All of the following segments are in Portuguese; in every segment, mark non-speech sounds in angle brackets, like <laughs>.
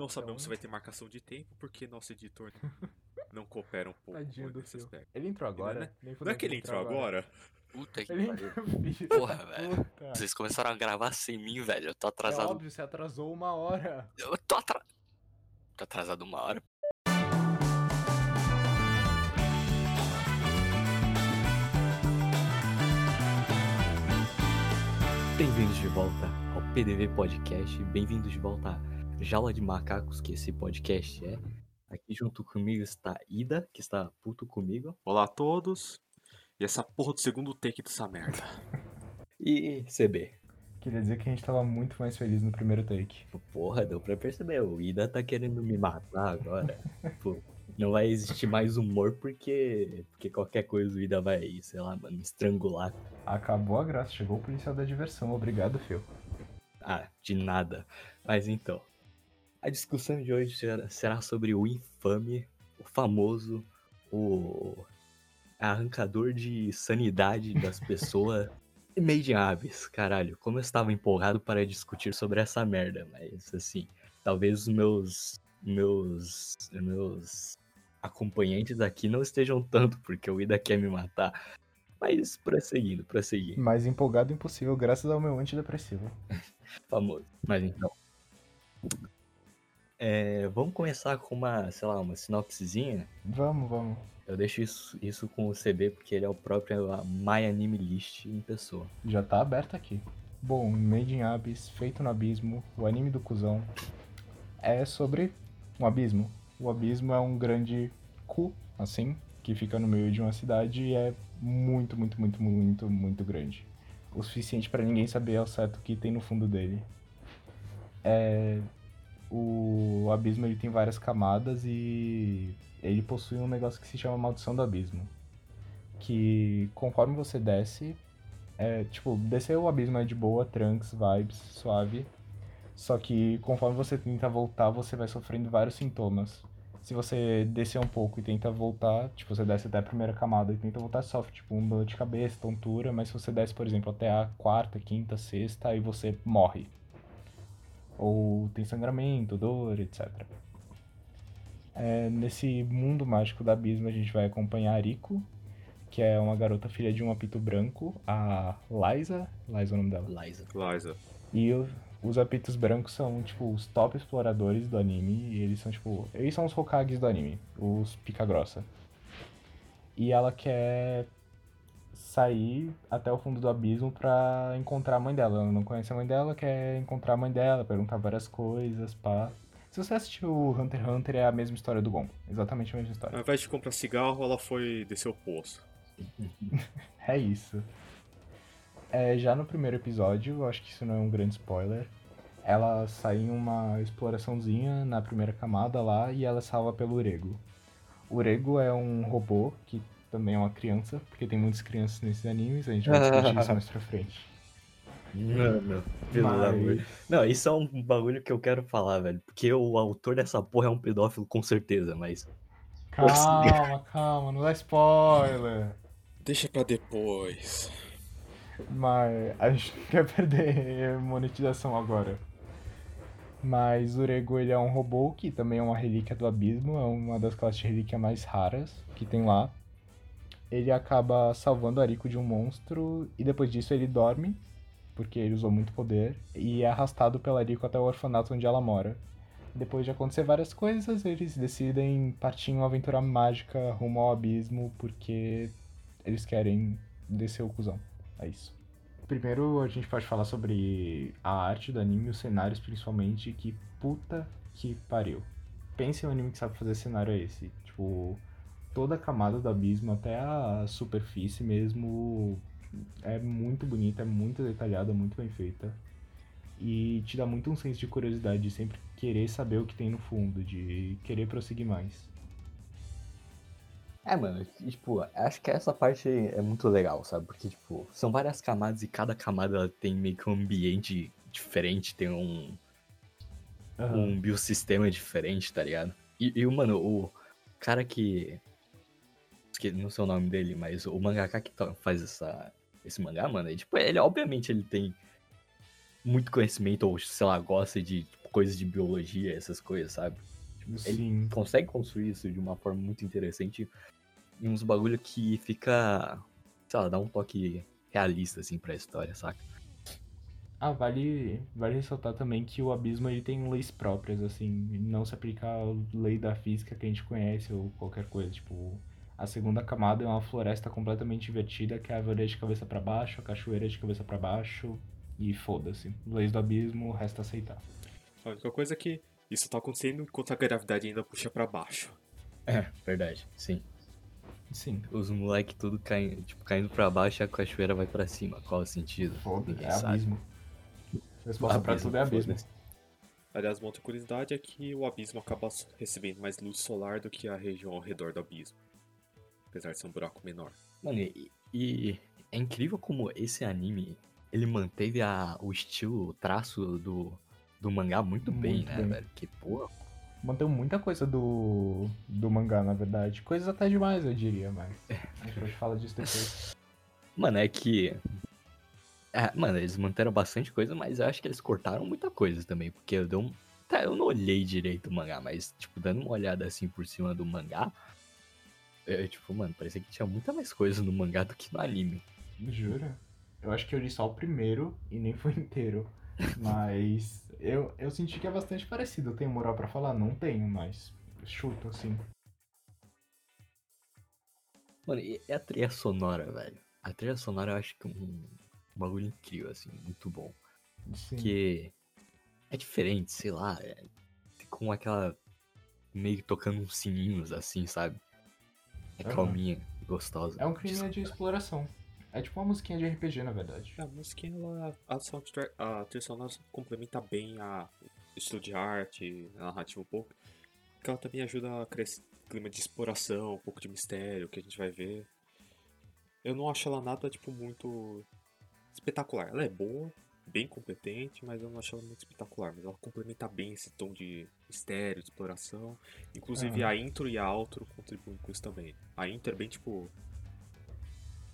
Não sabemos se vai ter marcação de tempo, porque nosso editor <laughs> não coopera um pouco Tadinho do nesse Phil. aspecto. Ele entrou agora? né? Nem Não fudeu é que ele entrou agora? Puta que Ele pariu. Porra, velho. puta. Vocês começaram a gravar sem mim, velho. Eu tô É atrasado. óbvio, você atrasou uma hora. Eu tô atrasado. Tô atrasado uma hora. Bem-vindos de volta ao PDV Podcast, bem-vindos de volta Jaula de Macacos, que esse podcast é. Aqui junto comigo está Ida, que está puto comigo, Olá a todos. E essa porra do segundo take dessa merda. <laughs> e CB. Queria dizer que a gente tava muito mais feliz no primeiro take. Porra, deu pra perceber, o Ida tá querendo me matar agora. <laughs> Pô, não vai existir mais humor porque, porque qualquer coisa o Ida vai, sei lá, mano, me estrangular. Acabou a graça, chegou o policial da diversão. Obrigado, Phil. Ah, de nada. Mas então, a discussão de hoje será- sobre o infame, o famoso, o arrancador de sanidade das <laughs> pessoas Made in Abyss. Caralho, como eu estava empolgado para discutir sobre essa merda, mas assim, talvez os meus meus meus acompanhantes aqui não estejam tanto porque o Ida quer me matar. Mas prosseguindo, prosseguindo. Mais empolgado impossível, graças ao meu antidepressivo. <laughs> famoso. Mas então. É, vamos começar com uma, sei lá, uma sinopsezinha. Vamos, vamos. Eu deixo isso, isso com o CB porque ele é o próprio My Anime List em pessoa. Já tá aberto aqui. Bom, Made in Abyss, feito no abismo, o anime do cuzão, é sobre um abismo. O abismo é um grande cu, assim, que fica no meio de uma cidade e é muito, muito, muito, muito, muito grande. O suficiente pra ninguém saber ao certo o que tem no fundo dele. É... O abismo ele tem várias camadas e ele possui um negócio que se chama Maldição do Abismo. Que conforme você desce, é, tipo, descer o abismo é de boa, trunks, vibes, suave. Só que conforme você tenta voltar, você vai sofrendo vários sintomas. Se você descer um pouco e tenta voltar, tipo, você desce até a primeira camada e tenta voltar, sofre, tipo, um dor de cabeça, tontura, mas se você desce, por exemplo, até a quarta, quinta, sexta, aí você morre. Ou tem sangramento, dor, etc. É, nesse mundo mágico do abismo, a gente vai acompanhar a Rico, que é uma garota filha de um apito branco, a Liza, Liza é o nome dela. Liza. Liza. E o- os apitos brancos são, tipo, os top exploradores do anime, e eles são, tipo, eles são os Hokages do anime, os pica grossa. E ela quer sair até o fundo do abismo pra encontrar a mãe dela. Ela não conhece a mãe dela, quer encontrar a mãe dela, perguntar várias coisas, pá. Se você assistiu Hunter x Hunter, é a mesma história do Gon. Exatamente a mesma história. Ao invés de comprar cigarro, ela foi descer o poço. <laughs> É isso. É, já no primeiro episódio, eu acho que isso não é um grande spoiler. Ela sai em uma exploraçãozinha na primeira camada lá e ela é salva pelo Urego. O Urego é um robô que também é uma criança, porque tem muitas crianças nesses animes, a gente vai discutir isso <laughs> mais pra frente. Mano, pelo Mas- amor. Não, isso é um bagulho que eu quero falar, velho. Porque o autor dessa porra é um pedófilo, com certeza, mas. Calma, calma, não dá spoiler. Deixa pra depois. Mas a gente não <laughs> quer perder monetização agora. Mas o Urego ele é um robô que também é uma relíquia do abismo, é uma das classes de relíquia mais raras que tem lá. Ele acaba salvando a Rico de um monstro e depois disso ele dorme, porque ele usou muito poder, e é arrastado pela Rico até o orfanato onde ela mora. Depois de acontecer várias coisas, eles decidem partir em uma aventura mágica rumo ao abismo, porque eles querem descer o cuzão. É isso. Primeiro a gente pode falar sobre a arte do anime, os cenários principalmente, que puta que pariu. Pense em um anime que sabe fazer cenário esse. Tipo, toda a camada do abismo até a superfície mesmo é muito bonita, é muito detalhada, muito bem feita. E te dá muito um senso de curiosidade, de sempre querer saber o que tem no fundo, de querer prosseguir mais. É, mano, tipo, acho que essa parte é muito legal, sabe? Porque, tipo, são várias camadas e cada camada tem meio que um ambiente diferente, tem um, um biosistema diferente, tá ligado? E, e, mano, o cara que. Que Não sei o nome dele, mas o mangaka que faz essa, esse mangá, mano, ele, tipo, ele obviamente ele tem muito conhecimento, ou sei lá, gosta de tipo, coisas de biologia, essas coisas, sabe? Ele Sim. consegue construir isso de uma forma muito interessante. E uns bagulho que fica. Sei lá, dá um toque realista, assim, pra história, saca? Ah, vale, vale ressaltar também que o abismo ele tem leis próprias, assim, ele não se aplica à lei da física que a gente conhece ou qualquer coisa, tipo, a segunda camada é uma floresta completamente invertida, que é a árvore é de cabeça pra baixo, a cachoeira de cabeça pra baixo, e foda-se. Leis do abismo, resta aceitar. A única coisa é que isso tá acontecendo enquanto a gravidade ainda puxa pra baixo. É, verdade, sim. Sim, Os moleque tudo caindo, tipo, caindo pra baixo e a cachoeira vai pra cima. Qual o sentido? foda, Ninguém é sabe. abismo. Resposta pra tudo é abismo. foda-se. Aliás, uma outra curiosidade é que o abismo acaba recebendo mais luz solar do que a região ao redor do abismo. Apesar de ser um buraco menor. Mano, e, e é incrível como esse anime, ele manteve a, o estilo, o traço do, do mangá muito bem, Muito né, bem. velho? Que porra. Mantém muita coisa do, do mangá, na verdade. Coisas até demais, eu diria, mas a gente falar disso depois. Mano, é que. É, mano, eles manteram bastante coisa, mas eu acho que eles cortaram muita coisa também, porque eu dei um. Tá, eu não olhei direito o mangá, mas, tipo, dando uma olhada assim por cima do mangá. Eu, tipo, mano, parecia que tinha muita mais coisa no mangá do que no anime. Jura? Eu acho que eu li só o primeiro e nem foi inteiro. Mas eu, eu senti que é bastante parecido. Eu tenho moral pra falar? Não tenho, mas chuto, assim. Mano, e a trilha sonora, velho? A trilha sonora eu acho que é um, um bagulho incrível, assim, muito bom. Sim. Porque é diferente, sei lá, é com aquela. meio que tocando uns sininhos assim, sabe? É calminha, gostosa. É um crime de exploração. É tipo uma musiquinha de RPG, na verdade. A música, ela, a soundtrack, a trilha sonora complementa bem a o estilo de arte, a narrativa um pouco. Porque ela também ajuda a criar esse clima de exploração, um pouco de mistério que a gente vai ver. Eu não acho ela nada, tipo, muito espetacular. Ela é boa, bem competente, mas eu não acho ela muito espetacular. Mas ela complementa bem esse tom de mistério, de exploração. Inclusive Ah. a intro e a outro contribuem com isso também. A intro é bem, tipo,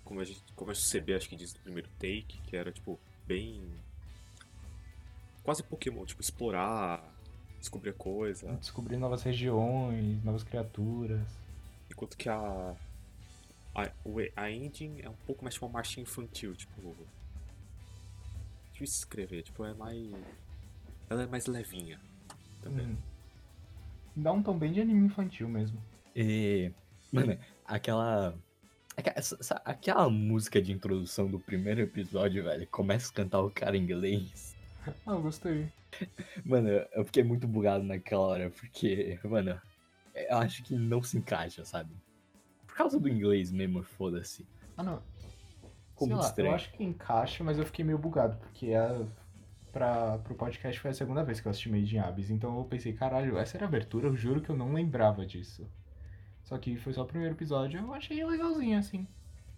como a gente como a CB acho que diz no primeiro take, que era tipo bem quase Pokémon, tipo explorar, descobrir coisa, Descobrir novas regiões, novas criaturas. enquanto que a a, a engine é um pouco mais tipo uma marchinha infantil, tipo difícil escrever, tipo é mais ela é mais levinha também. Hum. Dá um tom bem de anime infantil mesmo. E. Mano, aquela. aque- essa- essa- Aquela música de introdução do primeiro episódio, velho, começa a cantar o cara em inglês. Ah, eu gostei. Mano, eu fiquei muito bugado naquela hora, porque, mano, eu acho que não se encaixa, sabe? Por causa do inglês mesmo, foda-se. Ah, não. Ficou Sei lá, estranho. eu acho que encaixa, mas eu fiquei meio bugado, porque a, pra, pro podcast foi a segunda vez que eu assisti Made in Abyss, então eu pensei, caralho, essa era a abertura, eu juro que eu não lembrava disso. Só que foi só o primeiro episódio, eu achei legalzinho, assim.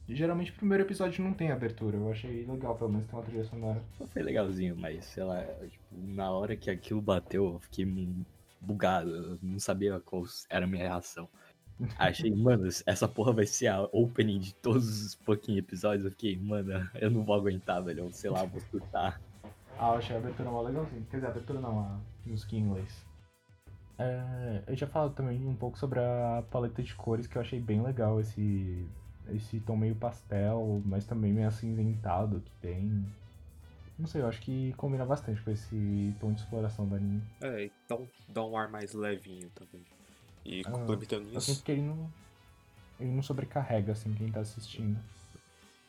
E geralmente o primeiro episódio não tem abertura, eu achei legal, pelo menos ter uma trilha sonora. Foi legalzinho, mas, sei lá, tipo, na hora que aquilo bateu, eu fiquei bugado. Eu não sabia qual era a minha reação. Achei, <laughs> mano, essa porra vai ser a opening de todos os fucking episódios. Eu fiquei, mano, eu não vou aguentar, velho. Sei lá, vou surtar. Ah, eu achei a abertura mó legalzinho. Quer dizer, a abertura não, a música em inglês. É, eu já falo também um pouco sobre a paleta de cores, que eu achei bem legal esse, esse tom meio pastel, mas também meio acinzentado que tem. Não sei, eu acho que combina bastante com esse tom de exploração do anime. É, e dá um, ar mais levinho também. E Ah, complementando Eu isso, sinto que ele não, ele não sobrecarrega, assim, quem tá assistindo.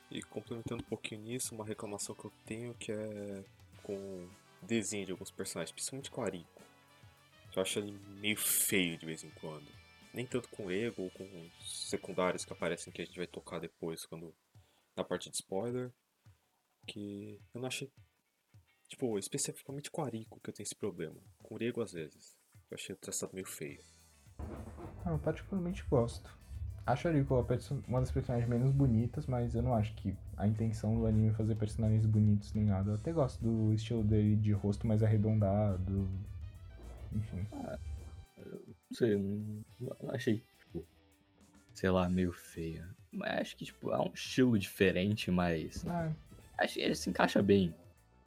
E complementando um pouquinho nisso, uma reclamação que eu tenho que é com desenho de alguns personagens, principalmente com o Arico. Eu acho ele meio feio de vez em quando. Nem tanto com o Ego ou com os secundários que aparecem que a gente vai tocar depois quando na parte de spoiler. Que eu não achei. Tipo, especificamente com o Arico que eu tenho esse problema. Com o Ego às vezes. Eu achei o traçado meio feio. Ah, eu particularmente gosto. Acho a perso- uma das personagens menos bonitas, mas eu não acho que a intenção do anime é fazer personagens bonitos nem nada. Eu até gosto do estilo dele de rosto mais arredondado. Enfim. Não sei, não, achei, tipo, sei lá, meio feia. Mas acho que, tipo, é um estilo diferente, mas Ah, acho que ele se encaixa bem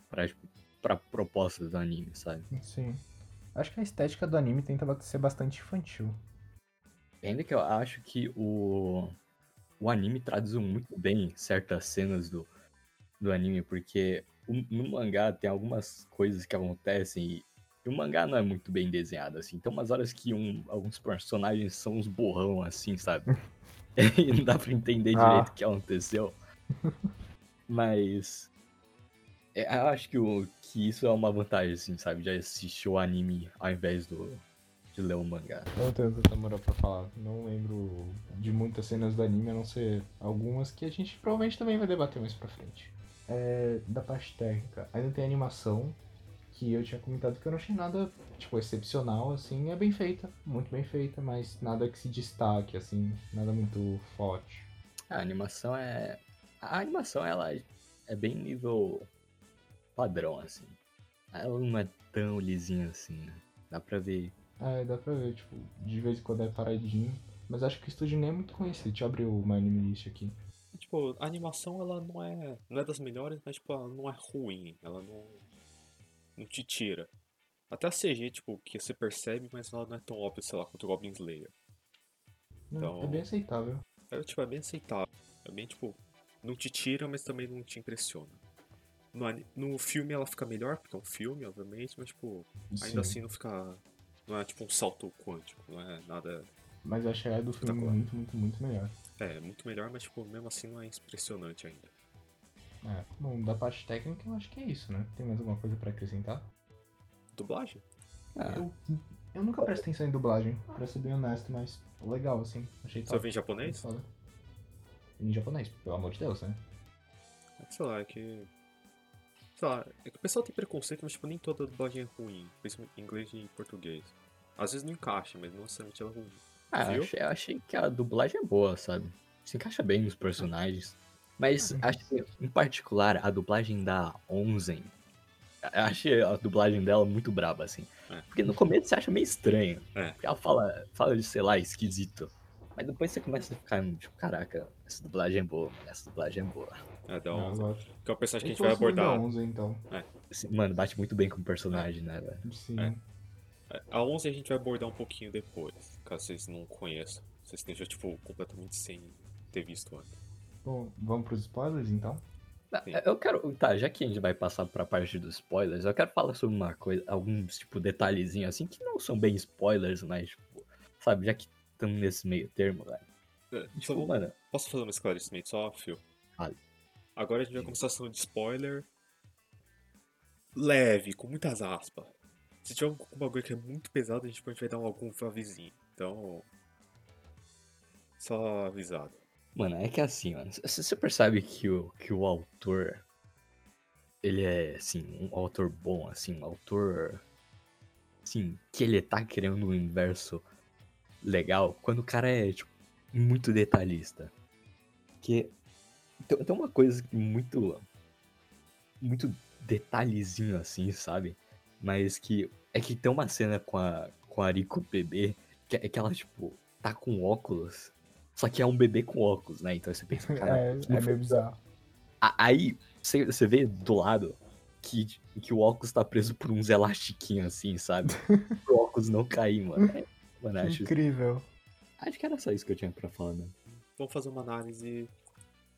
pra, tipo, pra proposta do anime, sabe? sim. Acho que a estética do anime tenta ser bastante infantil. Ainda que eu acho que o, o anime traduz muito bem certas cenas do, do anime, porque o- no mangá tem algumas coisas que acontecem e, e o mangá não é muito bem desenhado, assim. Tem umas horas que um- alguns personagens são uns borrão, assim, sabe? <laughs> e não dá pra entender Ah. direito o que aconteceu. Mas. é, eu acho que, o, que isso é uma vantagem, assim, sabe? De assistir o anime ao invés do, de ler o mangá. Eu não tenho tanta moral pra falar. Não lembro de muitas cenas do anime, a não ser algumas que a gente provavelmente também vai debater mais pra frente. É, da parte técnica, ainda tem animação, que eu tinha comentado que eu não achei nada, tipo, excepcional, assim. É bem feita, muito bem feita, mas nada que se destaque, assim, nada muito forte. A animação é. A animação, ela é bem nível padrão, assim. Ela não é tão lisinha assim, né? Dá pra ver. É, dá pra ver, tipo, de vez em quando é paradinho. Mas acho que o estúdio nem é muito conhecido. Deixa eu abrir o My Anime List aqui. Tipo, a animação ela não é. não é das melhores, mas tipo, ela não é ruim. Ela não. não te tira. Até a CG, tipo, que você percebe, mas ela não é tão óbvia, sei lá, quanto o Goblin Slayer. Não, Então- É bem aceitável. É, tipo, é bem aceitável. É bem, tipo, não te tira, mas também não te impressiona. No, no filme ela fica melhor, porque é um filme, obviamente, mas, tipo, ainda Sim. assim não fica. Não é tipo um salto quântico, não é nada. Mas eu achei a do filme Espetacular. muito, muito, muito melhor. É, muito melhor, mas, tipo, mesmo assim não é impressionante ainda. É. Bom, da parte técnica eu acho que é isso, né? Tem mais alguma coisa pra acrescentar? Dublagem? Ah, Eu, eu nunca presto atenção em dublagem, pra ser bem honesto, mas legal, assim. Achei Você vê em japonês? Em japonês, pelo amor de Deus, né? É sei lá, é que. Sei lá, é que o pessoal tem preconceito, mas tipo, nem toda dublagem é ruim, principalmente em inglês e em português. Às vezes não encaixa, mas não necessariamente ela é ruim. ah, Viu? achei, eu achei que a dublagem é boa, sabe? Se encaixa bem nos personagens. Mas acho que, em particular, a dublagem da Onzen. Eu achei a dublagem dela muito braba, assim. É. Porque no começo você acha meio estranho. É. Porque ela fala, fala de, sei lá, esquisito. Mas depois você começa a ficar, tipo, caraca, essa dublagem é boa, mano, essa dublagem é boa. É, da eu 11, gosto. que é o personagem que a gente vai muito da abordar. 11, então. Assim, Mano, bate muito bem com o personagem, né, velho? Sim. É. A 11 a gente vai abordar um pouquinho depois, caso vocês não conheçam. Vocês estejam, tipo, completamente sem ter visto antes. Bom, vamos pros spoilers, então? Sim. Eu quero. Tá, já que a gente vai passar pra parte dos spoilers, eu quero falar sobre uma coisa, alguns, tipo, detalhezinhos assim, que não são bem spoilers, mas, tipo, sabe, já que estamos nesse meio termo, velho. É, Tipo, então, mano, posso fazer um esclarecimento só, Phil? Fale. Agora a gente vai começar a sessão de spoiler leve, com muitas aspas. Se tiver algum bagulho que é muito pesado, a gente pode vai dar algum avisinho. Então. Só avisado. mano, é que assim, mano, você percebe que o, que o autor. Ele é, assim, um autor bom, assim, um autor. Assim, que ele tá criando um universo legal quando o cara é, tipo, muito detalhista. Que tem, tem uma coisa que muito. Muito detalhezinho assim, sabe? Mas que. É que tem uma cena com a, com a Rico bebê que, é que ela, tipo, tá com óculos. Só que é um bebê com óculos, né? Então você pensa, <laughs> cara. é, é meio bizarro. Aí você, você vê do lado que, que o óculos tá preso por uns elastiquinhos assim, sabe? <laughs> Pro óculos não cair, mano. É, Mano, acho, Incrível. acho que era só isso que eu tinha pra falar, né? Vamos fazer uma análise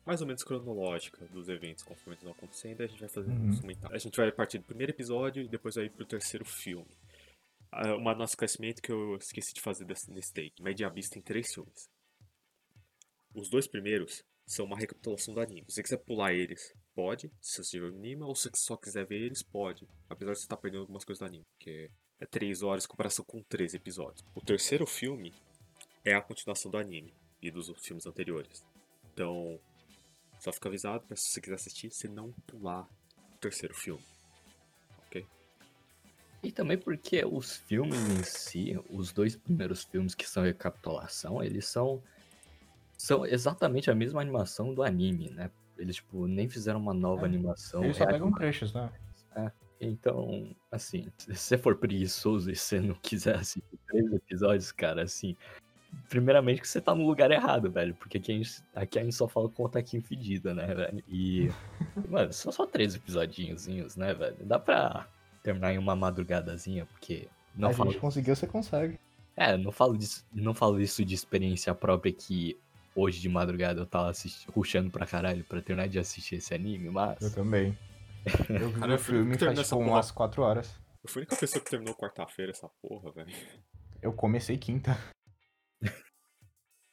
mais ou menos cronológica dos eventos conforme eles vão acontecendo. A gente vai fazer Uhum. comentários. A gente vai partir do primeiro episódio e depois vai pro terceiro filme. Ah, Uma nosso esclarecimento que eu esqueci de fazer desse, nesse take. Made in Abyss tem três filmes. Os dois primeiros são uma recapitulação do anime. Se você quiser pular eles, pode. Se você tiver o anime, ou se você só quiser ver eles, pode. Apesar de você estar perdendo algumas coisas do anime. Porque é três horas em comparação com três episódios. O terceiro filme é a continuação do anime e dos filmes anteriores. Então, só fica avisado pra se você quiser assistir, você não pular o terceiro filme. Ok? E também porque os filmes em si, os dois primeiros filmes que são recapitulação, eles são são exatamente a mesma animação do anime, né? Eles tipo nem fizeram uma nova É. animação. Eles só pegam reanimada. trechos, né? Então, assim, se você for preguiçoso e você não quiser assistir três episódios, cara, assim, primeiramente que você tá no lugar errado, velho, porque aqui a gente, aqui a gente só fala com taquinho fedida, né, velho? E, <laughs> mano, são só três episodinhozinhos, né, velho? Dá pra terminar em uma madrugadazinha, porque Não a falo, gente conseguiu, você consegue. é, não falo disso, não falo isso de experiência própria que hoje de madrugada eu tava assistindo, rushando pra caralho pra terminar de assistir esse anime, mas Eu também. Eu vi Cara, o eu fui filme faz tipo porra. umas 4 horas. Eu fui a única pessoa que terminou quarta-feira essa porra, velho. Eu comecei quinta.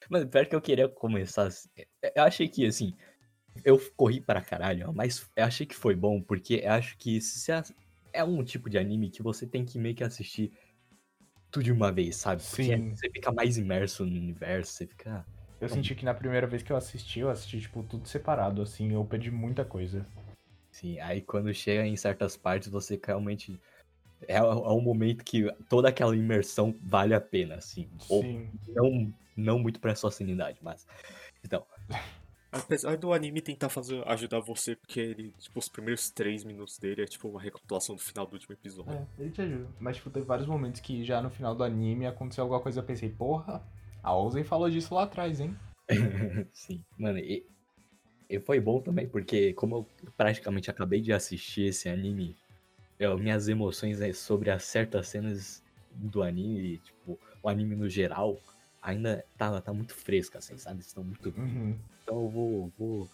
Mas pior que eu queria começar. assim, Eu achei que, assim. Eu corri pra caralho, mas eu achei que foi bom, porque eu acho que se a- é um tipo de anime que você tem que meio que assistir tudo de uma vez, sabe? Porque Sim. você fica mais imerso no universo, você fica. Eu senti que na primeira vez que eu assisti, eu assisti, tipo, tudo separado, assim, eu perdi muita coisa. Assim, aí quando chega em certas partes, você realmente. É, é um momento que toda aquela imersão vale a pena, assim. Ou Sim. não, não muito pra sua sanidade, mas. Então, <laughs> Apesar do anime tentar fazer, ajudar você, porque ele, tipo, os primeiros três minutos dele é tipo uma recapitulação do final do último episódio. É, ele te ajuda. Mas, tipo, teve vários momentos que já no final do anime aconteceu alguma coisa, eu pensei, porra, a Ozen falou disso lá atrás, hein? <laughs> Sim, mano, e, e foi bom também, porque como eu praticamente acabei de assistir esse anime, eu- minhas emoções é sobre as certas cenas do anime, tipo, o anime no geral, ainda tá, tá muito fresca, assim, sabe? Estão muito. Uhum. Então eu vou, vou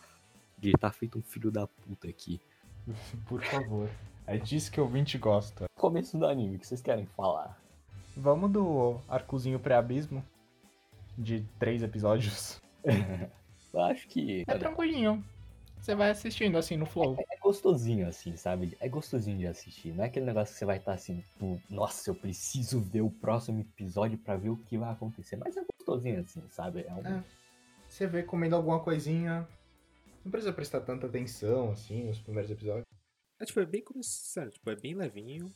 gritar feito um filho da puta aqui. <laughs> Por favor. É disso que o ouvinte gosta. Começo do anime, o que vocês querem falar? Vamos do arcozinho pré-abismo? De três episódios. <laughs> Eu acho que. É tranquilinho. Você vai assistindo assim no flow. É <laughs> gostosinho, assim, sabe? É gostosinho de assistir. Não é aquele negócio que você vai estar assim, tipo, nossa, eu preciso ver o próximo episódio pra ver o que vai acontecer. Mas é gostosinho, assim, sabe? É um... É. Você vê comendo alguma coisinha. Não precisa prestar tanta atenção, assim, nos primeiros episódios. É tipo, é bem como sério, tipo, é bem levinho,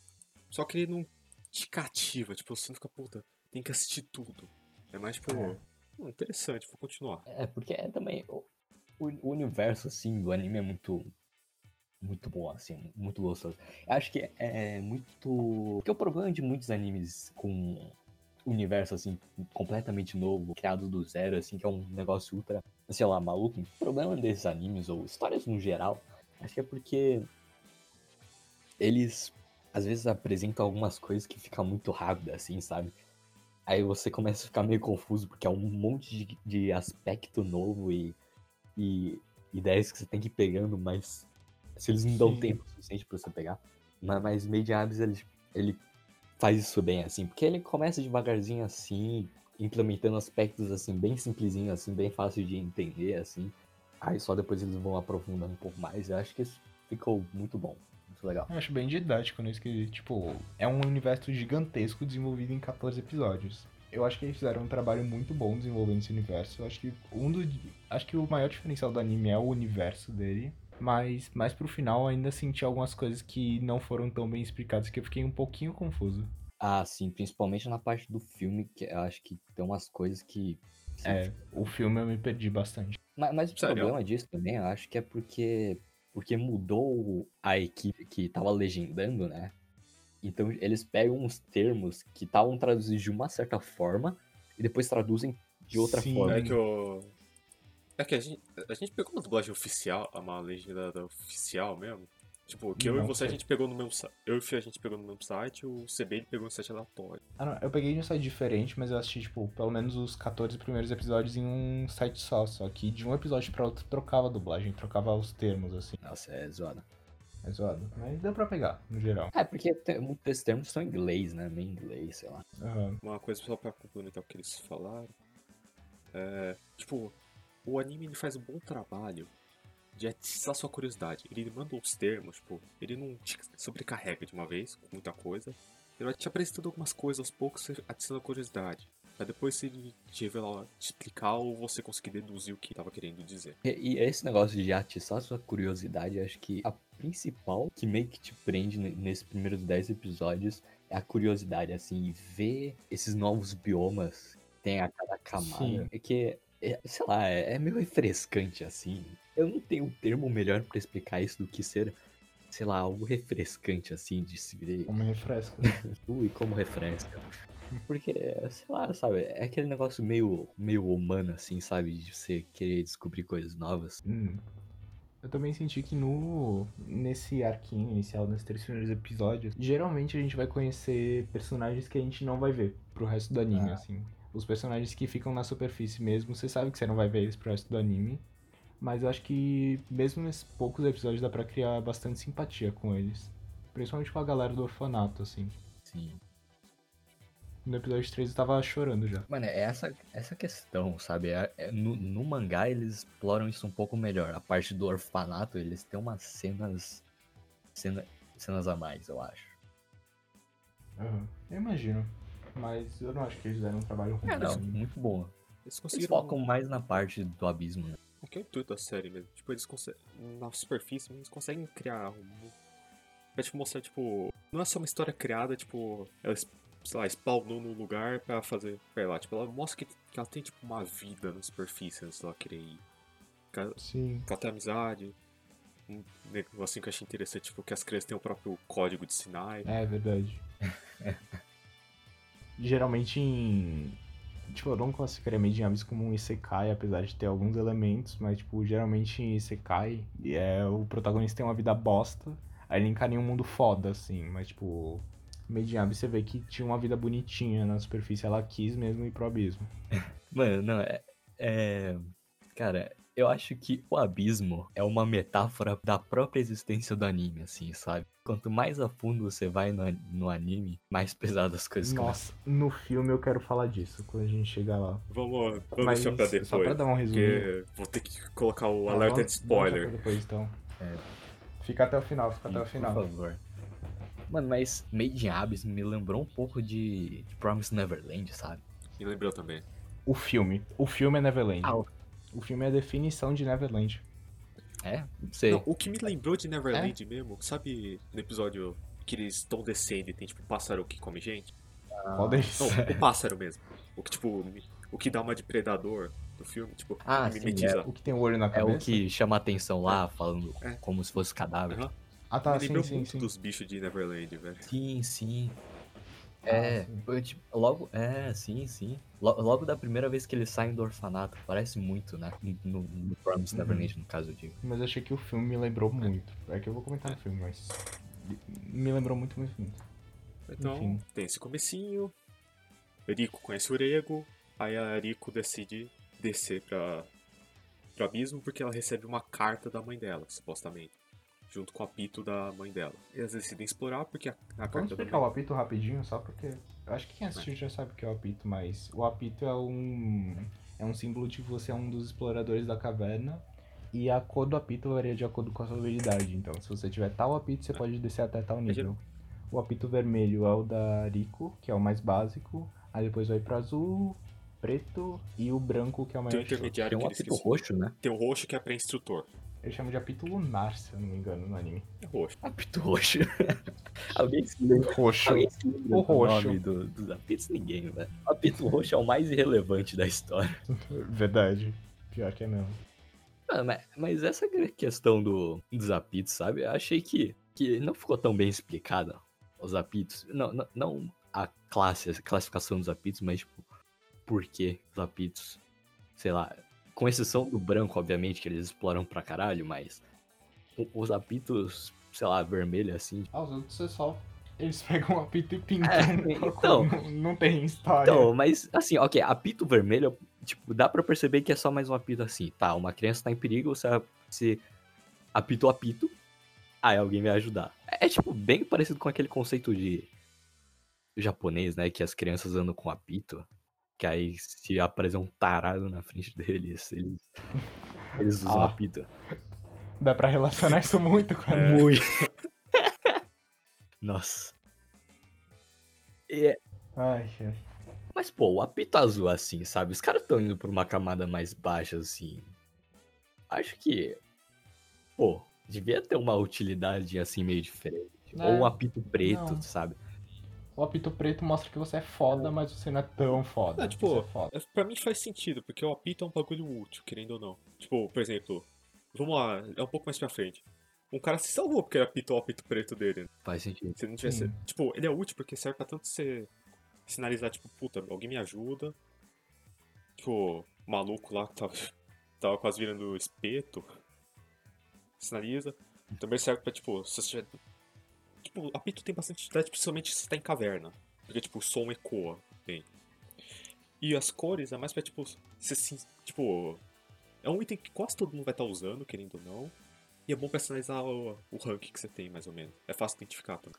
só que ele não te cativa, tipo, você não fica, puta, tem que assistir tudo. É mais tipo, É. hum, interessante, vou continuar. É, porque é também. O, o o universo, assim, do anime é muito. Muito bom, assim, muito gostoso. Acho que é muito. Porque o problema de muitos animes com universo, assim, completamente novo, criado do zero, assim, que é um negócio ultra, sei lá, maluco. O problema desses animes, ou histórias no geral, acho que é porque eles às vezes apresentam algumas coisas que ficam muito rápido, assim, sabe? Aí você começa a ficar meio confuso, porque é um monte de, de aspecto novo e, e ideias que você tem que ir pegando, mas se eles não dão Sim. tempo suficiente pra você pegar. Mas, mas Made Abyss, ele, ele faz isso bem, assim, porque ele começa devagarzinho assim, implementando aspectos, assim, bem simplesinho, assim, bem fácil de entender, assim. Aí só depois eles vão aprofundando um pouco mais. Eu acho que isso ficou muito bom, muito legal. Eu acho bem didático nisso que, tipo, é um universo gigantesco desenvolvido em 14 episódios. Eu acho que eles fizeram um trabalho muito bom desenvolvendo esse universo. Eu acho que um do, acho que o maior diferencial do anime é o universo dele, mas mais pro final ainda senti algumas coisas que não foram tão bem explicadas que eu fiquei um pouquinho confuso. Ah, sim, principalmente na parte do filme, que eu acho que tem umas coisas que. sim, É, o filme eu me perdi bastante. Mas, mas o Sério? problema disso também, eu acho que é porque, porque mudou a equipe que tava legendando, né? Então eles pegam os termos que estavam traduzidos de uma certa forma e depois traduzem de outra Sim. forma. É que eu. É que a gente, a gente pegou uma dublagem oficial, uma legenda da oficial mesmo. Tipo, que eu Não e você a gente pegou no mesmo site. Eu e o Fih a gente pegou no mesmo site, o CB ele pegou no site aleatório. Ah, não, eu peguei de um site diferente, mas eu assisti, tipo, pelo menos os 14 primeiros episódios em um site só. Só que de um episódio pra outro trocava a dublagem, trocava os termos, assim. Nossa, é zoado. É zoado. Mas deu pra pegar, no geral. É, porque muitos desses termos são em inglês, né? Meio inglês, sei lá. Aham. Uma coisa só pra complementar o que eles falaram. É. Tipo, o anime ele faz um bom trabalho de atiçar sua curiosidade. Ele manda uns termos, tipo, ele não te sobrecarrega de uma vez, com muita coisa. Ele vai te apresentando algumas coisas aos poucos, atiçando a curiosidade. Pra depois se ele te revelar, te explicar ou você conseguir deduzir o que tava querendo dizer. E, e esse negócio de atiçar sua curiosidade, acho que a principal que meio que te prende ne- nesses primeiros 10 episódios é a curiosidade, assim, ver esses novos biomas que tem a cada camada. Sim. É que, é, sei lá, é, é meio refrescante, assim. Eu não tenho um termo melhor pra explicar isso do que ser, sei lá, algo refrescante, assim, de se ver. Como refresca. <laughs> Ui, como refresca. Porque, sei lá, sabe, é aquele negócio meio, meio humano, assim, sabe? De você querer descobrir coisas novas. Hum. Eu também senti que no nesse arquinho inicial, nesses três primeiros episódios, geralmente a gente vai conhecer personagens que a gente não vai ver pro resto do anime, Ah. assim. Os personagens que ficam na superfície mesmo, você sabe que você não vai ver eles pro resto do anime. Mas eu acho que mesmo nesses poucos episódios dá pra criar bastante simpatia com eles. Principalmente com a galera do orfanato, assim. Sim. No episódio 3 eu tava chorando já. Mano, é essa, essa questão, sabe? É- é- no, no mangá eles exploram isso um pouco melhor. A parte do orfanato, eles têm umas cenas. Cena, cenas a mais, eu acho. Aham. Eu imagino. Mas eu não acho que eles fizeram um trabalho ruim. É, não, assim. muito bom. Eles Eles conseguiram. focam mais na parte do abismo, né? O que é o intuito da série mesmo? Tipo, eles conseguem. Na superfície, eles conseguem criar um. Pra tipo, mostrar, tipo. Não é só uma história criada, tipo. Ela, sei lá, spawnou no lugar pra fazer. Sei lá, tipo, ela mostra que, que ela tem, tipo, uma vida na superfície antes dela querer ir. Que ela, Sim. que ela tem amizade. Um negocinho que eu achei interessante, tipo, que as crianças têm o próprio código de Sinai. É verdade. <laughs> Geralmente em. Tipo, eu não classificaria Made in Abyss como um Isekai, apesar de ter alguns elementos, mas, tipo, geralmente em Isekai, é, o protagonista tem uma vida bosta, aí ele encara em um mundo foda, assim, mas, tipo, Made in Abyss você vê que tinha uma vida bonitinha na superfície, ela quis mesmo ir pro abismo. <laughs> Mano, não, é, é. Cara, eu acho que o abismo é uma metáfora da própria existência do anime, assim, sabe? Quanto mais a fundo você vai no, no anime, mais <laughs> pesadas as coisas começam. Nossa, no filme eu quero falar disso, quando a gente chegar lá. Vamos, vamos Mas deixar pra depois. só pra dar um resumo. Porque vou ter que colocar o Ah, alerta vamos- de spoiler. Depois, então. É. Fica até o final, fica até o Por final. favor. Mano, mas Made in Abyss me lembrou um pouco de, de Promise Neverland, sabe? Me lembrou também. O filme. O filme é Neverland. Ah, o- O filme é a definição de Neverland. É? Não sei. Não, o que me lembrou de Neverland mesmo, sabe no episódio que eles estão descendo e tem tipo um pássaro que come gente? Qual deles? Não, o pássaro mesmo. O que tipo, o que dá uma de predador do filme, tipo, Ah, sim, mimetiza. O que tem o olho na É cabeça? o que chama a atenção lá, falando É. como se fosse cadáver. Aham. Ah, tá, me sim, lembrou sim, muito sim. dos bichos de Neverland, velho. Sim, sim. Ah, É, sim. eu, tipo, logo, é, sim, sim. Lo- Logo da primeira vez que eles saem do orfanato, parece muito, né? No, no Promise Uhum. No caso, eu digo. Mas eu achei que o filme me lembrou muito. É que eu vou comentar no filme, mas. Me lembrou muito, muito, muito. Então, Enfim. tem esse comecinho. Rico conhece o Rego. Aí a Rico decide descer pra, pro abismo porque ela recebe uma carta da mãe dela, supostamente. Junto com o apito da mãe dela. Eles decidem explorar porque a, a Vamos carta da explicar o apito rapidinho, só porque. Eu acho que quem assistiu já sabe o que é o apito, mas o apito é um. É um símbolo de que você é um dos exploradores da caverna. E a cor do apito varia de acordo com a sua habilidade. Então, se você tiver tal apito, você pode descer até tal nível. O apito vermelho é o da Rico, que é o mais básico. Aí depois vai pro azul, preto e o branco, que é o Tem um maior. de todos. intermediário Tem um apito roxo, né? Tem o roxo que é pra instrutor. Eles chamam de apito lunar, se eu não me engano, no anime. É roxo. Apito roxo. <laughs> Alguém se lembra? Roxo. Alguém se lembra O do roxo. nome do- dos apitos? Ninguém, velho. O apito roxo é o mais irrelevante da história. <laughs> Verdade. Pior que é mesmo. Ah, mas, mas essa questão do, dos apitos, sabe? Eu achei que, que não ficou tão bem explicada os apitos. Não, não, não a classe, a classificação dos apitos, mas tipo, por que os apitos? Sei lá, com exceção do branco, obviamente, que eles exploram pra caralho, mas o- os apitos, sei lá, vermelho assim. Ah, os outros é só. Eles <laughs> pegam um apito e pintam. É, <laughs> então. não, não tem história. Então, mas assim, ok, apito vermelho, tipo, dá pra perceber que é só mais um apito assim. Tá, uma criança tá em perigo, você, você apita o apito, aí alguém vai ajudar. É, é, tipo bem parecido com aquele conceito de japonês, né? Que as crianças andam com apito. Que aí se aparecer um tarado na frente <laughs> deles, eles, eles usam Ah. apito. Dá pra relacionar isso muito com a Muito. Nossa. E, Ai, ai. Mas, pô, o apito azul, assim, sabe? Os caras estão indo pra uma camada mais baixa, assim. Acho que. Pô, devia ter uma utilidade, assim, meio diferente. É, Ou um apito preto, não. sabe? O apito preto mostra que você é foda, mas você não é tão foda. Ah, tipo, é foda. É, Pra mim faz sentido, porque o apito é um bagulho útil, querendo ou não. Tipo, por exemplo, vamos lá, é um pouco mais pra frente. Um cara se salvou porque ele apitou o apito preto dele. né? Faz sentido. Se não tivesse. Sim. Tipo, ele é útil porque serve pra tanto você sinalizar, tipo, puta, alguém me ajuda. Tipo, o maluco lá que tava, tava quase virando espeto. sinaliza. Também serve pra, tipo, se você tiver. Tipo, apito tem bastante utilidade, principalmente se tá em caverna. Porque, tipo, o som ecoa bem. E as cores é mais pra, tipo, se. Tipo. É um item que quase todo mundo vai estar usando, querendo ou não. E é bom personalizar o, o rank que você tem, mais ou menos. É fácil identificar também.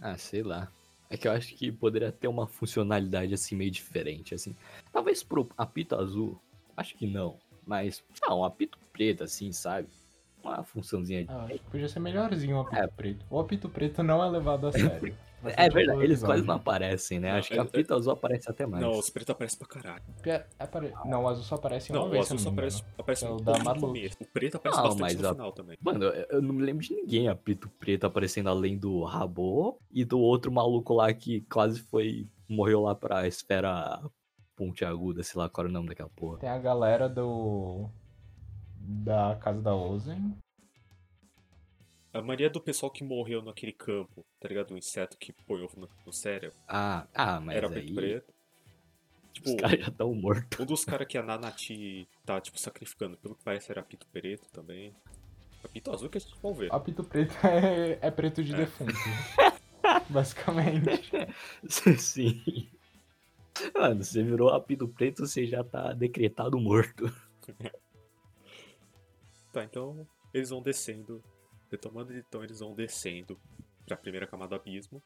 Ah, sei lá. É que eu acho que poderia ter uma funcionalidade assim meio diferente, assim. Talvez pro apito azul, acho que não. Mas, não, um apito preto, assim, sabe? Uma funçãozinha de. Ah, acho que podia ser melhorzinho o apito É. preto. O apito preto não é levado a <laughs> sério. É Bastante verdade, eles quase não aparecem, né? Não, acho que é- apito azul aparece até mais. Não, os pretos aparecem pra caralho. Apare- Não, o azul só aparece uma Não, o vez. azul se só eu não me aparece, aparece É o da começo. O preto aparece Não, bastante no a- final também. Mano, eu eu não me lembro de ninguém apito preto aparecendo além do Rabo e do outro maluco lá que quase foi. morreu lá pra esfera pontiaguda, sei lá qual era o nome daquela porra. Tem a galera do. Da casa da Ozen. A maioria do pessoal que morreu naquele campo, tá ligado? O inseto que põe ovo no, no cérebro, Ah, ah, mas era aí. preto. Tipo, Os caras já estão mortos. um dos caras que a Nanati tá, tipo, sacrificando, pelo que parece era Pito Preto também. Apito azul que a gente vai ver. O apito preto <laughs> é, é preto de É. defunto. <laughs> Basicamente. <laughs> Sim. Mano, você virou apito preto, você já tá decretado morto. Tá, então eles vão descendo. Retomando, então eles vão descendo pra primeira camada do abismo.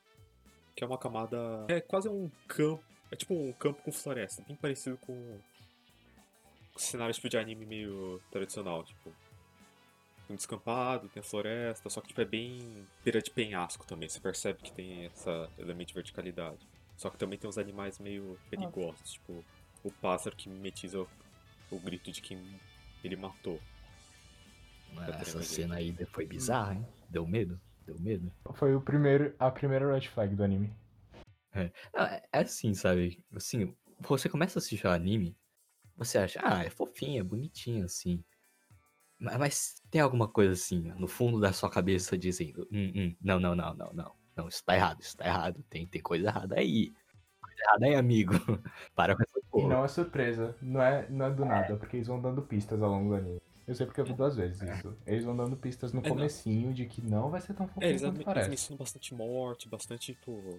Que é uma camada. É quase um campo. É tipo um campo com floresta. Bem parecido com. com cenário tipo de anime meio tradicional. Tipo. Um descampado, tem a floresta, só que tipo, é bem beira de penhasco também. Você percebe que tem essa elemento de verticalidade. Só que também tem uns animais meio perigosos, tipo o pássaro que mimetiza o, o grito de quem ele matou. Mano, essa cena aí foi bizarra, hein? Deu medo? Deu medo? Foi o primeiro, a primeira red flag do anime. Não, é, é assim, sabe? Assim, você começa a assistir o anime, você acha, ah, é fofinho, é bonitinho, assim. Ma- Mas, tem alguma coisa assim, no fundo da sua cabeça dizendo, hum, hum, não, não, não, não, não. Não, isso tá errado, isso tá errado. Tem, tem coisa errada aí. Coisa errada aí, amigo. <laughs> Para com essa E porra. não é surpresa, não é, não é do nada, porque eles vão dando pistas ao longo do anime. Eu sei porque eu vi duas vezes isso. Eles vão dando pistas no É, não. comecinho de que não vai ser tão É, fofinho eles, quanto eles parece. mencionam bastante morte, bastante, tipo.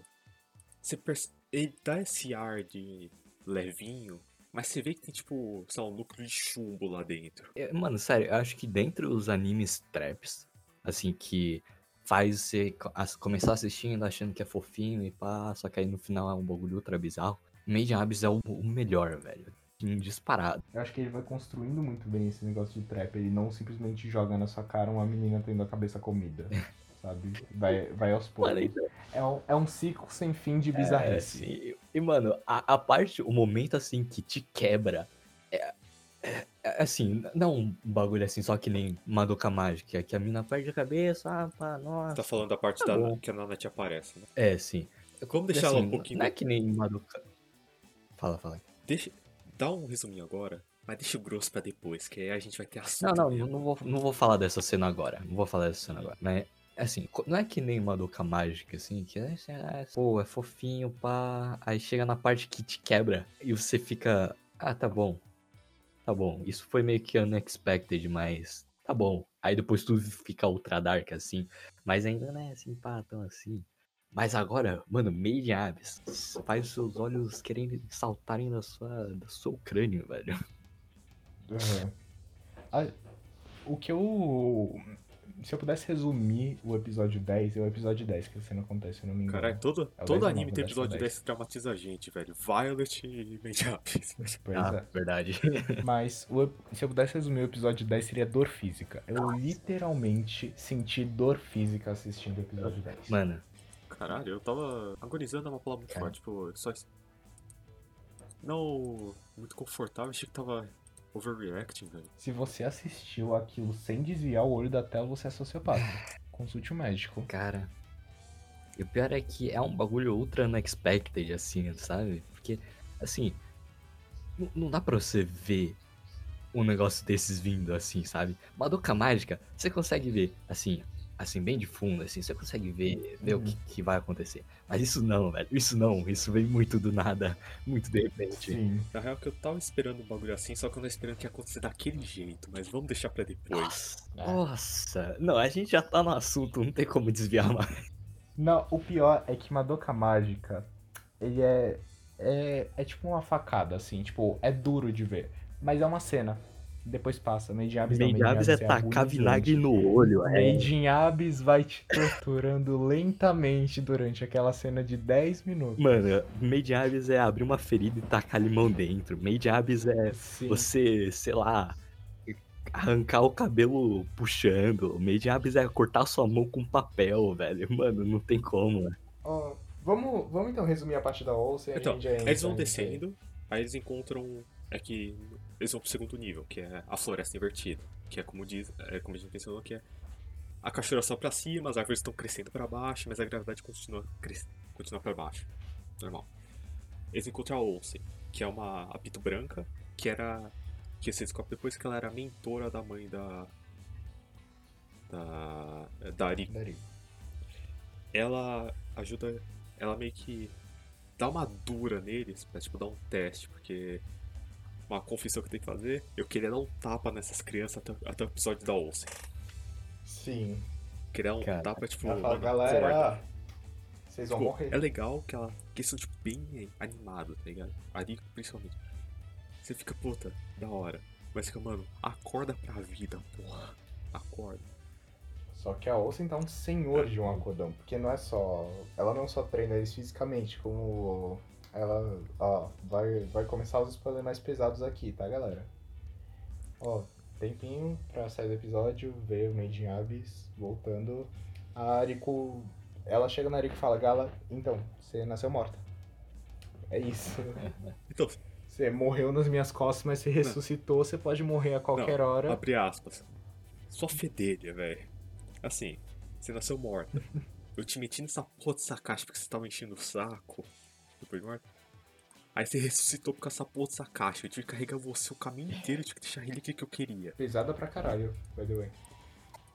Você perce... Ele dá esse ar de levinho, mas você vê que tem, tipo, sei lá, um núcleo de chumbo lá dentro. É, Mano, sério, eu acho que dentre os animes traps, assim, que faz você começar assistindo achando que é fofinho e pá, só que aí no final é um bagulho ultra bizarro. Made in Abyss é o melhor, velho. Assim, Disparado. Eu acho que ele vai construindo muito bem esse negócio de trap. Ele não simplesmente joga na sua cara uma menina tendo a cabeça comida. Sabe? Vai, vai aos poucos. Mano, então, É um, é um ciclo sem fim de é, bizarrice. assim, e, mano, a, a parte, o momento assim que te quebra é, é- é, assim, não um bagulho assim, só que nem Madoka Mágica, que a mina perde a cabeça, ah, pá, nossa. Tá falando da parte Tá da bom. que a Nanate aparece, né? É, sim. Vamos E, deixar ela assim, um pouquinho. Não é que nem Madoka. Fala, fala. Deixa... Dá um resuminho agora, mas deixa o grosso pra depois, que aí a gente vai ter Não, assunto. não, mesmo. não vou, não vou falar dessa cena agora. Não vou falar dessa cena agora. Mas, assim, não é que nem Madoka Mágica, assim, que é, é, pô, é fofinho, pá. Aí chega na parte que te quebra e você fica, ah, tá bom. Tá bom. Isso foi meio que unexpected, mas tá bom. Aí depois tudo fica ultra dark, assim. Mas ainda não é assim, pá, tão assim. Mas agora, mano, Made in Abyss faz os seus olhos querendo saltarem da sua, do seu crânio, velho. Uhum. Ah, o que eu. Se eu pudesse resumir o episódio 10, é o episódio 10 que a cena acontece, se eu não me engano. Caralho, todo, É todo 10 anime não, tem o 10 o episódio 10. 10 que traumatiza a gente, velho. Violet e Made Abyss. Pois ah, é. verdade. <laughs> Mas o se eu pudesse resumir o episódio 10 seria dor física. Eu literalmente senti dor física assistindo o episódio 10. Mano, Caralho, eu tava agonizando é uma palavra muito É. forte, tipo, só. Não muito confortável, achei que tava overreacting, velho. Se você assistiu aquilo sem desviar o olho da tela, você é sociopata. <sighs> Consulte o médico. Cara. E o pior é que é um bagulho ultra unexpected, assim, sabe? Porque, assim. Não dá pra você ver um negócio desses vindo assim, sabe? Madoka Mágica, você consegue ver, assim. Assim, bem de fundo, assim, você consegue ver, ver o Uhum. que, que vai acontecer. Mas isso não, velho. Isso não. Isso vem muito do nada. Muito de repente. Sim. Na real que eu tava esperando um bagulho assim, só que eu não esperando que ia acontecer daquele jeito, mas vamos deixar pra depois. Nossa, É. nossa. Não, a gente já tá no assunto, não tem como desviar mais. Não, o pior é que Madoka Mágica, ele é, é. É tipo uma facada, assim, tipo, é duro de ver. Mas é uma cena. Depois passa. Made in Abyss não, Made in Abyss é tacar agonizante. vinagre no olho, é. Made in Abyss vai te torturando lentamente durante aquela cena de 10 minutos. Mano, Made in Abyss é abrir uma ferida e tacar limão dentro. Made in Abyss é Sim. você, sei lá, arrancar o cabelo puxando. Made in Abyss é cortar sua mão com papel, velho. Mano, não tem como, né? Ó, vamos, vamos então resumir a parte da Olsen. Então, a gente já entra Eles vão descendo, aí eles encontram. É que eles vão pro segundo nível, que é a floresta invertida. Que é como diz, é como a gente mencionou, que é a cachoeira só pra cima, as árvores estão crescendo pra baixo, mas a gravidade continua, cres... continua pra baixo. Normal. Eles encontram a Olsen, que é uma apito branca, que era. Que você descobre depois que ela era a mentora da mãe da. Da. Da Dari. ela ajuda. Ela meio que dá uma dura neles pra tipo dar um teste, porque. Uma confissão que eu tenho que fazer, eu queria dar um tapa nessas crianças até, até o episódio da Olsen. Sim. Queria dar um Cara, tapa, tipo, fala, mano, galera, acorda." vocês vão Tipo, morrer. é legal que ela. Que eles são tipo bem animados, tá ligado? A Rico principalmente. Você fica, puta, da hora. Mas fica, mano, acorda pra vida, porra. Acorda. Só que a Olsen tá um senhor de um acordão, porque não é só. Ela não só treina eles fisicamente, como. Ela. Ó, vai, vai começar os spoilers mais pesados aqui, tá, galera? Ó, tempinho pra sair do episódio, ver o Made in Abyss voltando. A Ariko. Ela chega na Ariko e fala: Gala, então, você nasceu morta. É isso. <laughs> Então, Você morreu nas minhas costas, mas você ressuscitou, você pode morrer a qualquer hora. abre aspas. Sua fedelha, velho. Assim, você nasceu morta. <laughs> Eu te meti nessa porra dessa caixa porque você tava enchendo o saco. Depois de morta. Aí você ressuscitou com essa porra dessa caixa. Eu tive que carregar você o caminho inteiro. Eu tive que deixar ele aqui que eu queria. Pesada pra caralho, by the way.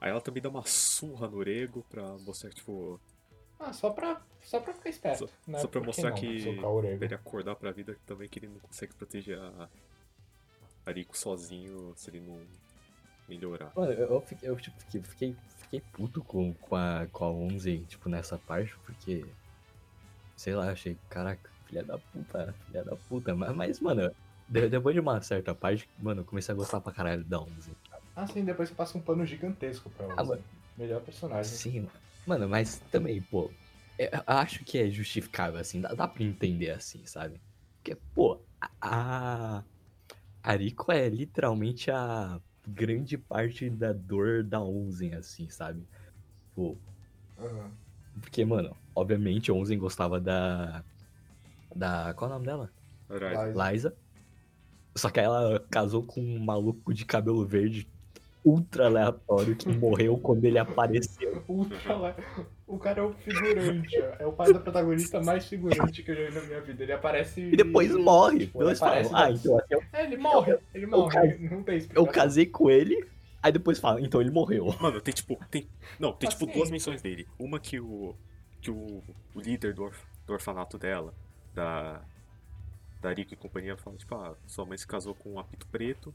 Aí ela também dá uma surra no Rego pra mostrar que, tipo, Ah, só pra, só pra ficar esperto. Só- né? só pra Por mostrar não? que- Socar o orelha. pra ele acordar pra vida também que ele não consegue proteger a Ariko sozinho se ele não melhorar. Mano, eu, eu fiquei, eu, tipo, fiquei, fiquei, fiquei puto com, com, a, com a 11, tipo, nessa parte, porque. Sei lá, achei, caraca, filha da puta, filha da puta. Mas, mas mano, de- depois de uma certa parte, mano, eu comecei a gostar pra caralho da 11. Ah, sim, depois você passa um pano gigantesco pra Ah, você. mano. Melhor personagem. Sim, mano. Mano, mas também, pô, eu acho que é justificável, assim, dá, dá pra entender assim, sabe? Porque, pô, a. a Ariko é literalmente a grande parte da dor da Onzen, assim, sabe? Pô, Aham. porque, mano, obviamente Onzen gostava da. Da. Qual é o nome dela? Liza. Liza. Só que ela casou com um maluco de cabelo verde ultra aleatório que morreu quando ele apareceu. <laughs> Ultra. O cara é o figurante, ó. é o pai da protagonista mais figurante que eu já vi na minha vida. Ele aparece. E depois morre. Tipo, falam, aparece ah, então assim, eu, É, ele morre. Ele morre. cas- Não tem eu explicação. casei com ele, aí depois falam, então ele morreu. Mano, tem tipo. Tem, não, tem tipo Assim. duas menções dele. Uma que o. que o, o líder do, orf- do orfanato dela, da. Da Rico e companhia, fala, tipo, ah, sua mãe se casou com um apito preto.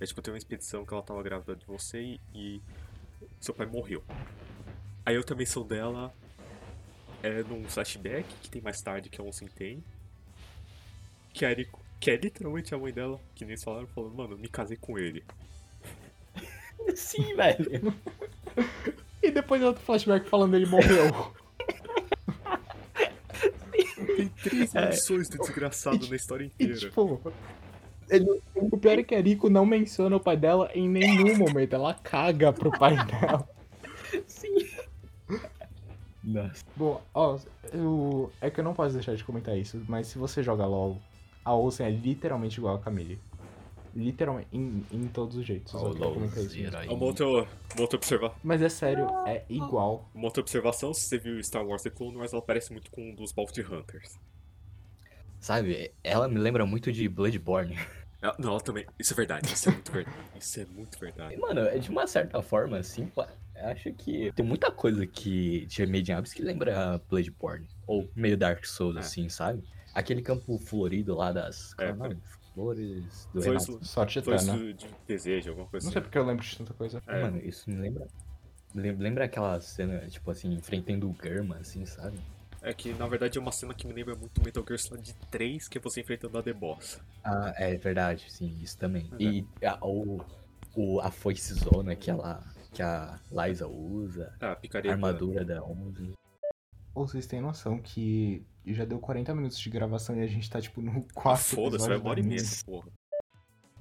Aí, tipo, tem uma expedição que ela tava grávida de você e, e seu pai morreu. Aí outra menção dela é num flashback que tem mais tarde que a Onsen tem. Que a Rico, que é literalmente a mãe dela, que nem falaram, falando, mano, eu me casei com ele. <laughs> Sim, velho. <laughs> E depois outro flashback falando ele morreu. <laughs> Tem três É. menções do desgraçado na história E inteira. tipo. ele- O pior é que a Rico não menciona o pai dela em nenhum momento. Ela caga pro pai <laughs> dela. Sim. Nossa. Bom, ó, eu... é que eu não posso deixar de comentar isso, mas se você joga LOL, a Olsen é literalmente igual a Camille. Literalmente, em, em todos os jeitos. eu só queria comentar isso mesmo. Uma outra, uma outra, observa Mas é sério, é igual. uma outra observação, se você viu Star Wars The Clone Wars, ela parece muito com um dos Bounty Hunters. Sabe, ela me lembra muito de Bloodborne. <laughs> Ela- não, ela também. Isso é verdade. Isso é muito verdade. Isso é muito verdade. Mano, é de uma certa forma, assim, pô, eu acho que tem muita coisa que de Made in Abyss que lembra Bloodborne. Ou meio Dark Souls, É. assim, sabe? Aquele campo florido lá das. Qual é o É, nome? Flores do Foi Renato. isso, Sorte foi eterna. isso de desejo, alguma coisa Não assim. sei porque eu lembro de tanta coisa. É. Mano, isso me lembra. lem- Lembra aquela cena, tipo assim, enfrentando o Germa, assim, sabe? É que, na verdade, é uma cena que me lembra muito Metal Gear Solid 3, que é você enfrentando a The Boss. Ah, é verdade, sim, isso também. Uhum. E a, o, o, a foice zona que, ela, que a Liza usa, Ah, a a picareta. armadura da 11. Ou vocês têm noção que já deu 40 minutos de gravação e a gente tá, tipo, no <laughs> quarto Foda-se, vai hora e da meia porra.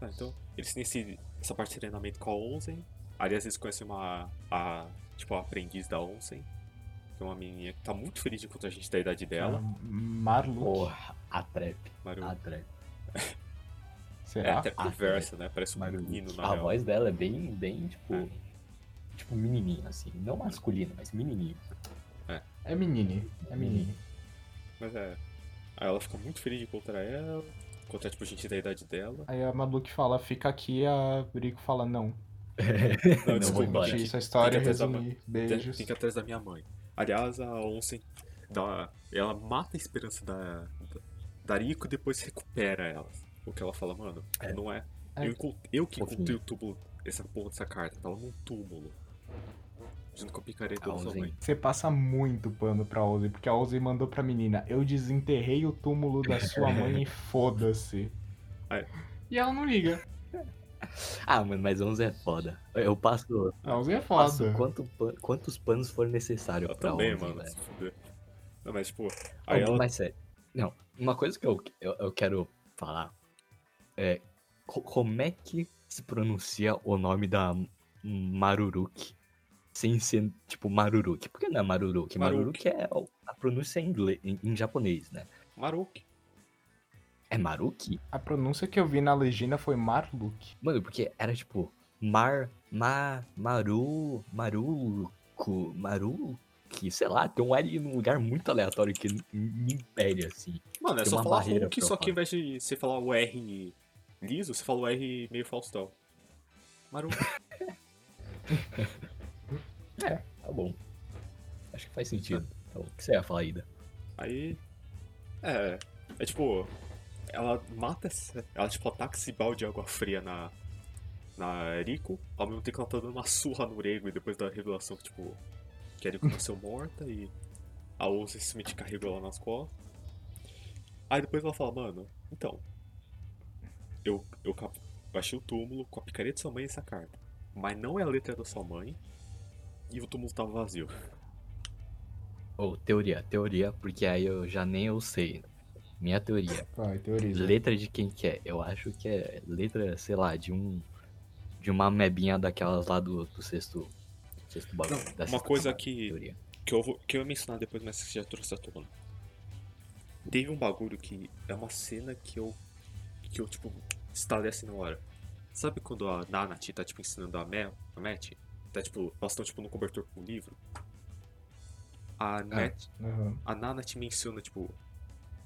Ah, então, eles têm esse, essa parte de treinamento com a Onsen. Aliás, eles conhecem uma. A, tipo, a aprendiz da Onsen. Que é uma menininha que tá muito feliz de encontrar a gente da idade dela. Ah, Marluke. Porra, a trap, Mario, a trap. <laughs> é, Será? até Ah, conversa, né? Parece um Mario- menino na a real. voz dela é bem, bem, tipo. É. Tipo, menininho, assim. Não masculino, mas menininho. É menine. É menine. Mas é. Aí ela fica muito feliz de encontrar ela. Encontrar, tipo, gente da idade dela. Aí a Marluke fala, fica aqui, a Rico fala, não. Não, Não, desculpa, vou embora. gente. Isso a história, que resumir. Tem, Beijos. tem que ir atrás da minha mãe. Aliás, a Onsen dá, ela mata a esperança da, da, da Rico e depois recupera ela. Porque ela fala, mano, É. não é. É. Eu, encont- eu que encontrei o túmulo, essa porra dessa carta, tava num túmulo. Junto com a picareta A da. Você passa muito pano pra Ozzy, porque a Ozzy mandou pra menina, eu desenterrei o túmulo da sua mãe e <laughs> foda-se. É. E ela não liga. <laughs> Ah, mano, mas 11 é foda. Eu passo, A Ozzy é passo foda. quanto, pan- quantos panos for necessário Eu pra também, 11, mano. velho. Não, mas tipo, aí ela. Mas sério. Não, uma coisa que eu, eu, eu quero falar é co- como é que se pronuncia o nome da Maruruki sem ser tipo Maruruki? Por que não é Maruruki? Maruki. Maruruki é o- a pronúncia em, inglês, em, em japonês, né? Maruki. É Maruki? A pronúncia que eu vi na legenda foi Marluke. Mano, porque era tipo Mar, Ma, Maru, Maruco, Maruki, sei lá, tem um L num lugar muito aleatório que me impede, assim. Mano, é só uma falar barreira Hulk, só que ao invés de você falar o R liso, você fala o R meio Faustão. Maruki. <laughs> Tá bom. Acho que faz sentido. Tá. O que você ia falar, Ida? Aí. É. É tipo. Ela mata. Ela tipo ataca esse balde de água fria na. Na Rico, ao mesmo tempo que ela tá dando uma surra no Rego e depois da revelação que, tipo. Que a Rico nasceu morta e. A Ousa simplesmente carrega ela nas costas. Aí depois ela fala, mano, então. Eu, eu achei o túmulo com a picareta de sua mãe e essa carta. Mas não é a letra da sua mãe. E o túmulo tava vazio. Ou teoria, teoria, porque aí eu já nem eu sei. Minha teoria. Vai, teoriza. Letra de quem que é? Eu acho que é letra, sei lá, de um. De uma mebinha daquelas lá do, do sexto. Sexto bagulho. Não, uma sexta coisa que- teoria. que eu, vou, que eu ia mencionar depois, mas que já trouxe à tona. Teve um bagulho que é uma cena que eu. que eu, tipo, estalei assim na hora. Sabe quando a Nanati tá, tipo, ensinando a, Mel, a Matt? Tá, tipo, elas estão, tipo, no cobertor com o livro. A, Matt, Aham. a Nanati menciona, tipo,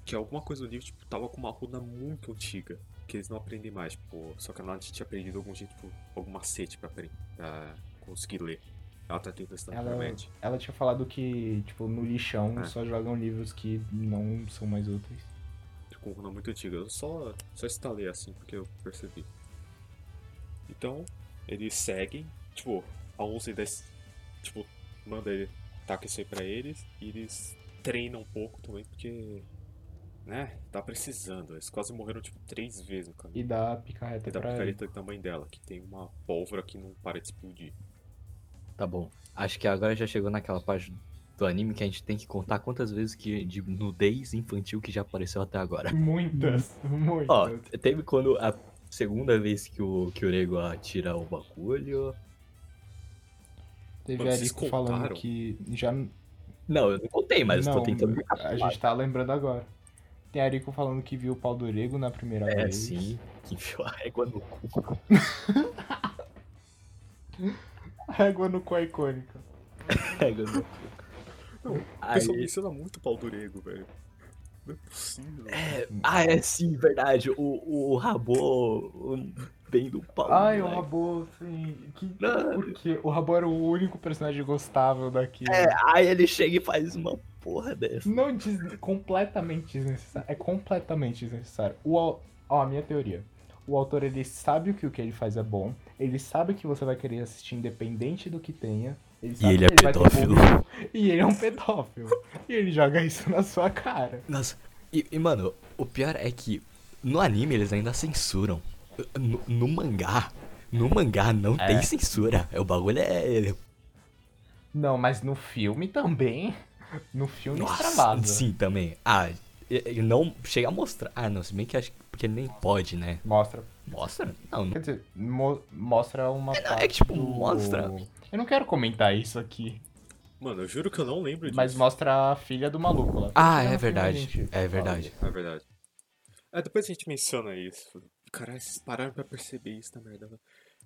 que alguma coisa no livro, tipo, tava com uma runa muito antiga. Que eles não aprendem mais, tipo, só que a Nanati tinha aprendido algum jeito, tipo, algum macete pra, aprender, pra conseguir ler. Ela tá tentando pra Ela, Matt. ela tinha falado que, tipo, no lixão É. só jogam livros que não são mais úteis. com runa muito antiga. Eu só, só instalei assim porque eu percebi. Então, eles seguem. Tipo, a 11 desce, tipo, manda ele, taca isso aí pra eles. E eles treinam um pouco também porque, né, tá precisando. Eles quase morreram, tipo, três vezes no caminho. E dá picareta E da picareta da mãe dela, que tem uma pólvora que não para de explodir. Tá bom. Acho que agora já chegou naquela parte do anime que a gente tem que contar quantas vezes que de nudez infantil que já apareceu até agora. Muitas, muitas. Ó, teve quando a segunda vez que o, que o Rego atira o bagulho. Teve Mano, a vocês Rico falando que já. Não, eu não contei, mas não, tô tentando A gente tá lembrando agora. Tem a Rico falando que viu o pau do Rego na primeira É, vez. sim. Que enfiou a régua no cu. <laughs> Régua no cu é icônica. <laughs> Régua no cu. O pessoal Aí, menciona muito o pau do Rego, velho. Não é possível. É, ah, é sim, verdade. O, o Rabo o- vem do pau. Ai, o. Rabo, assim. Que, porque o Rabo era o único personagem gostável daquilo. É, aí ele chega e faz uma porra dessa. Não des... completamente desnecessário. É completamente desnecessário. O, ó, a minha teoria. O autor ele sabe o que o que ele faz é bom. Ele sabe que você vai querer assistir independente do que tenha. Ele sabe ele é ter pedófilo. E ele é um pedófilo. e ele joga isso na sua cara. Nossa, e, e, mano, o pior é que no anime eles ainda censuram. No, no mangá, no mangá não É. tem censura. O bagulho é. Não, mas no filme também. No filme Nossa, extravasa. sim, também. Ah, não chega a mostrar. Ah, não, se bem que acho que porque ele nem pode, né? Mostra. Mostra? Não, não. Quer dizer, mo- mostra uma É, não, é que, tipo, do- mostra. Eu não quero comentar isso aqui. Mano, eu juro que eu não lembro disso. Mas mostra a filha do maluco lá. Ah, é filme, a verdade. É verdade. É verdade. É, depois a gente menciona isso. Caralho, vocês pararam pra perceber isso na merda.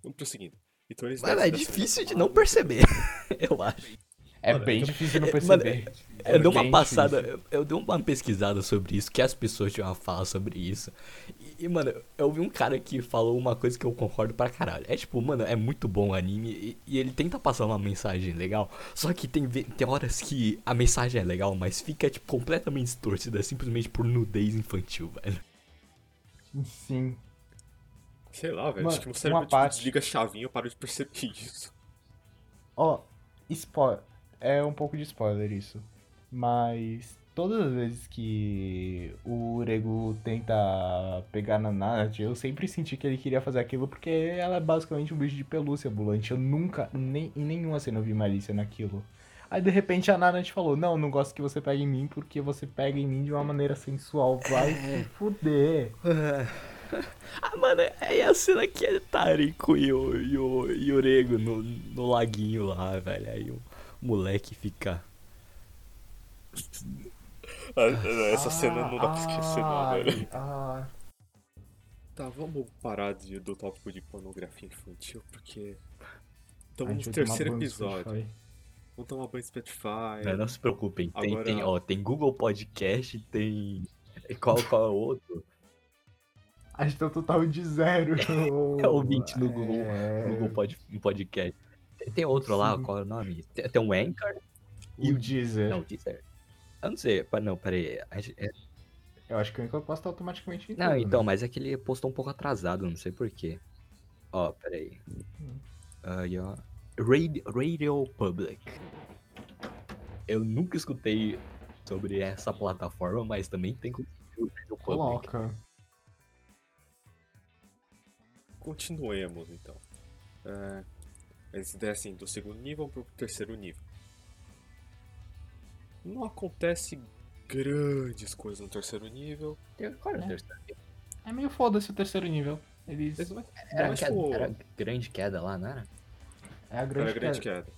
Vamos prosseguindo. Então eles descem é difícil de nave. não perceber, <laughs> eu acho. É Mano, bem eu- difícil não é- perceber. É Eu dei uma bem passada, eu, eu dei uma pesquisada sobre isso, que as pessoas tinham uma fala sobre isso. E, e, mano, eu vi um cara que falou uma coisa que eu concordo pra caralho. É tipo, mano, é muito bom o anime e, e ele tenta passar uma mensagem legal. Só que tem, tem horas que a mensagem é legal, mas fica, tipo, completamente distorcida simplesmente por nudez infantil, velho. Sim. Sei lá, velho. Uma- acho que meu cérebro uma tipo, parte- desliga a chavinha eu paro de perceber <laughs> isso. Ó, spoiler. É um pouco de spoiler isso. Mas todas as vezes que o Urego tenta pegar na Nath, eu sempre senti que ele queria fazer aquilo porque ela é basicamente um bicho de pelúcia ambulante. Eu nunca, nem, em nenhuma cena eu vi malícia naquilo. Aí de repente a Nanat falou, não, não gosto que você pegue em mim porque você pega em mim de uma maneira sensual. Vai <laughs> se fuder. <laughs> <laughs> Ah, mano, é a cena que é Tariko e o, e o, e o Rego no, no laguinho lá, velho. Aí o moleque fica. Ah, Essa cena não dá pra esquecer, não, Ai, velho. ah, Tá, vamos parar de, do tópico de pornografia infantil, porque. a Estamos no terceiro episódio. Vamos tomar banho Spotify. Não, não se preocupem. Tem, Agora- tem, ó, tem Google Podcast, tem. <laughs> Qual, qual é o outro? A gente tem um total de zero. <laughs> É ouvinte no Google, É, Google pod, Podcast. Tem, outro lá, Sim. qual é o nome? Tem, tem um Anchor O Deezer. Não, Deezer. Eu não sei, não, peraí. gente- é- Eu acho que o Anchor posta automaticamente em Não, então, né? mas é que ele postou um pouco atrasado, não sei porquê. Ó, peraí. Aí, ó. Radio, Radio Public. Eu nunca escutei sobre essa plataforma, mas também tem o Radio Public. Coloca. Continuemos, então. É, eles descem do segundo nível pro terceiro nível. Não acontece grandes coisas no terceiro nível. Qual era o É. terceiro? É meio foda-se o terceiro nível. Eles. Era, Mas, queda- pô- era grande queda lá, não era? É a grande, Era grande queda. queda.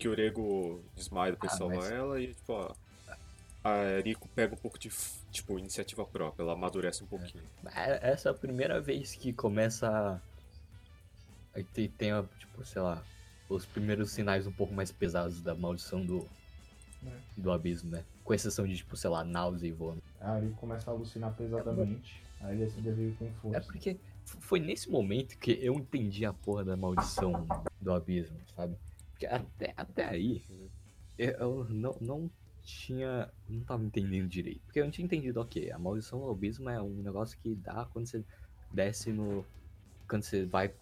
Que o Rego desmaia depois Ah, salva mas- ela e, tipo, a, a Rico pega um pouco de, tipo, iniciativa própria. Ela amadurece um pouquinho. É- Essa é a primeira vez que começa. a- tem, tem, a, tipo, sei lá, os primeiros sinais um pouco mais pesados da maldição do, É. do abismo, né? Com exceção de, tipo, sei lá, náusea e vômito. A Ari começa a alucinar pesadamente. Aí ele acende veio com É força. porque f- foi nesse momento que eu entendi a porra da maldição do abismo, sabe? Porque até, até aí eu- eu não, não tinha. não tava entendendo direito. Porque eu não tinha entendido, ok, a maldição do abismo é um negócio que dá quando você desce no. quando você vai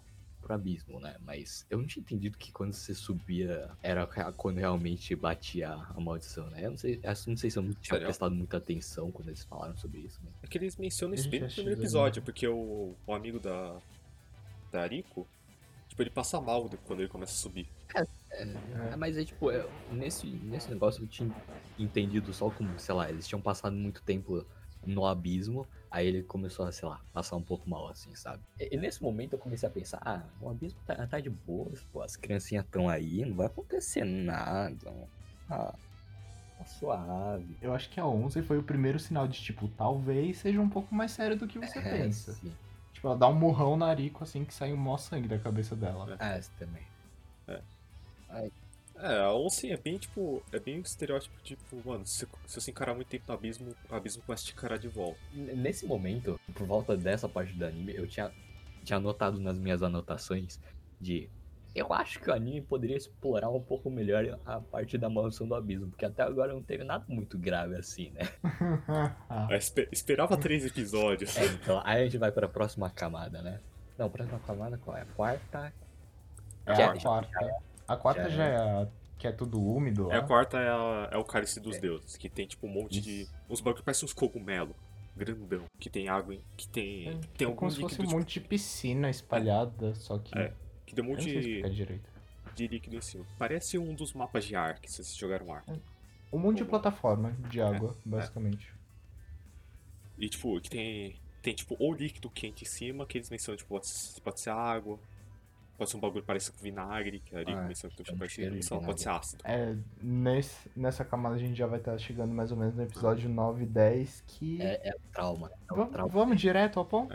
pro abismo, né? Mas eu não tinha entendido que quando você subia era quando realmente batia a maldição, né? Eu não sei, eu não sei se eu não tinha Sério? prestado muita atenção quando eles falaram sobre isso, né? É que eles mencionam isso bem no primeiro de episódio, porque o, o amigo da, da Rico, tipo, ele passa mal quando ele começa a subir. É, mas é tipo, eu- nesse, nesse negócio eu tinha entendido só como, sei lá, eles tinham passado muito tempo no abismo, aí ele começou a, sei lá, passar um pouco mal, assim, sabe? E, e nesse momento eu comecei a pensar, ah, o abismo tá, tá de boa, pô, as criancinhas estão aí, não vai acontecer nada. Ah, tá suave. Eu acho que a 11 foi o primeiro sinal de, tipo, talvez seja um pouco mais sério do que você É, pensa. sim. Tipo, ela dá um murrão na Arico assim que sai o maior sangue da cabeça dela. Ah, esse também. É, a onça é bem, tipo, é bem o estereótipo, tipo, mano, se, se você encarar muito tempo no abismo, o abismo vai te encarar de volta. N- Nesse momento, por volta dessa parte do anime, eu tinha, tinha anotado nas minhas anotações de. Eu acho que o anime poderia explorar um pouco melhor a parte da maldição do abismo, porque até agora não teve nada muito grave assim, né? <laughs> Eu espe- esperava três episódios. É, então, aí a gente vai pra próxima camada, né? Não, próxima camada qual é? A quarta. É Já- a quarta. A quarta já já é a que é tudo úmido É, a quarta é, a- é o cálice dos deuses, que tem, tipo, um monte de... Uns bagulho que parecem uns cogumelo grandão, que tem água, em- que tem... tem é algum como se fosse um tipo, monte de piscina espalhada, só que. É, que tem um monte de, de líquido em cima. Parece um dos mapas de Ark, se vocês jogaram Ark. Um monte de Como- plataforma de É, água, basicamente. E, tipo, que tem, tem, tipo, ou líquido quente em cima, que eles mencionam, tipo, pode ser, pode ser água, pode ser um bagulho parecido com vinagre, que ali Ah, mencionam que tem tem um parecido, sei lá, pode ser ácido. É, nesse, nessa camada a gente já vai estar chegando mais ou menos no episódio 9 e 10, que. É, é o trauma. É o vamos, trauma. vamos direto ao ponto?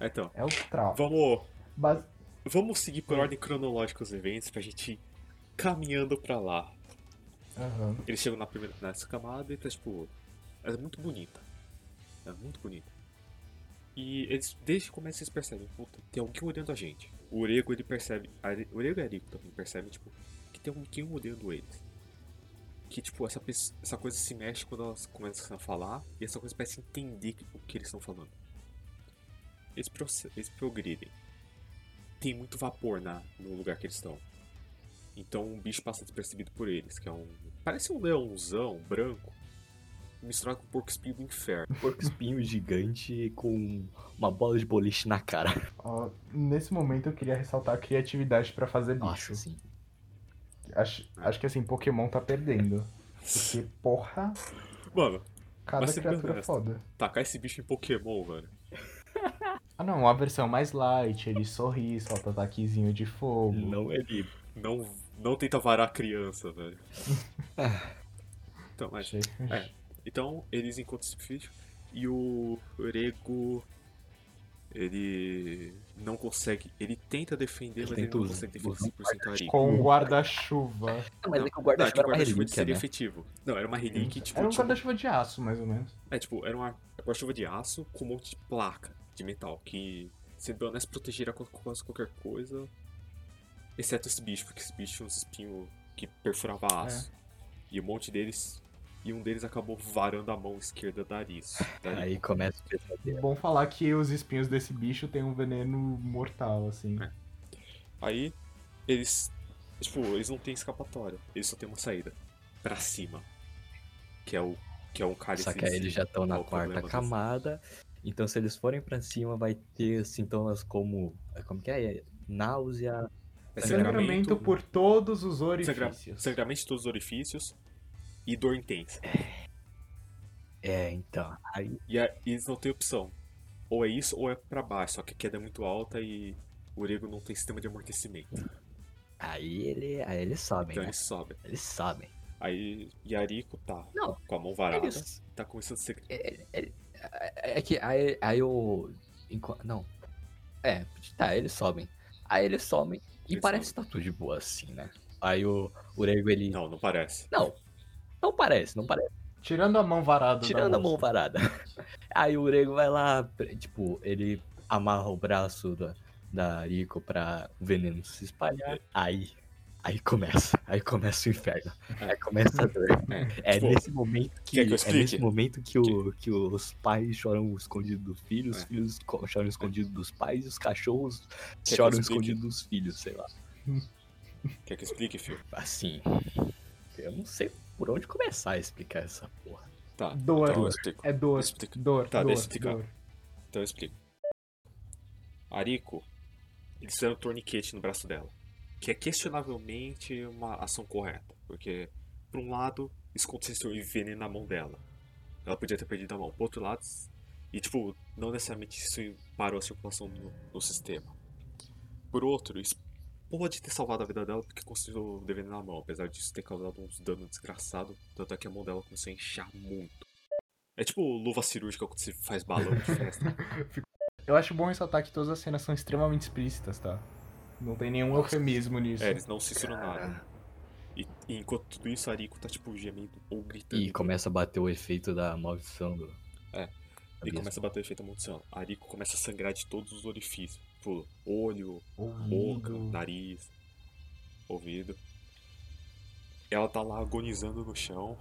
Então, É o trauma. vamos, Bas- vamos seguir por ordem cronológica os eventos pra gente ir caminhando pra lá. Aham. Eles chegam na primeira, nessa camada e tá, tipo, é muito bonita. É muito bonita. E eles, desde que começa, eles percebem, puta, tem alguém olhando a gente. O Orego, ele percebe, o Orego e a Arico também percebem, tipo, que tem alguém olhando eles. Que, tipo, essa, essa coisa se mexe quando elas começam a falar e essa coisa parece entender o que eles estão falando. Eles, proce- eles progridem. Tem muito vapor na, no lugar que eles estão. Então um bicho passa despercebido por eles, que é um. Parece um leãozão branco, misturado com um porco espinho do inferno. <laughs> Porco espinho gigante com uma bola de boliche na cara. Ó, nesse momento eu queria ressaltar a criatividade pra fazer bicho. Nossa, sim. Acho, acho que assim, Pokémon tá perdendo. Porque, porra, Mano, cada criatura honesto. foda. tacar esse bicho em Pokémon, velho. Ah não, a versão mais light, ele sorri, solta ataquezinho de fogo. Não ele. Não, não tenta varar a criança, velho. <laughs> Então, mas, é. Então eles encontram esse bicho e o Orego. Ele não consegue. Ele tenta defender, Ele mas ele não consegue defender usar um 100% a Arico. Com um guarda-chuva. Não, mas é que o Não, é guarda-chuva relíquia, seria né? efetivo. Não, era uma relíquia, tipo, Era um tinha guarda-chuva de aço, mais ou menos. É, tipo, era uma guarda-chuva de aço com um monte de placa de metal que, sendo honesto, protegeria contra quase qualquer coisa, exceto esse bicho, porque esse bicho tinha uns espinhos que perfurava aço. E um monte deles, e um deles acabou varando a mão esquerda da Aris. Aí começa o pesadelo. Bom falar que os espinhos desse bicho tem um veneno mortal, assim. É. Aí, eles, tipo, eles não têm escapatória, eles só têm uma saída, pra cima, que é o, que é um cálice Só que aí eles já estão na Qual o quarta camada. Então se eles forem pra cima, vai ter sintomas como. Como que é? Náusea. É Sangramento por todos os sangra- orifícios. sangramento de todos os orifícios e dor intensa. É, então. Aí E, a- e eles não têm opção. Ou é isso ou é pra baixo, só que a queda é muito alta e o Orego não tem sistema de amortecimento. Aí ele. Aí eles sabem, Então né? eles sobem. Eles sabem. Aí Yarico tá Não, com a mão varada, Eles. tá começando a ser. É, é- é- é que aí, aí o. Não. É, tá, eles sobem. Aí eles sobem e Eles parece que tá tudo de boa assim, né? Aí o Urego ele. Não, não parece. Não, não parece, não parece. Tirando a mão varada da Tirando a mão varada. <laughs> Aí o Urego vai lá, tipo, ele amarra o braço da, da Rico pra o veneno se espalhar. Aí. Aí começa. Aí começa o inferno. Aí começa a dor. É Tipo, nesse momento que, quer que é nesse momento que, o, que os pais choram escondido dos filhos, os É. filhos choram escondido dos pais e os cachorros que eu choram escondido dos filhos, sei lá. Quer que eu explique, filho? Assim, eu não sei por onde começar a explicar essa porra. Tá. Dor. Então eu explico. É dor, Explica. dor, Tá, dor, deixa eu explicar. dor. Então eu explico. Arico, eles fizeram um torniquete no braço dela. Que é questionavelmente uma ação correta. Porque, por um lado, isso aconteceu e veneno na mão dela. Ela podia ter perdido a mão. Por outro lado, e tipo, não necessariamente isso parou a circulação no, no sistema. Por outro, isso pode ter salvado a vida dela porque conseguiu veneno na mão, apesar disso ter causado uns danos desgraçados. Tanto é que a mão dela começou a inchar muito. É tipo luva cirúrgica quando você faz balão de festa. <laughs> Eu acho bom ressaltar que todas as cenas são extremamente explícitas, tá? Não tem nenhum eufemismo nisso. É, eles não censuram nada. E, E enquanto tudo isso, a Ariko tá, tipo, gemendo ou gritando. E começa a bater o efeito da maldição do. É. E começa a bater o efeito da maldição. A Ariko começa a sangrar de todos os orifícios. Tipo, olho, boca, Ouvido. nariz, ouvido. Ela tá lá agonizando no chão.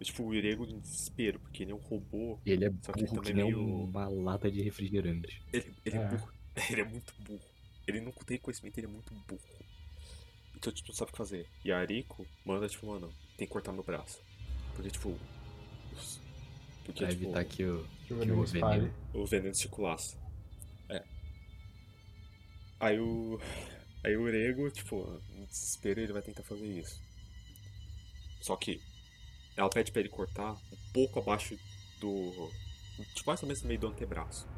E, tipo, o Irego em desespero, porque ele é um robô. E ele é Só que ele burro que também nem é meio- uma lata de refrigerante. Ele, ele é. É. burro. <laughs> Ele é muito burro. Ele não tem conhecimento, ele é muito burro. Então, tipo, não sabe o que fazer. E a Ariko manda, tipo, mano, tem que cortar meu braço. Porque, tipo. Porque, Pra tipo, evitar que o, Que que o veneno. o veneno circulasse. Aí o. Aí o Urego, tipo, no desespero ele vai tentar fazer isso. Só que ela pede pra ele cortar um pouco abaixo do. Tipo, mais ou menos no meio do antebraço.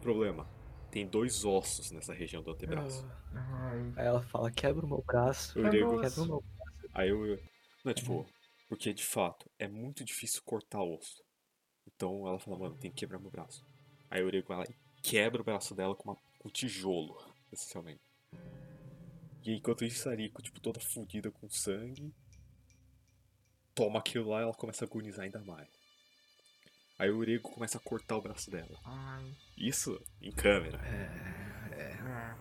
Problema. Tem dois ossos nessa região do antebraço. Ai, Aí ela fala, quebra o meu braço. O Urego. Quebra o meu Aí eu. Não, tipo, porque de fato é muito difícil cortar osso. Então ela fala, mano, tem que quebrar meu braço. Aí o Urego vai lá e quebra o braço dela com, uma, com um tijolo, essencialmente. E enquanto isso, a Ariko, tipo, toda fodida com sangue, toma aquilo lá e ela começa a agonizar ainda mais. Aí o Urego começa a cortar o braço dela. Isso em câmera. ah.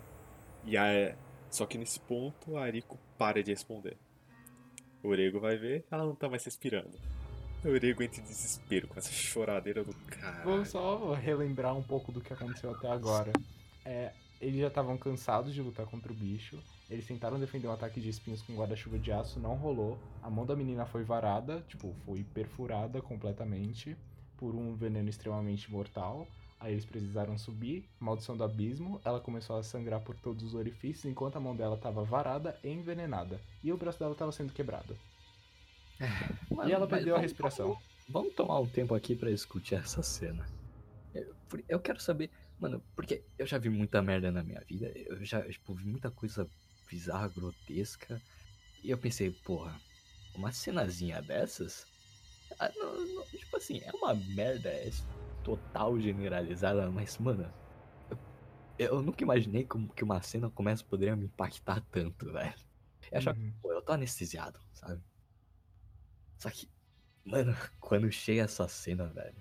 E aí, só que nesse ponto a Ariko para de responder. O Urego vai ver, ela não tá mais respirando. O Urego entra em desespero com essa choradeira do cara. Vamos só relembrar um pouco do que aconteceu até agora. É, eles já estavam cansados de lutar contra o bicho. Eles tentaram defender um ataque de espinhos com guarda-chuva de aço, não rolou. A mão da menina foi varada, tipo, foi perfurada completamente por um veneno extremamente mortal. Aí eles precisaram subir, maldição do abismo. Ela começou a sangrar por todos os orifícios, enquanto a mão dela estava varada e envenenada. E o braço dela estava sendo quebrado. Mano, e ela perdeu a respiração. Vamos tomar um tempo aqui pra discutir essa cena. Eu, eu quero saber, mano, porque eu já vi muita merda na minha vida, eu já, tipo, vi muita coisa bizarra, grotesca, e eu pensei, porra, uma cenazinha dessas, ah, não- não- tipo assim, é uma merda é total generalizada, mas, mano, eu, nunca imaginei como que uma cena como essa poderia me impactar tanto, velho. Eu achava Uhum. Pô, eu tô anestesiado, sabe? Só que, mano, <laughs> quando chega essa cena, velho,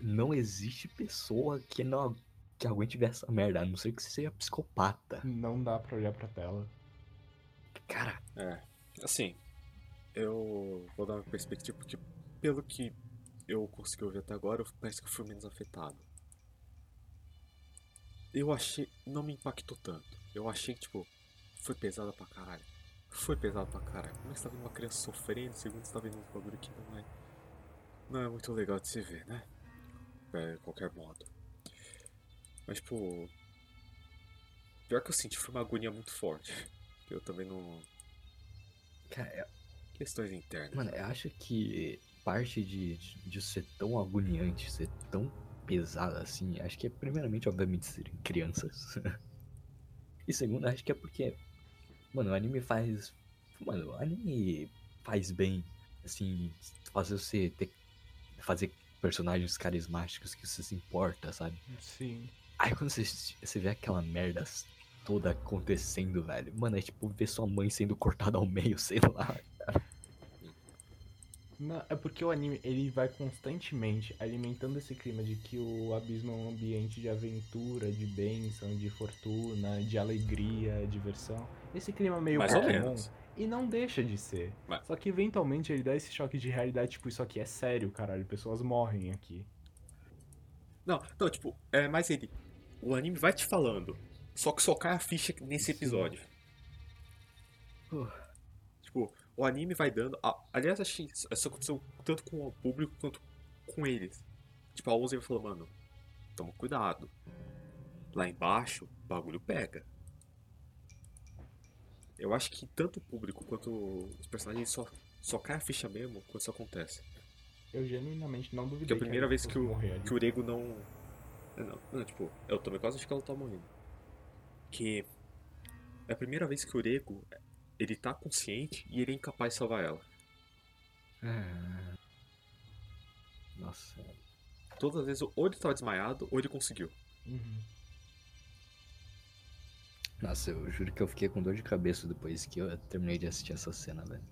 não existe pessoa que não que aguente ver essa merda, a não ser que você seja psicopata. Não dá pra olhar pra tela. Cara, É, assim, eu vou dar uma perspectiva porque pelo que eu consegui ouvir até agora, eu- parece que eu fui menos afetado. Eu achei, não me impactou tanto. Eu achei que, tipo, foi pesada pra caralho. Foi pesado pra caralho. Como é que você tá vendo uma criança sofrendo, segundo você tá vendo um bagulho que não é, não é muito legal de se ver, né? É, de qualquer modo. Mas, tipo, pior que eu senti foi uma agonia muito forte. Eu também não, cara, eu- Questões internas. mano, eu acho que parte de, de, de ser tão agoniante, ser tão pesado assim, acho que é primeiramente, obviamente, serem crianças. <laughs> e segundo, acho que é porque, mano, o anime faz. Mano, o anime faz bem, assim, fazer você ter. fazer personagens carismáticos que você se importa, sabe? Sim. Aí quando você, você vê aquela merda toda acontecendo, velho, mano, é tipo ver sua mãe sendo cortada ao meio, <laughs> sei lá. Não, é porque o anime ele vai constantemente alimentando esse clima de que o abismo é um ambiente de aventura, de bênção, de fortuna, de alegria, diversão. Esse clima meio Mais ou Pokémon. menos. E não deixa de ser. Mas- Só que eventualmente ele dá esse choque de realidade, tipo, isso aqui é sério, caralho. Pessoas morrem aqui. Não, não, tipo, é mais ele. O anime vai te falando. Só que só cai a ficha nesse episódio. Uh. Tipo, o anime vai dando. ah, aliás, acho que isso aconteceu tanto com o público quanto com eles. Tipo, a Ozen falou, mano, toma cuidado. Lá embaixo, o bagulho pega. Eu acho que tanto o público quanto os personagens só, só cai a ficha mesmo quando isso acontece. Eu genuinamente não duvidei. Porque a primeira ele vez que o, que o Urego não. é, Não, não, tipo, eu também quase acho que ela tá morrendo. Que é a primeira vez que o Urego ele tá consciente e ele é incapaz de salvar ela. Ah. Nossa. Todas as vezes, ou ele tava desmaiado, ou ele conseguiu. Uhum. Nossa, eu juro que eu fiquei com dor de cabeça depois que eu terminei de assistir essa cena, velho.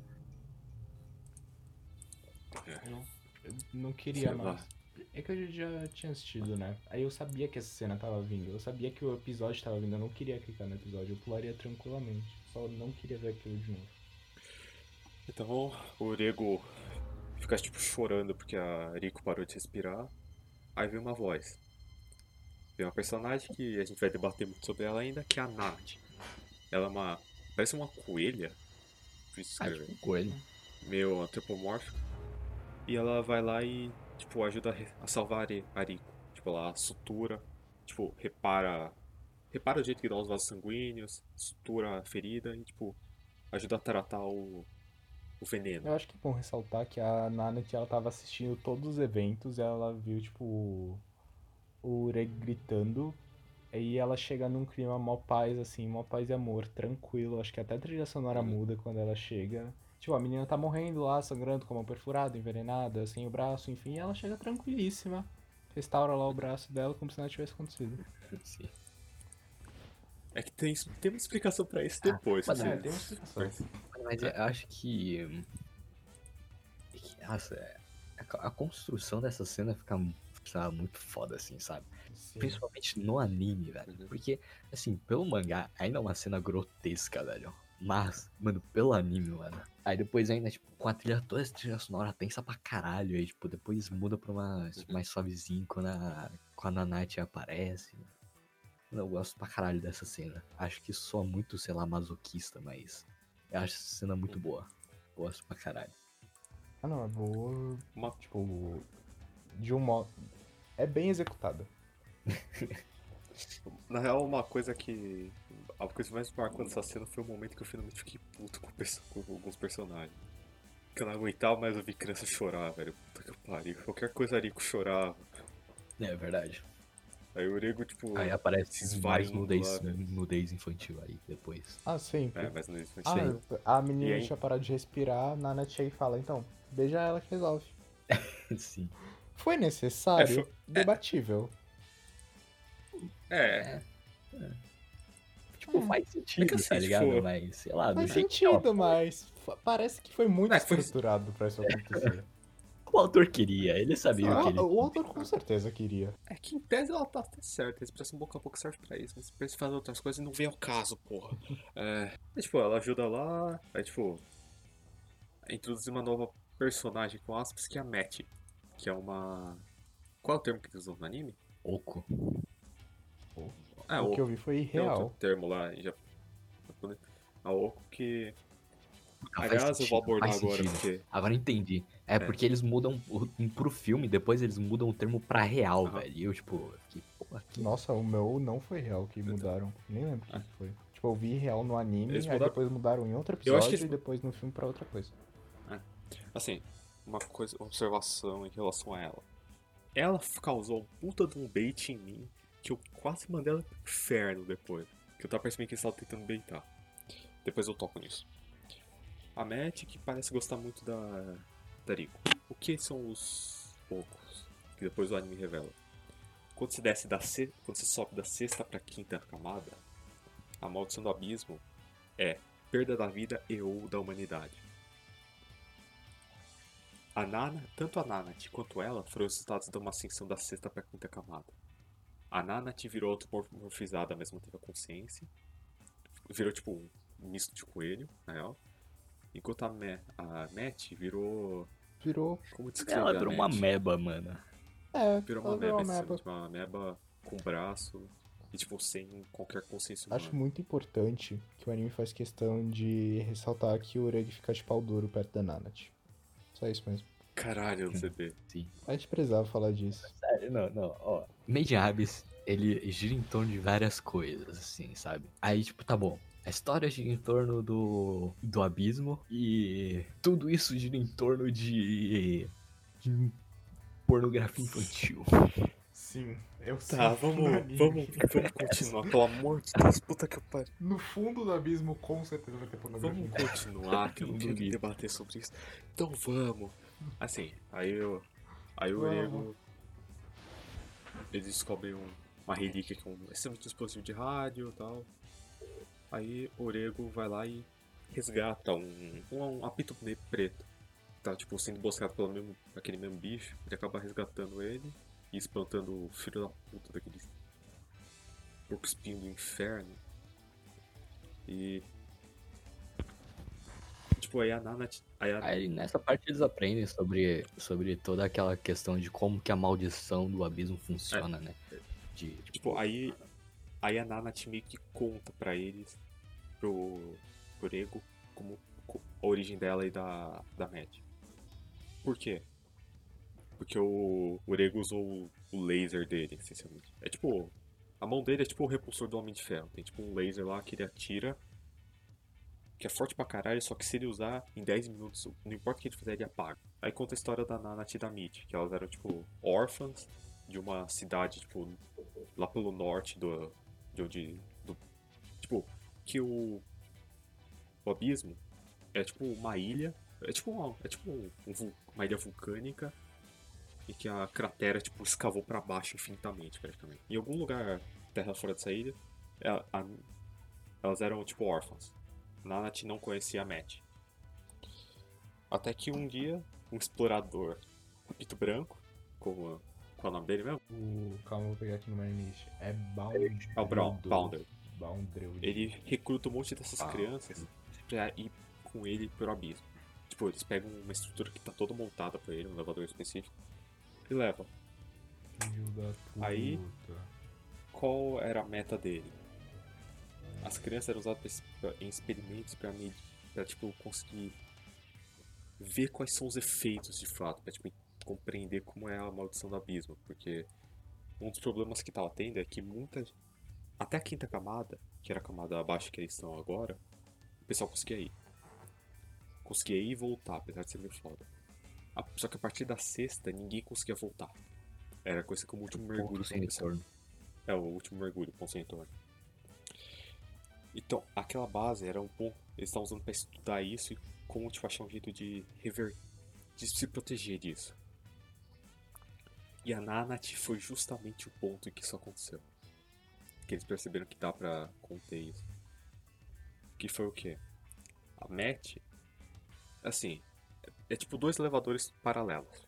Eu não queria Sei lá. mais. É que eu já tinha assistido, né? Aí eu sabia que essa cena tava vindo. Eu sabia que o episódio tava vindo. Eu não queria clicar no episódio. Eu pularia tranquilamente. Só não queria ver aquilo de novo. Então o Urego fica tipo chorando porque a Rico parou de respirar. Aí vem uma voz. Vem uma personagem que a gente vai debater muito sobre ela ainda, que é a Nadi. Ela é uma. parece uma coelha. Por isso Ah, tipo, coelho. meio antropomórfico. E ela vai lá e, tipo, ajuda a, salvar a Rico. Tipo, ela sutura, tipo, repara. Repara o jeito que dá os vasos sanguíneos, sutura a ferida e, tipo, ajuda a tratar o, o veneno. Eu acho que é bom ressaltar que a Nanette, ela tava assistindo todos os eventos e ela viu, tipo, o- o Ureg gritando. Aí ela chega num clima mó paz, assim, mó paz e amor, tranquilo. Acho que até a trilha sonora Uhum. muda quando ela chega. Tipo, a menina tá morrendo lá, sangrando com a mão perfurada, envenenada, sem o braço, enfim. E ela chega tranquilíssima. Restaura lá o braço dela como se nada tivesse acontecido. <laughs> Sim. É que tem, tem uma explicação pra isso depois. mas se É, tem uma explicação. Mas eu acho que. que, Nossa, é- a, a construção dessa cena fica muito foda, assim, sabe? Sim. Principalmente no anime, velho. Uhum. Porque, assim, pelo mangá, ainda é uma cena grotesca, velho. Mas, mano, pelo anime, mano. Aí depois ainda, tipo, com a trilha, toda essa trilha sonora tensa pra caralho. Aí, tipo, depois muda pra uma tipo, mais suavezinho quando a, quando a Night aparece. Eu gosto pra caralho dessa cena. Acho que sou muito, sei lá, masoquista, mas eu acho essa cena muito boa. Gosto pra caralho. Ah, não, é boa. Uma- Tipo, de um modo. É bem executada. <laughs> Na real, uma coisa que. A coisa mais marcante dessa cena foi o momento que eu finalmente fiquei puto com, perso- com alguns personagens. Que eu não aguentava mais ouvir criança chorar, velho. Puta que pariu. Qualquer coisa Rico chorava. É verdade. Aí o Urego, tipo. Aí aparece esses mais nudez, lá, velho. nudez infantil aí depois. Ah, sempre. É, mas não existe Ah, a menina tinha parado de respirar, Nana chega e fala, então, beija ela que resolve. <laughs> Sim. Foi necessário? É, foi- Debatível. É, Tipo, Hum. faz sentido, É que assim, tá ligado? tipo, Mas, sei lá, Faz sentido, mas parece que foi muito É, foi- estruturado pra isso acontecer. O autor queria, ele sabia o que ele Ah, o autor com certeza queria. é que em tese ela tá até certa. A expressão boca a boca serve pra isso. Mas pra eles fazer outras coisas não vem ao caso, porra. É. Aí, tipo, ela ajuda lá. Aí, tipo. Introduzir uma nova personagem com aspas que é a Matt. Que é uma. Qual é o termo que eles usam no anime? Oco. É, o o que eu vi foi Tem real. outro termo lá em Jap- japonês. A Oco que. Ah, Aliás, eu vou abordar agora, sentido. porque. Agora entendi. É, porque eles mudam o- pro filme, depois eles mudam o termo pra real, velho. E eu, tipo, que porra, que... Nossa, o meu não foi real que mudaram. Nem lembro o que que foi. Tipo, eu vi real no anime, Eles aí mudaram- depois mudaram em outro Eu acho episódio que e depois no filme pra outra coisa. Assim, uma coisa, uma observação em relação a ela. Ela causou um puta de um bait em mim que eu quase mandei ela pro inferno depois. Que eu tava percebendo que eles estavam tentando baitar. Depois eu toco nisso. A Matt, que parece gostar muito da, da Rico. O que são os poucos? Que depois o anime revela. Quando você desce da se... quando você sobe da sexta pra quinta camada, a maldição do abismo é perda da vida e ou da humanidade. A Nana, tanto a Nanat quanto ela foram resultados de uma ascensão da sexta para quinta camada. A Nanat virou automorfizada, mas manteve a consciência. Virou tipo um misto de coelho, na real. Enquanto a, Me a Matt virou. Virou. Como descrever Ela a virou uma meba, mano. É, Virou uma ela virou meba, uma assim, meba. tipo, uma meba com braço e tipo sem qualquer consciência humana. Acho muito importante que o anime faz questão de ressaltar que o Ureg fica de pau duro perto da Nanat. Só isso mesmo. Caralho, CB. Sim. A gente precisava falar disso. Sério, não, não, ó. Made Abyss, ele gira em torno de várias coisas, assim, sabe? Aí, tipo, tá bom. A história gira em torno do, do abismo e tudo isso gira em torno de, de pornografia infantil. Sim, eu Tá, vamos, vamos, vamos continuar, pelo amor de Deus, puta que pariu. No fundo do abismo, com certeza vai ter pornografia. Vamos continuar, que eu <laughs> não quero debater sobre isso. Então vamos. Assim, aí eu. Aí o. Ego. Ele descobre um- uma relíquia que é um extremamente dispositivo de rádio e tal. Aí Orego vai lá e resgata um, um, apito preto. Tá, tipo, sendo emboscado pelo mesmo, aquele mesmo bicho. Ele acaba resgatando ele e espantando o filho da puta daquele porco espinho do inferno. E. Tipo, aí a Nana. Aí a, Aí nessa parte eles aprendem sobre, sobre toda aquela questão de como que a maldição do abismo funciona, né? De, Tipo, aí, aí a Nanat meio que conta pra eles, pro, pro Ego, como co- a origem dela e da, da Mad. Por quê? Porque o, o Ego usou o, laser dele, essencialmente. É tipo, a mão dele é tipo o repulsor do Homem de Ferro. Tem tipo um laser lá que ele atira, que é forte pra caralho, só que se ele usar em 10 minutos, não importa o que ele fizer, ele apaga. Aí conta a história da Nanat e da Mitch, que elas eram tipo órfãs de uma cidade, tipo, lá pelo norte do. de onde. Do, tipo, que o. O abismo é tipo uma ilha. É tipo uma, é tipo um, um uma ilha vulcânica. E que a cratera, tipo, escavou pra baixo infinitamente, praticamente. Em algum lugar, terra fora dessa ilha, é a- elas eram, tipo, órfãs. Nanat não conhecia a Matt. Até que um dia, um explorador, apito branco, como qual é o nome dele mesmo? O, calma, vou pegar aqui no Minimist. É Bound. É o Brown, Bounder. Boundary. Ele recruta um monte dessas Ah. crianças pra ir com ele pro abismo. Tipo, eles pegam uma estrutura que tá toda montada pra ele, um elevador específico, e levam. Filho da puta. Aí- Qual era a meta dele? As crianças eram usadas em experimentos pra, medir, pra tipo, conseguir ver quais são os efeitos de fato, pra tipo, compreender como é a maldição do abismo. Porque um dos problemas que tava tendo é que muita. Até a quinta camada, que era a camada abaixo que eles estão agora, o pessoal conseguia ir. Conseguia ir e voltar, apesar de ser meio foda. A- Só que a partir da sexta, ninguém conseguia voltar. Era coisa como o último mergulho. ponto sem pra pessoa. retorno. É, o último mergulho, ponto sem retorno. Então, aquela base era um ponto. Eles estavam usando pra estudar isso e como tipo, achar um jeito de rever. de se proteger disso. E a Nanat foi justamente o ponto em que isso aconteceu. Que eles perceberam que dá pra conter isso. Que foi o quê? A Matt. Assim. É, é tipo dois elevadores paralelos.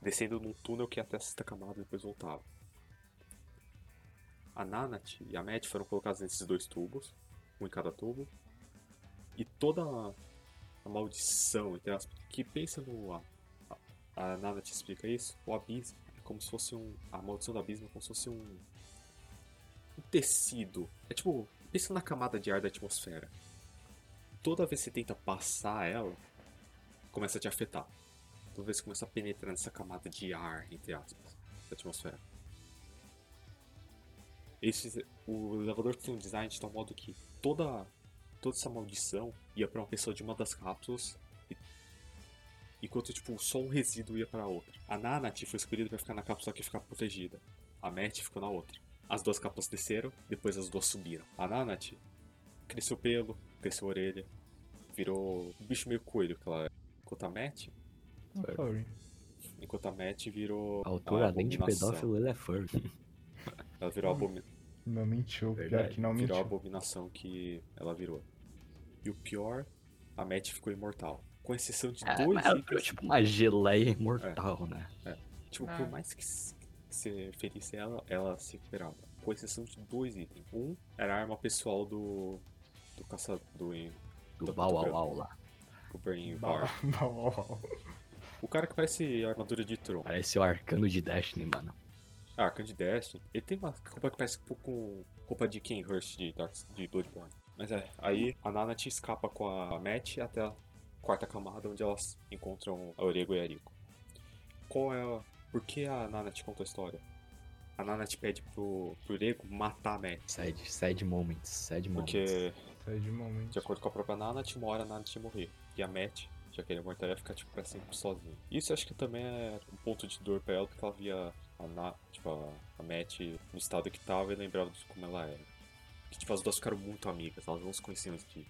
Descendo num túnel que ia até a sexta camada e depois voltava. A Nanat e a Matt foram colocados nesses dois tubos, um em cada tubo, e toda a, a maldição, entre aspas, que pensa no. A, a, a Nanat explica isso, o abismo é como se fosse um. A maldição do abismo é como se fosse um. Um tecido. É tipo, pensa na camada de ar da atmosfera. Toda vez que você tenta passar ela, começa a te afetar. Toda vez que começa a penetrar nessa camada de ar, entre aspas, da atmosfera. Esse, o elevador tem um design de tal modo que toda, toda essa maldição ia pra uma pessoa de uma das cápsulas, enquanto tipo, só um resíduo ia pra outra. A Nanat foi escolhida pra ficar na cápsula que ficar protegida. A Matt ficou na outra. As duas cápsulas desceram, depois as duas subiram. A Nanat cresceu pelo, cresceu orelha, virou um bicho meio coelho que ela é. Enquanto a Matt, Um furry. enquanto a Matt virou. A autor, a além de abominação. pedófilo, ele é furry. <laughs> Ela virou a abomi- Não mentiu. Pior que não virou a mentiu. abominação que ela virou. E o pior, a Matt ficou imortal. Com exceção de É, dois mas ela virou tipo uma geleia imortal, né? Tipo, Ah. por mais que que você ferisse ela, ela se recuperava. Com exceção de dois itens. Um era a arma pessoal do. do caçador. do, Do do Bau Puto Au Au lá. Brain bau. <laughs> O cara que parece a armadura de Tron. Parece o arcano de Destiny, mano. Ah, Arcan de Destiny. Ele tem uma roupa que parece um pouco com roupa de Ken Hurst de, Dark, de Bloodborne. Mas é, aí a Nanat escapa com a Matt até a quarta camada, onde elas encontram a Orego e a Rico. Qual é a... Por que a Nanat conta a história? A Nanat pede pro, pro Orego matar a Matt. Sad, sad moments, sad moments. Porque, Sai de momento. de acordo com a própria Nanat, uma hora a Nanat ia morrer. E a Matt, já que ele é mortal, ia ficar tipo, pra sempre sozinha. Isso eu acho que também é um ponto de dor pra ela, porque ela via a, Na, tipo, a, a Matt no estado que tava e lembrava de como ela era. Que tipo, as duas ficaram muito amigas, elas não se conheciam antes de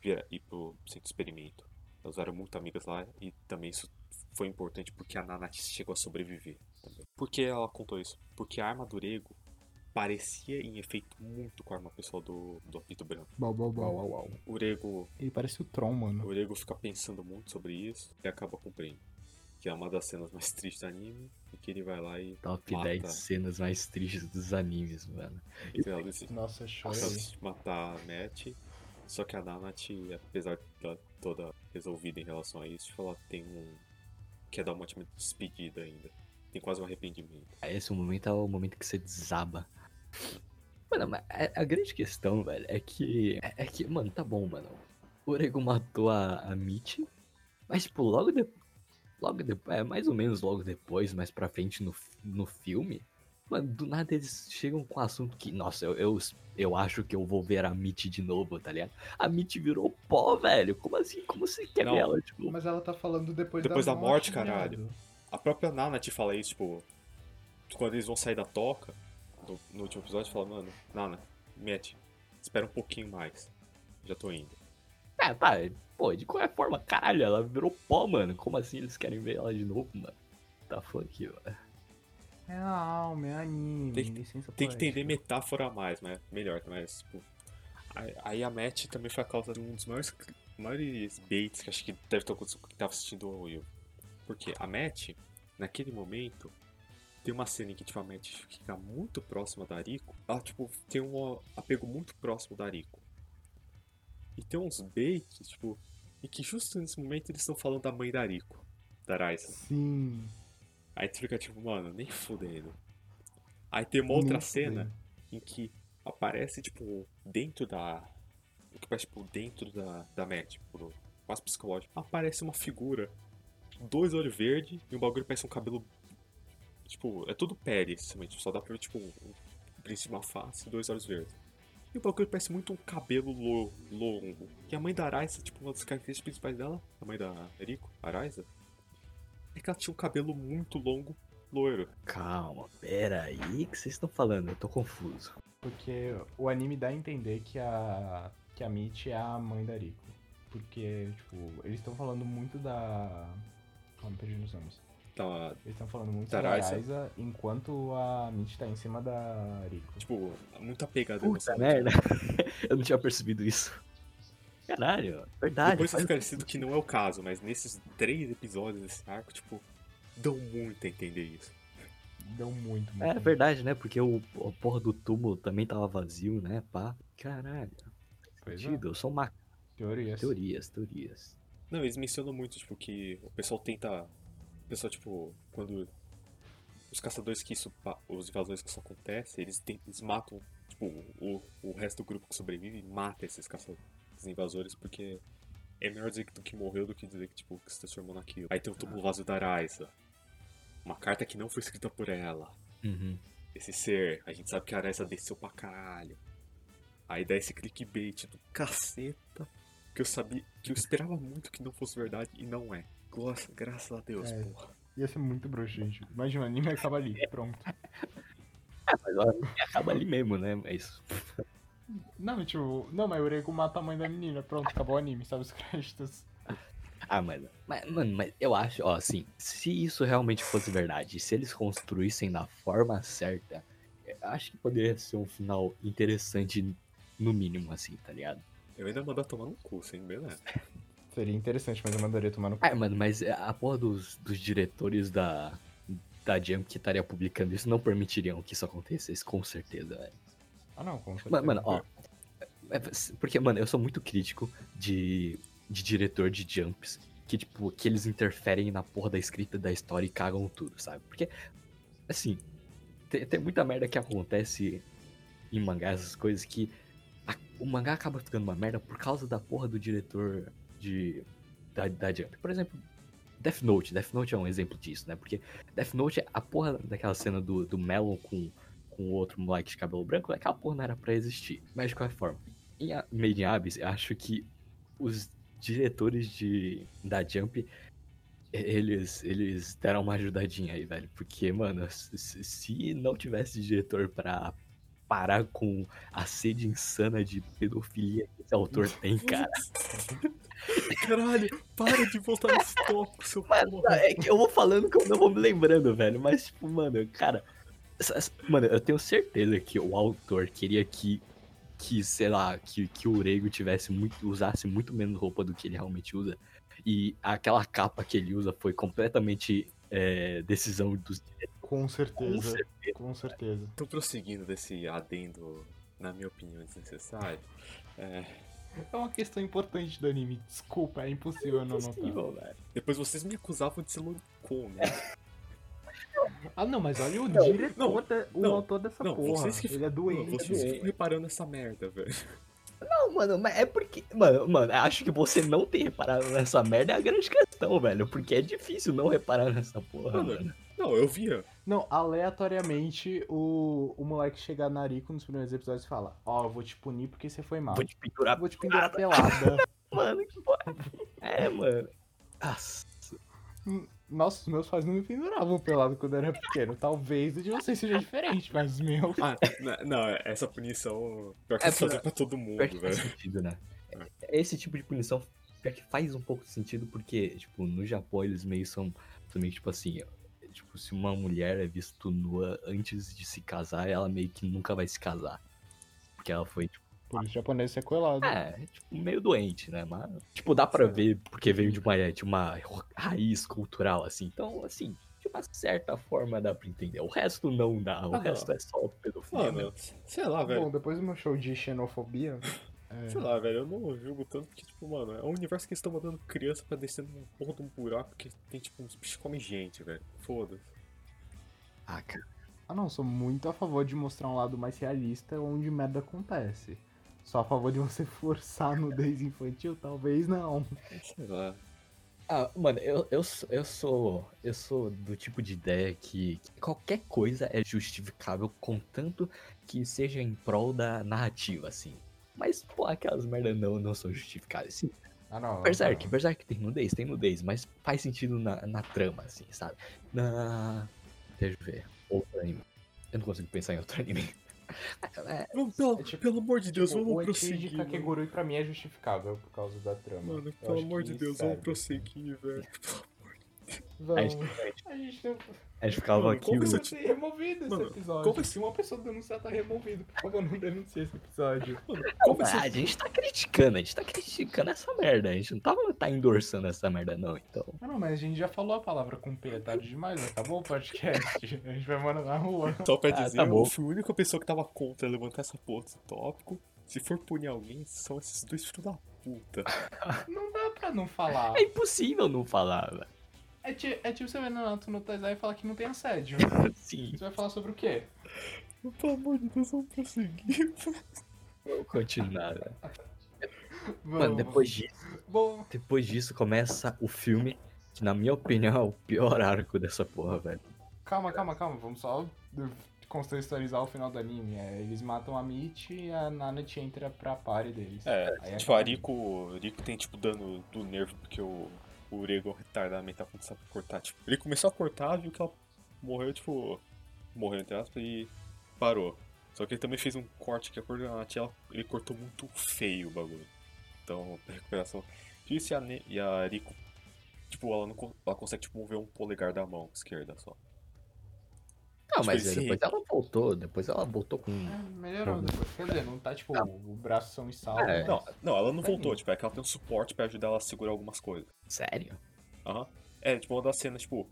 vir, ir pro centro de experimento. Elas eram muito amigas lá e também isso foi importante porque a Nanat chegou a sobreviver também. Por que ela contou isso? Porque a arma do Rego parecia em efeito muito com a arma pessoal do, do Apito Branco. Bau, bau, bau. Uau, uau, uau. O Urego, Ele parece o Tron, o mano. Urego fica pensando muito sobre isso e acaba cumprindo. Que é uma das cenas mais tristes do anime. E que ele vai lá e Top Mata. 10 cenas mais tristes dos animes, mano. e decide Nossa, decide matar a Matt. Só que a Nanat, apesar de estar toda resolvida em relação a isso, ela tem um. Quer dar uma última despedida ainda. Tem quase um arrependimento. Esse momento é o momento que você desaba. Mano, mas a, grande questão, velho, é que. É, que, mano, tá bom, mano. O Orego matou a, a Mitch, mas, tipo, logo depois. Logo depois. É, mais ou menos logo depois, mais pra frente no, no filme. Mano, do nada eles chegam com o assunto que, nossa, eu, eu, eu acho que eu vou ver a Mitch de novo, tá ligado? A Mitch virou pó, velho. Como assim? Como você quer Não. ver ela, tipo? Mas ela tá falando depois, Depois da morte, viado. caralho. A própria Nana te fala isso, tipo, quando eles vão sair da toca, no, no último episódio, fala, mano, Nana, Matt, espera um pouquinho mais. Já tô indo. É, tá. Pô, de qualquer forma, caralho, ela virou pó, mano. Como assim eles querem ver ela de novo, mano? Tá fuck, mano. É a alma, é anime, Tem que- Tem que entender metáfora a mais, mas melhor, mas, tipo. Aí, a Matt também foi a causa de um dos maiores, maiores baits que acho que deve ter acontecido com quem tava assistindo o Will. Porque a Matt, naquele momento, tem uma cena em que tipo, a Matt fica muito próxima da Ariko. Ela, tipo, tem um apego muito próximo da Ariko. E tem uns baits, tipo, em que justo nesse momento eles estão falando da mãe da Ariko, da Raisa. Sim. Aí tu fica tipo, mano, nem fudendo. Aí tem uma outra nem cena fudendo. em que aparece, tipo, dentro da. O que parece, tipo, dentro da, da Matt, tipo, quase psicológico. Aparece uma figura, dois olhos verdes e um bagulho que parece um cabelo. Tipo, é tudo pele, essencialmente. Só dá pra ver, tipo, um, príncipe de uma face e dois olhos verdes. E o bagulho parece muito um cabelo lo- longo. E a mãe da Araiza, tipo, uma das características principais dela, a mãe da Eriko, Araiza, é que ela tinha um cabelo muito longo, loiro. Calma, pera aí, o que vocês estão falando? Eu tô confuso. Porque o anime dá a entender que a, que a Mitch é a mãe da Riko. Porque, tipo, eles estão falando muito da. Calma, perdi nos nomes. Então, a- Eles estão falando muito Da da Raisa. Enquanto a Mitch tá em cima da Riko. tipo, muito apegada Puta merda. <laughs> Eu não tinha percebido isso. Caralho, verdade. Depois foi faz- esclarecido que não é o caso, mas nesses três episódios desse arco, tipo, dão muito a entender isso. Deu muito, muito. É verdade, né? Porque o, o porra do túmulo também tava vazio, né? Pá. Caralho. Pois é. São uma... Teorias. teorias, teorias. Não, eles mencionam muito, tipo, que o pessoal tenta. O pessoal, tipo, quando. Os caçadores que isso. Os invasores que isso acontece, eles, tem- eles matam, tipo, o, o resto do grupo que sobrevive mata esses caçadores, invasores, porque é melhor dizer que, que morreu do que dizer que, tipo, que se transformou naquilo. Aí tem o túmulo vazio da Araiza. Uma carta que não foi escrita por ela. Uhum. esse ser, a gente sabe que a Araiza desceu pra caralho. Aí dá esse clickbait do caceta que eu sabia, que eu esperava muito que não fosse verdade e não é. Nossa, graças a Deus, É. porra. Ia ser muito broxante. Imagina, o anime acaba ali, pronto. <laughs> Mas ó, acaba ali mesmo, né? Mas. Não, tipo, não, mas o Urego mata a mãe da menina, pronto, acabou o anime, sabe os <laughs> créditos. Ah, mano. Mas, mano, mas eu acho, ó, assim, se isso realmente fosse verdade, se eles construíssem da forma certa, eu acho que poderia ser um final interessante, no mínimo, assim, tá ligado? Eu ainda mandar tomar no cu, sem beleza. <laughs> Seria interessante, mas eu mandaria tomar no cu. Ah, mano, mas a porra dos, dos diretores da, da Jump que estaria publicando isso não permitiriam que isso acontecesse, com certeza, velho. Ah, não. Mano, mano, ó. é, Porque, mano, eu sou muito crítico de, de diretor de jumps. Que, tipo, que eles interferem na porra da escrita da história e cagam tudo, sabe? Porque, assim, tem, tem muita merda que acontece em mangá, essas coisas que a- o mangá acaba ficando uma merda por causa da porra do diretor de, da, da Jump. Por exemplo, Death Note. Death Note é um exemplo disso, né? Porque Death Note, a porra daquela cena do, do Melon com com o outro moleque de cabelo branco, aquela porra não era pra existir. Mas de qualquer forma, em A- Made in Abyss, eu acho que os diretores de, da Jump, eles, eles deram uma ajudadinha aí, velho. Porque, mano, se, se não tivesse diretor pra parar com a sede insana de pedofilia que esse autor <laughs> tem, cara. Caralho, para de voltar nesse tópico, seu Mano, porra. é que eu vou falando que eu não vou me lembrando, velho. Mas, tipo, mano, cara, Mano, eu tenho certeza que o autor queria que, que sei lá, que, que o Urego tivesse muito, usasse muito menos roupa do que ele realmente usa. E aquela capa que ele usa foi completamente é, decisão dos Com certeza. certeza. Com certeza. Então, prosseguindo desse adendo, na minha opinião, desnecessário, é, É uma questão importante do anime. Desculpa, é impossível não notar. Possível, velho. depois vocês me acusavam de ser lolicon, né? <laughs> Ah, não, mas olha o Não, diretor, não, da- o não, autor dessa não, porra. vocês que Ele é doente. Mano, vocês ficam reparando essa merda, velho. Não, mano, mas é porque. Mano, mano, acho que você não ter reparado nessa merda é a grande questão, velho. Porque é difícil não reparar nessa porra, Mano, mano. Não, eu via. Não, aleatoriamente, o, o moleque chega na Rico nos primeiros episódios e fala: Ó, eu vou te punir porque você foi mal. Vou te pendurar. Vou te pendurar pelada. <laughs> Mano, que porra. É, mano. Nossa. Nossa, os meus pais não me penduravam pelado quando eu era pequeno. Talvez o de vocês seja diferente, mas os meus. Ah, não, essa punição. Pior que É é fazer pra- todo mundo, Pior que faz velho. sentido, né? Esse tipo de punição pior que faz um pouco de sentido porque, tipo, no Japão eles meio são também, tipo assim, tipo, se uma mulher é vista nua antes de se casar, ela meio que nunca vai se casar. Porque ela foi, tipo, Por isso japonês sequelado. é, tipo, meio doente, né? Mas, tipo, dá pra ver porque veio de uma, de uma raiz cultural, assim. Então, assim, de uma certa forma dá pra entender. O resto não dá, o Ah, resto é só pedofilia. Mano, mesmo. sei lá, velho. Bom, depois do meu show de xenofobia. é, Sei lá, velho, eu não julgo tanto porque, tipo, mano, é um universo que eles estão mandando criança pra descer num porra de um buraco que tem, tipo, uns bichos que comem gente, velho. Foda-se. Ah, cara. Ah, não, sou muito a favor de mostrar um lado mais realista onde merda acontece. Só a favor de você forçar a nudez infantil? Talvez não. Sei lá. Ah, mano, eu, eu, sou- eu sou. Eu sou do tipo de ideia que, que qualquer coisa é justificável, contanto que seja em prol da narrativa, assim. Mas, pô, aquelas merda não, não são justificáveis. Sim, Ah, não. Berserk, Berserk tem nudez, tem nudez, mas faz sentido na, na trama, assim, sabe? Na. Deixa eu ver. Outro anime. Eu não consigo pensar em outro anime. É, Vamos, pelo, É tipo- pelo amor de Deus, Tipo, vamos o prosseguir. de mano. Kakegurui pra mim é justificável por causa da trama. Mano, pelo amor de Deus, serve. vamos prosseguir, velho. Vamos. A gente- A gente não a gente ficava Mano, aqui. qual que o- é vai ser removido esse Mano, episódio. qual vai Se uma pessoa denunciar, tá removido. Por favor, não denuncie esse episódio. Mano, Não, mas a gente tá criticando, a gente tá criticando essa merda. A gente não tava tá endossando essa merda, não, então. Ah, não, mas a gente já falou a palavra com P, é tarde demais, acabou o podcast. <laughs> A gente vai morar na rua. <laughs> Só pra Ah, dizer, tá bom. eu fui a única pessoa que tava contra levantar essa porra desse tópico. Se for punir alguém, são esses dois filhos da puta. Não dá pra não falar. É impossível não falar, velho. É, ti- é tipo você ver Naruto no Taizai e falar que não tem assédio. <laughs> Sim, Você vai falar sobre o quê? Pelo amor de Deus, vamos prosseguir. vou continuar, velho. Vamos. Mano, depois disso, Bom, depois disso começa o filme, que na minha opinião é o pior <laughs> arco dessa porra, velho. calma, calma, calma. Vamos só contextualizar o final do anime. É, eles matam a Mitch e a Nanate entra pra party deles. É, Aí tipo, a acaba. Rico, o Rico tem, tipo, dano do nervo porque o, o Urego retardado mental quando sabe cortar. Tipo, ele começou a cortar, viu que ela morreu, tipo, morreu entre aspas e parou. Só que ele também fez um corte que a coordenate, ele cortou muito feio o bagulho. Então, a recuperação disso e a, Ne- e a Rico, tipo, ela, não, ela consegue, tipo, mover um polegar da mão esquerda só. Não, Tipo, mas depois ela voltou, depois ela voltou com. É, melhorou depois. Quer dizer, não tá tipo, o braço são e salvo. É. mas- Não, não, ela não Tá voltou, tipo, é que ela tem um suporte pra ajudar ela a segurar algumas coisas. Sério? Aham. É, tipo, uma das cenas, tipo.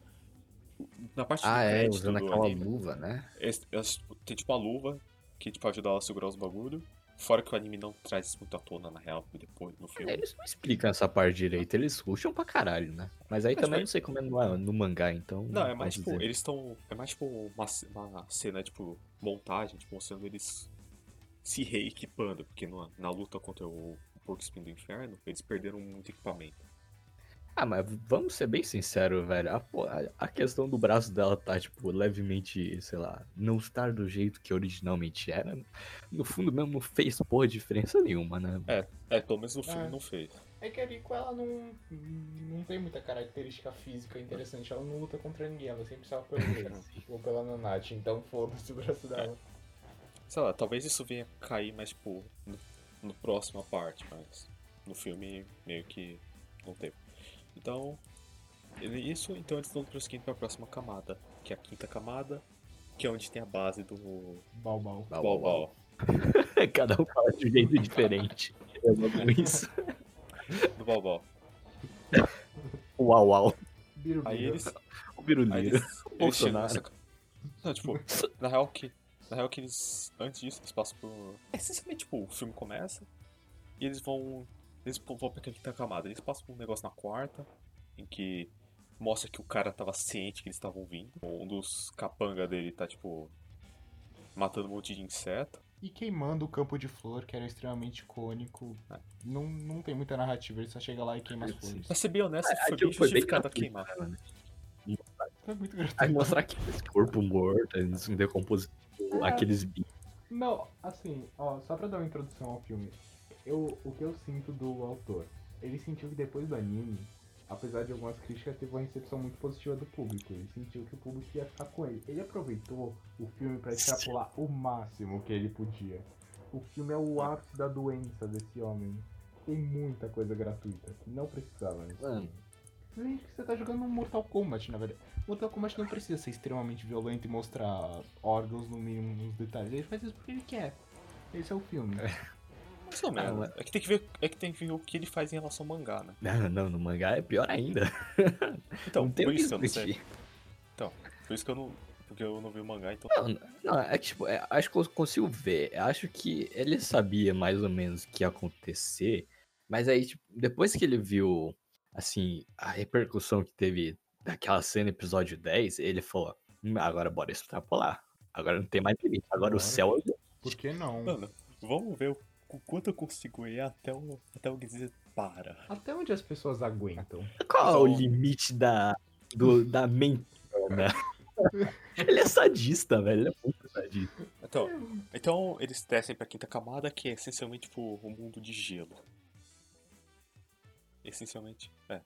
Na parte Ah, do é, usando do aquela anime, luva, né? eles- elas tem tipo a luva que tipo, ajuda ela a segurar os bagulho. Fora que o anime não traz isso muito à tona, na real, depois no filme. Eles não explicam essa parte direito, eles ruxam pra caralho, né? Mas aí Mas também vai- não sei como é no, no mangá, então. Não, é mais tipo, dizer. eles estão. É mais tipo uma, uma cena, tipo, montagem, tipo, mostrando eles se reequipando, porque na, na luta contra o, o Porco Espinho do Inferno, eles perderam muito equipamento. Ah, mas vamos ser bem sinceros, velho. A, a- questão do braço dela tá, tipo, levemente, sei lá, não estar do jeito que originalmente era. No fundo mesmo não fez porra diferença nenhuma, né? É, pelo menos no filme É. não fez. É que a Rico, ela não, não tem muita característica física interessante. Ela não luta contra ninguém, ela sempre salva pelo <laughs> meio. ou pela Nanate, então foda-se o braço dela. Sei lá, talvez isso venha cair mais, tipo, no, no próxima parte, mas no filme meio que não teve. Então, ele- isso, então eles estão prosseguindo para a próxima camada, que é a quinta camada, que é onde tem a base do Balbal. Balbal. <laughs> Cada um fala de um jeito <laughs> diferente. Eu amo isso. Do Balbal. Uau, uau. Aí eles. O Biruliro. eles, eles chegam nessa... Não, tipo, na real que. Na real que eles. Antes disso, eles passam por. É, essencialmente, tipo, o filme começa e eles vão. Eles vão pra quinta camada. Eles passam por um negócio na quarta, em que mostra que o cara tava ciente que eles estavam vindo. Um dos capanga dele tá, tipo. Matando um monte de inseto. E queimando o campo de flor, que era extremamente icônico. É. Não, não tem muita narrativa, ele só chega lá e queima as flores. Pra ser bem honesto, foi bem foi bem justificado a queimar. né? É muito gratuito. Aí mostrar aqueles corpo morto, em decomposição, aqueles bichos. Não, assim, ó, só pra dar uma introdução ao filme. Eu, o que eu sinto do autor? Ele sentiu que depois do anime, apesar de algumas críticas, teve uma recepção muito positiva do público. Ele sentiu que o público ia ficar com ele. Ele aproveitou o filme pra extrapolar o máximo que ele podia. O filme é o ápice da doença desse homem. Tem muita coisa gratuita que não precisava nesse Mano. filme. Gente, que você tá jogando um Mortal Kombat, na verdade. Mortal Kombat não precisa ser extremamente violento e mostrar órgãos no mínimo nos detalhes. Ele faz isso porque ele quer. Esse é o filme. <laughs> Mais ou menos. mas- É que tem que ver, é que tem que ver o que ele faz em relação ao mangá, né? Não, não, no mangá é pior ainda. <laughs> Então, não tem por isso que eu não sei. discutir. Por isso que eu não. Porque eu não vi o mangá, então. Não, não, é que, tipo, é, acho que eu consigo ver. Acho que ele sabia mais ou menos o que ia acontecer. Mas aí, tipo, depois que ele viu, assim, a repercussão que teve daquela cena episódio 10, ele falou: "Hum, agora bora extrapolar. Agora não tem mais limite. Agora o céu é o Por que não? Mano, vamos ver o o quanto eu consigo ir até o, até o dizer para. Até onde as pessoas aguentam? Qual é o limite da, do, <laughs> da mentona? ele é sadista, velho. Ele é muito sadista. Então, então eles descem pra quinta camada, que é essencialmente tipo, o mundo de gelo. Essencialmente, é.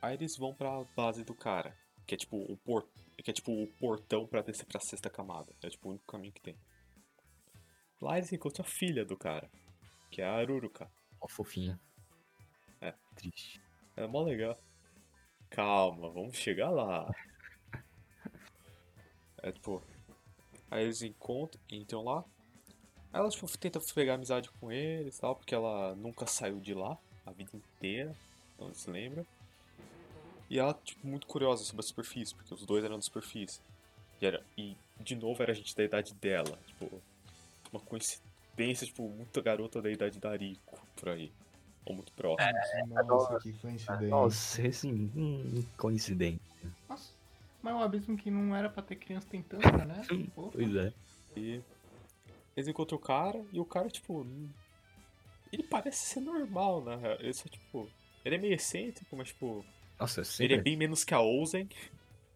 Aí eles vão pra base do cara, que é tipo o por... que é tipo o portão pra descer pra sexta camada. É tipo o único caminho que tem. Lá eles encontram a filha do cara, que é a Aruruka. Ó, fofinha. É. Triste. É mó legal. Calma, vamos chegar lá. É tipo. Aí eles encontram, entram lá. Ela tipo, tenta pegar amizade com eles e tal, porque ela nunca saiu de lá a vida inteira. Não se lembra. E ela, tipo, muito curiosa sobre a superfície, porque os dois eram da superfície. E, era, e de novo era gente da idade dela. Tipo, uma coincidência, tipo, muita garota da idade da Rico por aí. Ou muito próximo. Nossa, que coincidência. Nossa, esse hum, coincidente. Nossa, mas é um abismo que não era pra ter criança tentando, né? <laughs> Opa. Pois é. E eles encontram o cara e o cara, tipo. Ele parece ser normal, né? Ele só, tipo. Ele é meio excêntrico, mas, tipo. Nossa, eu Ele é bem menos que a Ozen.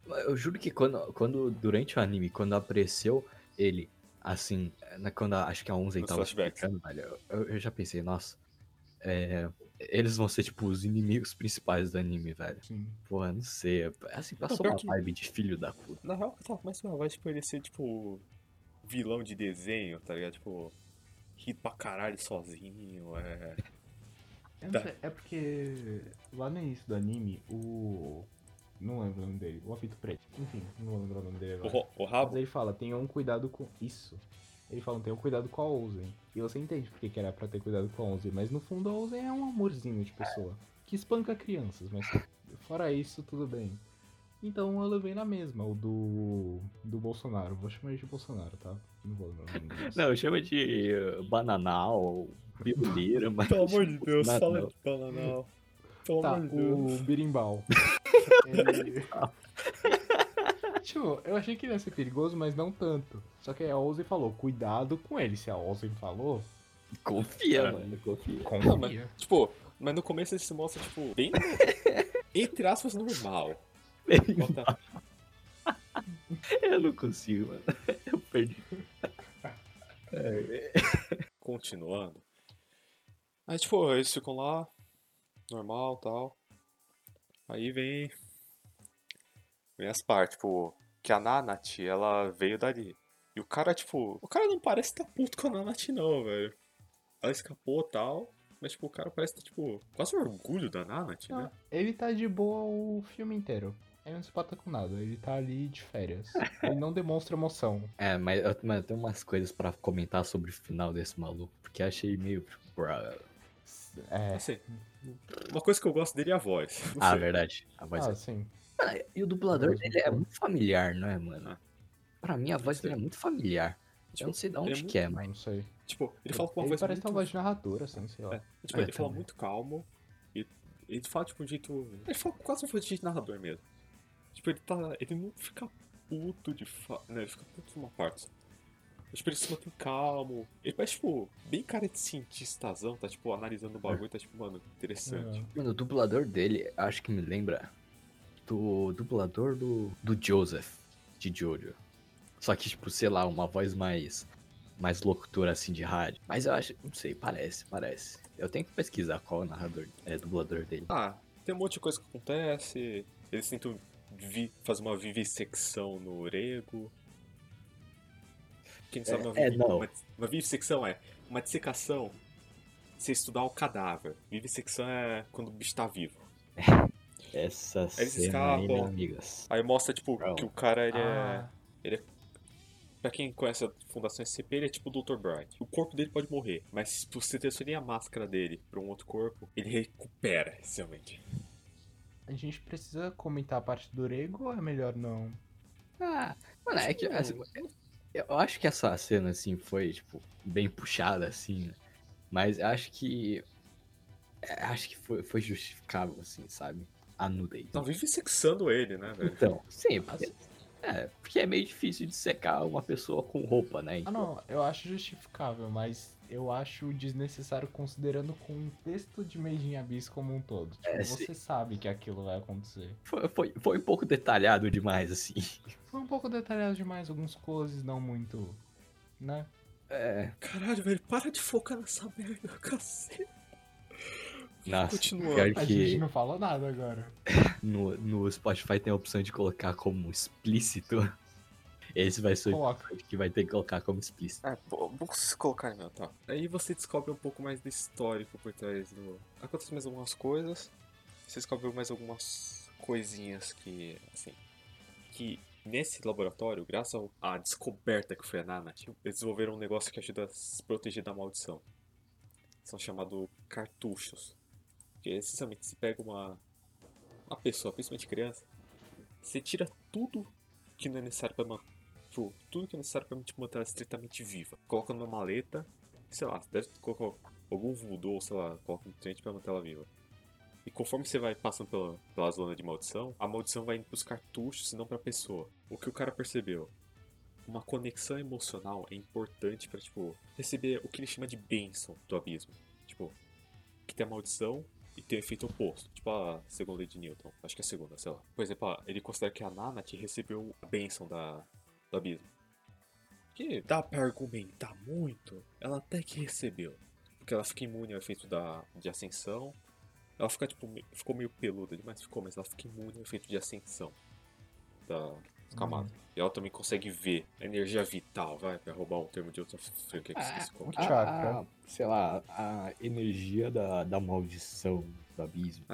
Eu juro que quando, quando durante o anime, quando apareceu ele, assim, na- quando a- acho que a Onze Nos tava flashbacks. explicando, velho, eu, eu já pensei, nossa, é, eles vão ser, tipo, os inimigos principais do anime, velho. Sim. Porra, não sei, assim, passou pior uma que- vibe de filho da puta. Na real, tava mais uma tipo, ele ser, tipo. Vilão de desenho, tá ligado? Tipo. Ri pra caralho sozinho, é. Não Tá. sei, é porque lá no início do anime, o. Não lembro o nome dele, o apito preto. Enfim, não vou lembrar o nome dele O, agora. o Mas rabo. ele fala, tenham cuidado com isso. Ele fala, tenham cuidado com a Ozen. E você entende porque que era pra ter cuidado com a Ozen, mas no fundo a Ozen é um amorzinho de pessoa. Que espanca crianças, mas fora isso, tudo bem. Então eu levei na mesma, o do. do Bolsonaro. Vou chamar ele de Bolsonaro, tá? Não vou lembrar o nome dele. Não, chama de uh, bananal, biruleira, mas... Pelo amor de Deus, fala de bananal. Pelo Tá, amor de Deus. o birimbau. Ele... <laughs> tipo, eu achei que ele ia ser perigoso, mas não tanto. Só que a Ozen falou, cuidado com ele. Se a Ozen falou, Confia, É. mano, confia. confia. Não, mas, tipo, mas no começo ele se mostra, tipo, bem. entre aspas, normal. Bota- Eu não consigo, mano. Eu perdi. Continuando. Aí, tipo, eles ficam lá, normal tal. Aí vem. Vem as partes, tipo, que a Nanat, ela veio dali. E o cara, tipo, o cara não parece estar puto com a Nanat, não, velho. Ela escapou tal. Mas, tipo, o cara parece ter, tipo, quase orgulho da Nanat, né? Não, ele tá de boa o filme inteiro. Ele não se importa com nada, ele tá ali de férias. Ele não demonstra emoção. <laughs> É, mas eu, mas eu tenho umas coisas pra comentar sobre o final desse maluco, porque achei meio. bruh. É. Assim, uma coisa que eu gosto dele é a voz. Ah, sei. verdade. A voz Ah, é- sim. Mano, E o dublador dele é boa. muito familiar, não é, mano? Pra mim, a voz dele é muito familiar. Tipo, eu não sei de é onde muito- que é, Mas não sei. Tipo, ele fala com uma ele voz parece muito... uma voz de narrador, assim, sei lá. É, tipo, É, ele fala muito calmo. E ele fala, tipo, um jeito... Ele fala quase uma voz de narrador mesmo. Tipo, ele tá... Ele não fica puto de fa... Não, ele fica puto de uma parte. Tipo, ele se mantém calmo. Ele parece, tipo, bem cara de cientistazão. Tá, tipo, analisando o bagulho. Tá, tipo, mano, interessante. É. Mano, o dublador dele, acho que me lembra do dublador do, do Joseph, de Jojo. Só que, tipo, sei lá, uma voz mais. Mais locutora assim de rádio. Mas eu acho, não sei, parece, parece. Eu tenho que pesquisar qual é o narrador, é dublador dele. Ah, tem um monte de coisa que acontece. Eles tentam vi- fazer uma vivissecção no orego. Quem sabe É, uma, é, vivi- não. uma, uma vivissecção é uma dissecação. Você estudar o cadáver. Vivissecção é quando o bicho tá vivo. Essa Eles cena aí, né, escapam. amigas? Aí mostra, tipo, Bro. que o cara, ele Ah, é. Pra quem conhece a Fundação SCP, ele é tipo o Dr. Bright. O corpo dele pode morrer, mas se você transferir a máscara dele pra um outro corpo, ele recupera, essencialmente. a gente precisa comentar a parte do Orego ou é melhor não? Ah, mano, é que. assim, eu acho que essa cena, assim, foi, tipo, bem puxada, assim, né? Mas eu acho que. é, Acho que foi, foi justificável, assim, sabe? A nudez. Não, vive sexando ele, né, velho? Então, sim, porque, é, porque é meio difícil de secar uma pessoa com roupa, né? Ah, Então, não, eu acho justificável, mas eu acho desnecessário considerando o contexto de Made in Abyss como um todo. Tipo, É, você sabe que aquilo vai acontecer. Foi, foi, foi um pouco detalhado demais, assim. Foi um pouco detalhado demais, alguns closes não muito, né? É, Caralho, velho, para de focar nessa merda, <laughs> cacete. nossa, Continuando. pior A que gente não fala nada agora. <laughs> no, no Spotify tem a opção de colocar como explícito. Esse vai ser o Coloca. que vai ter que colocar como explícito. É, se colocar meu, tá. Aí você descobre um pouco mais do histórico por trás do. Acontece mais algumas coisas. Você descobre mais algumas coisinhas que, assim. Que nesse laboratório, graças à descoberta que foi a Nanat, eles desenvolveram um negócio que ajuda a se proteger da maldição. São chamados cartuchos. Que essencialmente se pega uma. Uma pessoa, principalmente criança, você tira tudo que não é necessário pra manter tipo, tudo que é necessário pra te manter ela estritamente viva. Coloca numa maleta, sei lá, deve colocar algum voodoo, ou sei lá, coloca um trente pra manter ela viva. E conforme você vai passando pela, pela zona de maldição, a maldição vai indo pros cartuchos e não pra pessoa. O que o cara percebeu? Uma conexão emocional é importante pra, tipo, receber o que ele chama de bênção do abismo. Tipo, que tem a maldição e tem o efeito oposto. Tipo a segunda lei de Newton. Acho que é a segunda, sei lá. Por exemplo, ele considera que a Nanat recebeu a bênção da, do abismo. Que dá pra argumentar muito, ela até que recebeu. Porque ela fica imune ao efeito da, de ascensão. Ela fica, tipo, me- ficou meio peluda demais, ficou, mas ela fica imune ao efeito de ascensão da camada. E ela também consegue ver a energia vital, vai, pra roubar um termo de outra franquia que esqueci qual que é. Chakra. a- sei lá, a energia da, da maldição do abismo.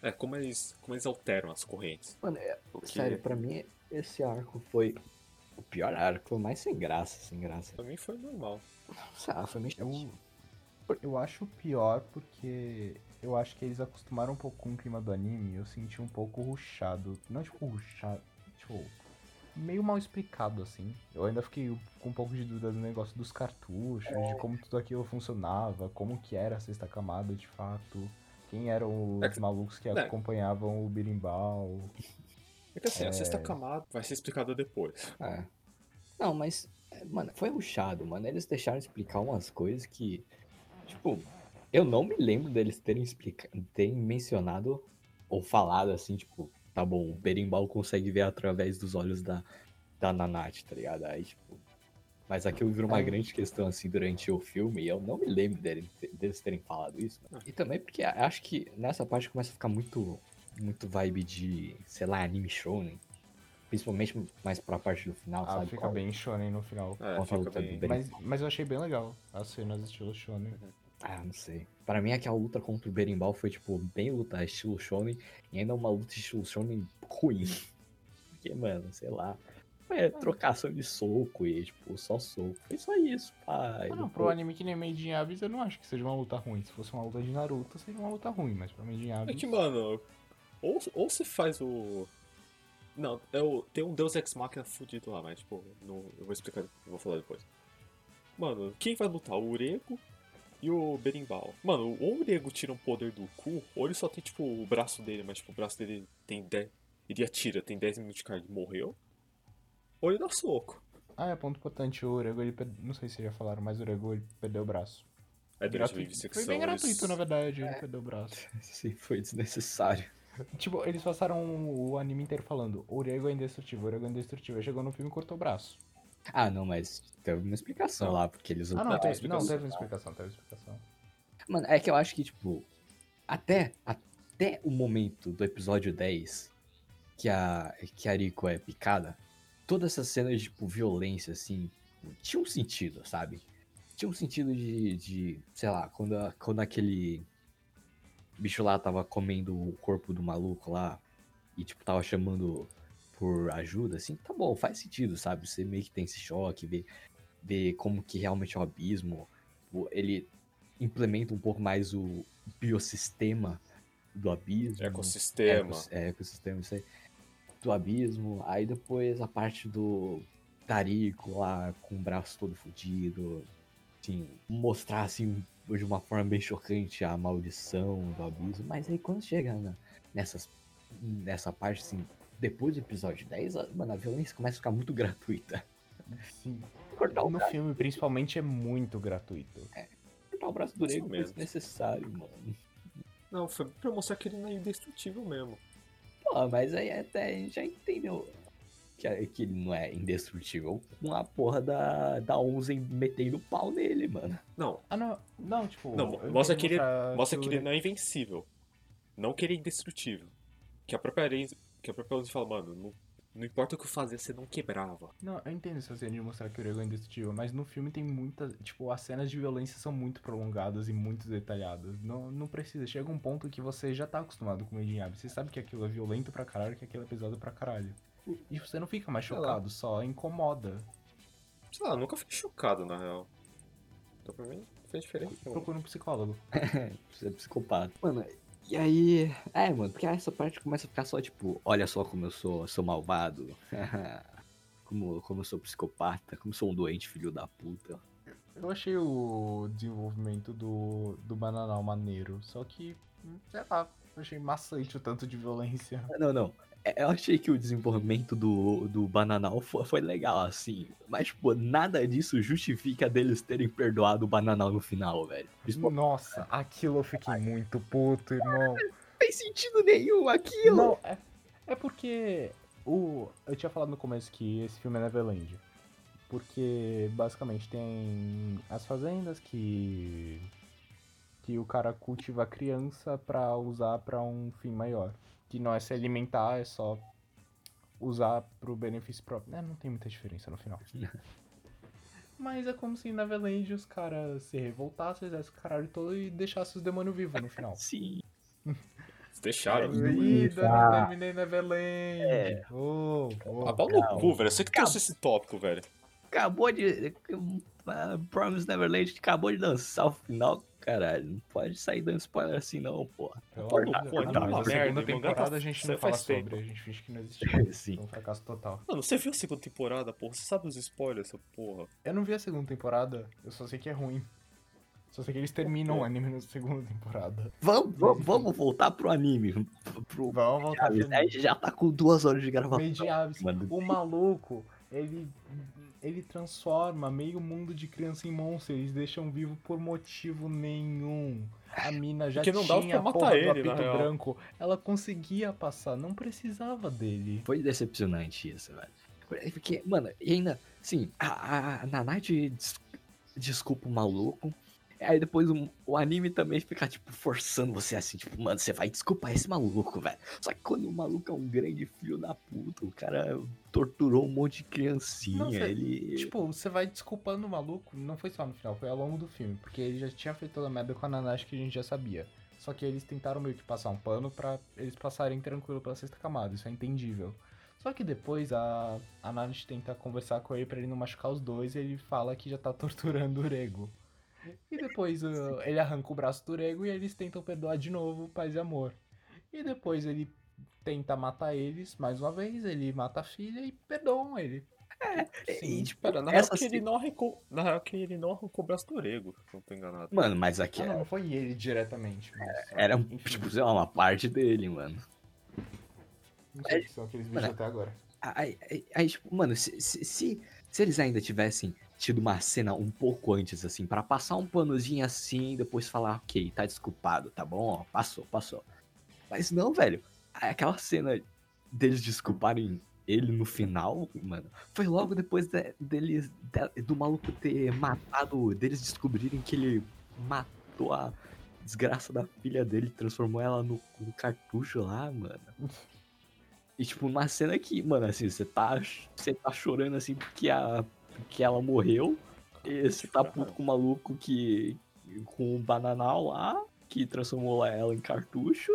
É, como eles, como eles alteram as correntes. Mano, é, Porque- sério, pra mim esse arco foi o pior arco, mais sem graça, sem graça. Pra mim foi normal. Sei lá, foi meio Eu, eu acho pior porque eu acho que eles acostumaram um pouco com o clima do anime e eu senti um pouco ruchado. Não tipo ruchado, tipo, meio mal explicado assim. Eu ainda fiquei com um pouco de dúvida do negócio dos cartuchos, de como tudo aquilo funcionava, como que era a sexta camada de fato. Quem eram É os que- malucos que né. acompanhavam o birimbau? É que assim, a É. sexta camada vai ser explicada depois. É. Não, mas, é, mano, foi ruchado, mano. Eles deixaram explicar umas coisas que, tipo, eu não me lembro deles terem explicado, terem mencionado ou falado assim, tipo, tá bom, o berimbau consegue ver através dos olhos da, da Nanate, tá ligado? Aí, tipo. Mas aquilo virou uma É. grande questão, assim, durante o filme, e eu não me lembro dele- deles terem falado isso. mano. E também porque acho que nessa parte começa a ficar muito, muito vibe de, sei lá, anime shonen. Principalmente mais pra parte do final, Ah, sabe? fica Qual- bem shonen no final. É, luta bem. bem? Mas, mas eu achei bem legal as cenas estilo shonen. Ah, não sei. Pra mim, aquela luta contra o Berimbau foi, tipo, bem luta estilo shonen. E ainda uma luta estilo shonen ruim. <laughs> Porque, mano, sei lá. É trocação de soco e, tipo, só soco. Foi só isso, pai. Ah, não, pro anime que nem Made in Abyss, eu não acho que seja uma luta ruim. Se fosse uma luta de Naruto, seria uma luta ruim, mas pra Made in É Abyss... que, mano, ou, ou se faz o. Não, é o, tem um Deus Ex Machina fudido lá, mas, tipo, não, eu vou explicar, eu vou falar depois. Mano, quem vai lutar? O Urego e o Berimbau. Mano, ou o Urego tira um poder do cu, ou ele só tem, tipo, o braço dele, mas, tipo, o braço dele tem 10. Ele atira, tem 10 minutos de carga e morreu. Ou ele dá soco. Ah, é ponto importante, o Urego, ele per... não sei se já falaram, mas o Urego ele perdeu o braço. É durante Gratuito. Foi bem eles- gratuito, na verdade, ele perdeu o braço. <laughs> Sim, foi desnecessário. <laughs> Tipo, eles passaram o anime inteiro falando, o Urego é indestrutível, o Urego é indestrutível. Aí chegou no filme e cortou o braço. Ah, não, mas teve uma explicação lá, porque eles Ah, não, usaram- teve, explicação. não, teve uma explicação, teve explicação. Mano, é que eu acho que, tipo, até, até o momento do episódio 10, que a, que a Rico é picada, todas essas cenas de, tipo, violência, assim, tinha um sentido, sabe? Tinha um sentido de, de sei lá, quando, quando aquele bicho lá tava comendo o corpo do maluco lá e, tipo, tava chamando por ajuda, assim, tá bom, faz sentido, sabe? Você meio que tem esse choque, ver, ver como que realmente é o abismo, ele implementa um pouco mais o biossistema do abismo. Ecossistema. Ecos- É, ecossistema, isso aí. Do abismo. Aí depois a parte do Tarico lá com o braço todo fudido. Assim, mostrar assim de uma forma bem chocante a maldição do abismo. Mas aí quando chega na- nessas, nessa parte assim, depois do episódio 10, a- mano, a violência começa a ficar muito <laughs> gratuita. Sim. Cortar o, No braço, filme, principalmente, é muito gratuito. cortar o braço do foi menos. desnecessário, mano. Não, foi pra mostrar que ele não é indestrutível mesmo. Pô, mas aí até a gente já entendeu que, que ele não é indestrutível com a porra da, da Onzen metendo pau nele, mano. Não, Ah, não, não, tipo... Não, mostra queria que ele- mostra que o ele não é invencível. Não que ele é indestrutível. Que a própria Arenze, que a própria Arenze fala, mano, não, não importa o que eu fazia, você não quebrava. Não, eu entendo essa cena de mostrar que o Urego é indestrutível, mas no filme tem muitas. Tipo, as cenas de violência são muito prolongadas e muito detalhadas. Não, não precisa. Chega um ponto que você já tá acostumado com o Abyss. Você sabe que aquilo é violento pra caralho, que aquilo é pesado pra caralho. E você não fica mais Sei lá. chocado, só incomoda. Sei lá, eu nunca fiquei chocado, na real. Então pra mim não fez diferença. Procura um psicólogo. <laughs> Você é psicopata. Mano, e aí. É, mano, porque essa parte começa a ficar só tipo: olha só como eu sou, sou malvado. <laughs> como, como eu sou psicopata, como eu sou um doente filho da puta. Eu achei o desenvolvimento do, do Bananal maneiro, só que, hum, sei lá, eu achei maçante o tanto de violência. Não, não. É, Eu achei que o desenvolvimento do, do Bananal foi, foi legal, assim. Mas, tipo, nada disso justifica deles terem perdoado o Bananal no final, velho. Não Nossa, aquilo eu fiquei muito puto, irmão. fez sentido nenhum aquilo. Não, é, é porque o, eu tinha falado no começo que esse filme é Neverland. Porque basicamente tem as fazendas que que o cara cultiva a criança pra usar pra um fim maior, que não é se alimentar, é só usar pro benefício próprio. É, não tem muita diferença no final. <laughs> Mas é como se em Neverland os caras se revoltassem, fizessem o caralho todo e deixassem os demônios vivos no final. <laughs> Sim. Vocês <laughs> deixaram. Ida, não terminei Neverland. É. Oh, oh. A pau no cu, velho. Você que trouxe esse tópico, velho. Acabou de. Uh, Promise Neverland acabou de lançar o final, caralho. Não pode sair dando spoiler assim, não, porra. Pelo Pô, amor de não, Deus. pô, Não, não, mas não, a segunda temporada a gente não fala faz tempo. sobre, a gente finge que não existiu. <laughs> Sim. Foi um fracasso total. Mano, você viu a segunda temporada, porra? Você sabe os spoilers, essa porra? Eu não vi a segunda temporada, eu só sei que é ruim. Só sei que eles terminam o anime na segunda temporada. Vamos, vamos, vamos voltar pro anime. Pro, Vamos voltar a pra gente já tá com duas horas de gravação. Mano, O maluco, ele ele transforma meio mundo de criança em monstro, eles deixam vivo por motivo nenhum. A mina já Porque não tinha a matar porra ele, do apito branco. Ela conseguia passar, não precisava dele. Foi decepcionante isso, velho. Porque, mano, e ainda, sim, a, a, a Nanite des- desculpa o maluco. Aí depois o, o anime também fica, tipo, forçando você assim, tipo, mano, você vai desculpar esse maluco, velho. Só que quando o maluco é um grande filho da puta, o cara torturou um monte de criancinha, Não, cê- ele. Tipo, você vai desculpando o maluco, não foi só no final, foi ao longo do filme, porque ele já tinha feito toda a merda com a Nanashi que a gente já sabia. Só que eles tentaram meio que passar um pano pra eles passarem tranquilo pela sexta camada, isso é entendível. Só que depois a, a Nanashi tenta conversar com ele pra ele não machucar os dois e ele fala que já tá torturando o Rego. E depois uh, ele arranca o braço do Rego e eles tentam perdoar de novo, paz e amor. E depois ele tenta matar eles mais uma vez, ele mata a filha e perdoam ele. E, tipo, na real que ele não arrancou. Na real que ele não arrancou o braço do Orego, se não tô enganado. Mano, mas aqui Ah, não, não foi ele diretamente. Mas, era, enfim, tipo, sei lá, uma parte dele, mano. não sei o que são aqueles bichos até agora. Aí, aí- aí, tipo, mano, se, se, se, se eles ainda tivessem tido uma cena um pouco antes, assim, pra passar um panozinho assim e depois falar, ok, tá desculpado, tá bom, passou, passou. Mas não, velho, aquela cena deles desculparem ele no final, mano, foi logo depois de- deles, de- do maluco ter matado, deles descobrirem que ele matou a desgraça da filha dele, transformou ela no, no cartucho lá, mano. E, tipo, uma cena que, mano, assim, você tá, você tá chorando, assim, porque, a, porque ela morreu. E você tá puto com o maluco que. com o bananal lá, que transformou ela em cartucho.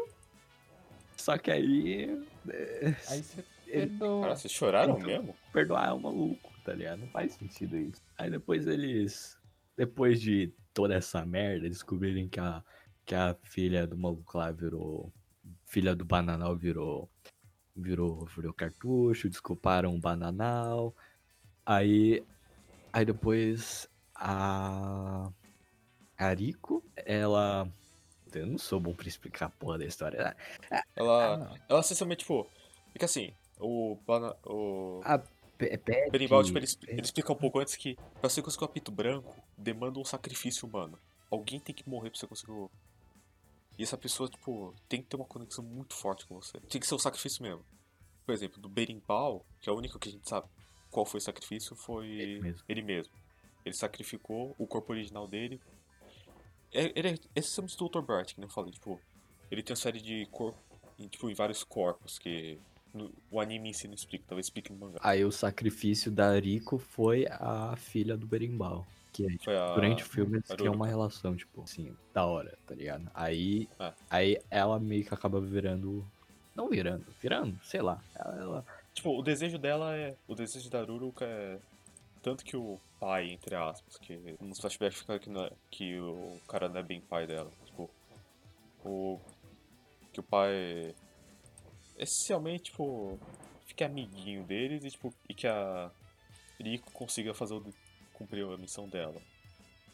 Só que aí. é, Aí você perdoa. Cara, vocês choraram Então, mesmo? perdoar é o maluco, tá ligado? Não faz sentido isso. Aí depois eles. Depois de toda essa merda, descobrirem que a, que a filha do maluco lá virou. Filha do bananal virou. Virou, virou cartucho, desculparam o bananal. Aí. Aí depois a. A Rico, ela. Eu não sou bom pra explicar a porra da história. Ela. Ah. Ela essencialmente, tipo. É que assim, o. O A Pe- Pet- Berimbau, tipo, ele, ele explica um pouco antes que pra você conseguir o apito branco, demanda um sacrifício humano. Alguém tem que morrer pra você conseguir o. E essa pessoa, tipo, tem que ter uma conexão muito forte com você. Tem que ser o sacrifício mesmo. Por exemplo, do Berimbau, que é o único que a gente sabe qual foi o sacrifício, foi Ele mesmo. ele mesmo. Ele sacrificou o corpo original dele. É- Ele é essencialmente do Dr. Bart, que eu falei, tipo, ele transfere de corpo em, tipo, em vários corpos, que no- o anime em si não explica, talvez explique no mangá. Aí o sacrifício da Rico foi a filha do Berimbau. Que aí, Foi a. durante o filme eles criam uma relação, tipo, assim, da hora, tá ligado? Aí, É. aí ela meio que acaba virando. Não virando, virando, sei lá. Ela, ela- Tipo, o desejo dela é. O desejo da Ruruka é. Tanto que o pai, entre aspas, que nos flashbacks fica que, é- que o cara não é bem pai dela. Tipo, o. Que o pai. Essencialmente, tipo. Fica amiguinho deles e, tipo, e que a Rico consiga fazer o, cumprir a missão dela.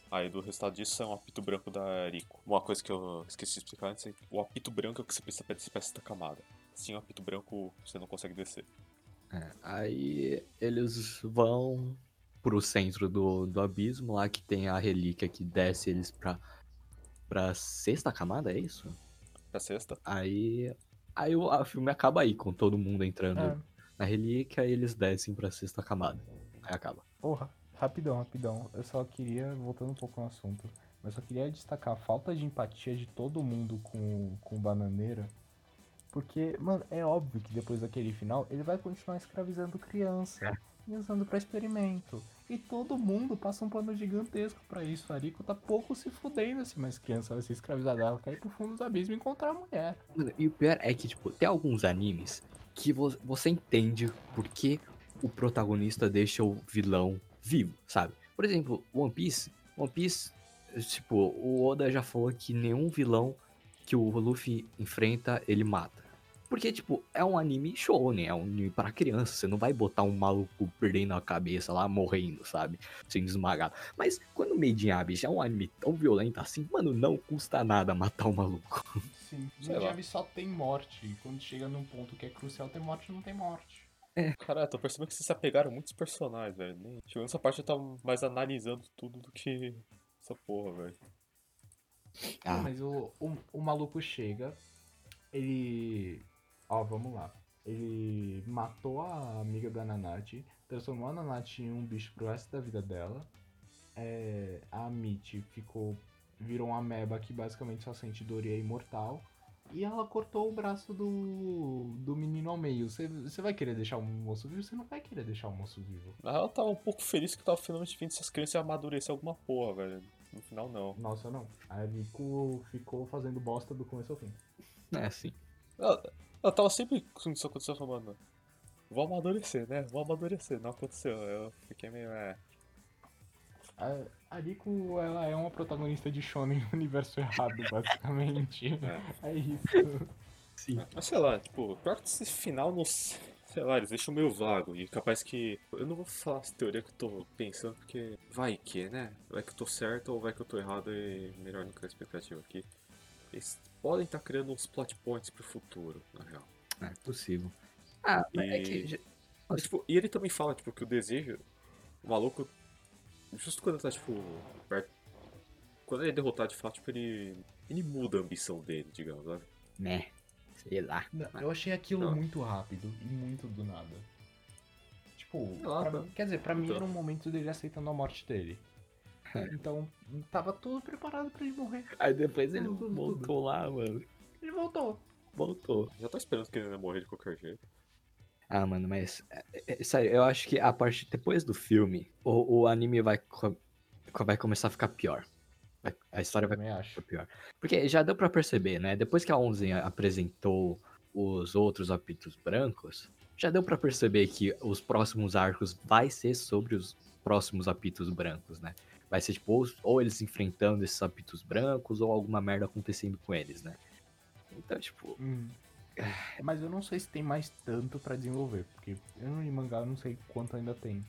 Aí do resultado disso é um apito branco da Rico. Uma coisa que eu esqueci de explicar antes é o apito branco é o que você precisa pra descer pra camada. Sem o apito branco, você não consegue descer. É, aí eles vão pro centro do, do abismo, lá que tem a relíquia que desce eles pra, pra sexta camada, é isso? Pra sexta. Aí. Aí o a filme acaba aí, com todo mundo entrando É, na relíquia e eles descem pra sexta camada. Aí acaba. porra, rapidão, rapidão. Eu só queria, voltando um pouco no assunto, mas só queria destacar a falta de empatia de todo mundo com, com o Bananeira. Porque, mano, é óbvio que depois daquele final ele vai continuar escravizando criança e usando pra experimento. E todo mundo passa um pano gigantesco pra isso. A Rico tá pouco se fudendo se mais criança vai ser escravizada. Ela quer ir pro fundo do abismo e encontrar a mulher. Mano, e o pior é que, tipo, tem alguns animes que vo- você entende por que o protagonista deixa o vilão vivo, sabe? Por exemplo, One Piece. One Piece, tipo, o Oda já falou que nenhum vilão que o Luffy enfrenta, ele mata. Porque, tipo, é um anime show, né? É um anime pra criança. Você não vai botar um maluco perdendo a cabeça lá, morrendo, sabe? Sendo esmagado. Mas quando Made in Abyss é um anime tão violento assim, mano, não custa nada matar o maluco. Sim, <laughs> Sei no lá. Diab só tem morte. E quando chega num ponto que é crucial ter morte, não tem morte. Caralho, tô percebendo que vocês se apegaram a muitos personagens, velho. Chegou nessa parte eu tava mais analisando tudo do que essa porra, velho. Ah. Mas o, o, o maluco chega, ele. Ó, vamos lá. Ele matou a amiga da Nanate, transformou a Nanate em um bicho pro resto da vida dela. É, a Mitty ficou virou uma meba que basicamente só sente dor e é imortal. E ela cortou o braço do, do menino ao meio. Você, você vai querer deixar o moço vivo? Você não vai querer deixar o moço vivo. Ela tava um pouco feliz que tava finalmente vendo essas crianças amadurecer alguma porra, velho. No final, não. Nossa, não. A Rico ficou fazendo bosta do começo ao fim. É assim. Ela, ela tava sempre com isso acontecendo falando. Vou amadurecer, né? Vou amadurecer. Não aconteceu. Eu fiquei meio. É. A, a Rico, ela é uma protagonista de shonen no universo errado, basicamente. <laughs> É. É isso. Sim. Mas sei lá, tipo, pior que esse final não. Sei lá, eles deixam meio vago. E capaz que. Eu não vou falar essa teoria que eu tô pensando, porque. Vai que, né? Vai que eu tô certo ou vai que eu tô errado e melhor não criar expectativa aqui. Eles podem estar criando uns plot points pro futuro, na real. É possível. Ah, mas é E- que. já- Mas, tipo, e ele também fala, tipo, que o desejo. O maluco. Justo quando ele tá, tipo. Perto, quando ele é derrotado de fato, tipo, ele. Ele muda a ambição dele, digamos, sabe? Né. Sei lá. Não, eu achei aquilo Não. muito rápido e muito do nada. Tipo, lá, pra- tá. quer dizer, pra mim Então. era um momento dele aceitando a morte dele. Então, tava tudo preparado pra ele morrer. Aí depois ele Tudo, tudo, voltou lá, mano. Ele voltou. Voltou. Já tô esperando que ele ia morrer de qualquer jeito. Ah, mano, mas. é, é, sério, eu acho que a parte depois do filme, o, o anime vai, co- vai começar a ficar pior. Vai- a história vai ficar acho. pior. Porque já deu pra perceber, né? Depois que a Onzen apresentou os outros apitos brancos, já deu pra perceber que os próximos arcos vai ser sobre os próximos apitos brancos, né? Vai ser tipo, ou, ou eles enfrentando esses apitos brancos, ou alguma merda acontecendo com eles, né? Então, tipo, Hum. Mas eu não sei se tem mais tanto pra desenvolver, porque eu no mangá eu não sei quanto ainda tem.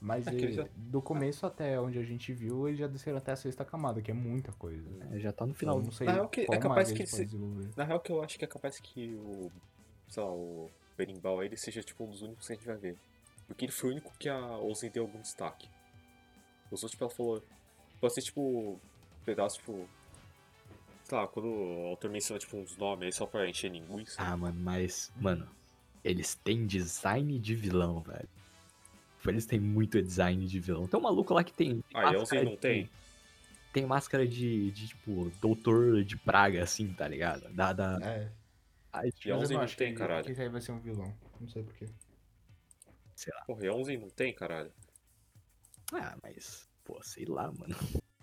Mas É ele- já- do começo até onde a gente viu, eles já desceram até a sexta camada, que é muita coisa. é, já tá no final. eu não sei Na real que é capaz que. Na real que eu acho que é capaz que o. Sei lá, o Berimbau ele seja tipo um dos únicos que a gente vai ver. Porque ele foi o único que a Ozen deu algum destaque. Os outros, tipo, ela falou. Pode ser tipo. Pedaço, tipo. Sei lá, quando o autor menciona tipo uns nomes aí só pra encher linguiça. Ah, mano, mas, mano, eles têm design de vilão, velho. Tipo, Eles têm muito design de vilão. Tem um maluco lá que tem. Ah, e máscara Ozen não de- tem? Tem máscara de, de, tipo, doutor de praga, assim, tá ligado? Da. da... É, Ai, a mas eu Ozen não não acho tem, que, caralho. que esse aí vai ser um vilão. Não sei porquê. Porra, e a Ozen não tem, caralho. Ah, mas. Pô, sei lá, mano.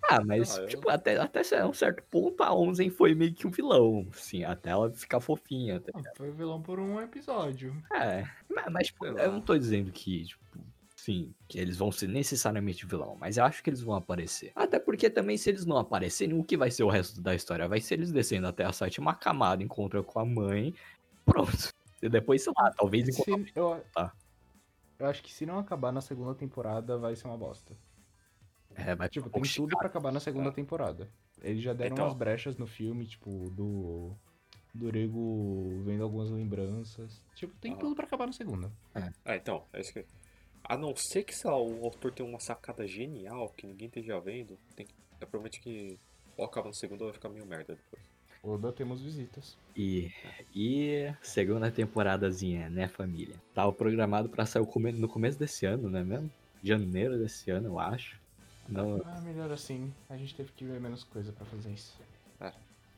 Ah, mas, Ah, eu- tipo, até, até um certo ponto a Onzen foi meio que um vilão, assim, até ela ficar fofinha. Tá? Ah, foi vilão por um episódio. É, mas, tipo, eu não tô dizendo que, tipo, sim, que eles vão ser necessariamente vilão, mas eu acho que eles vão aparecer. Até porque também, se eles não aparecerem, o que vai ser o resto da história? Vai ser eles descendo até a sétima camada, encontra com a mãe, <laughs> pronto. E depois, sei lá, talvez encontrar. eu, Tá. Eu acho que se não acabar na segunda temporada, vai ser uma bosta. É, vai Tipo, tem um tudo pra acabar na segunda temporada. Eles já deram Então. umas brechas no filme, tipo, do. Do Rego vendo algumas lembranças. Tipo, tem Ah. tudo pra acabar na segunda. Ah, então, é isso que. A não ser que, sei lá, o autor tenha uma sacada genial que ninguém esteja vendo, tem que. É provavelmente que. Ou acaba no segundo ou vai ficar meio merda depois. Oda temos visitas. E, e segunda temporadazinha, né, família? Tava programado pra sair no começo desse ano, né mesmo? Janeiro desse ano, eu acho. Não, Ah, melhor assim. A gente teve que ver menos coisa pra fazer isso.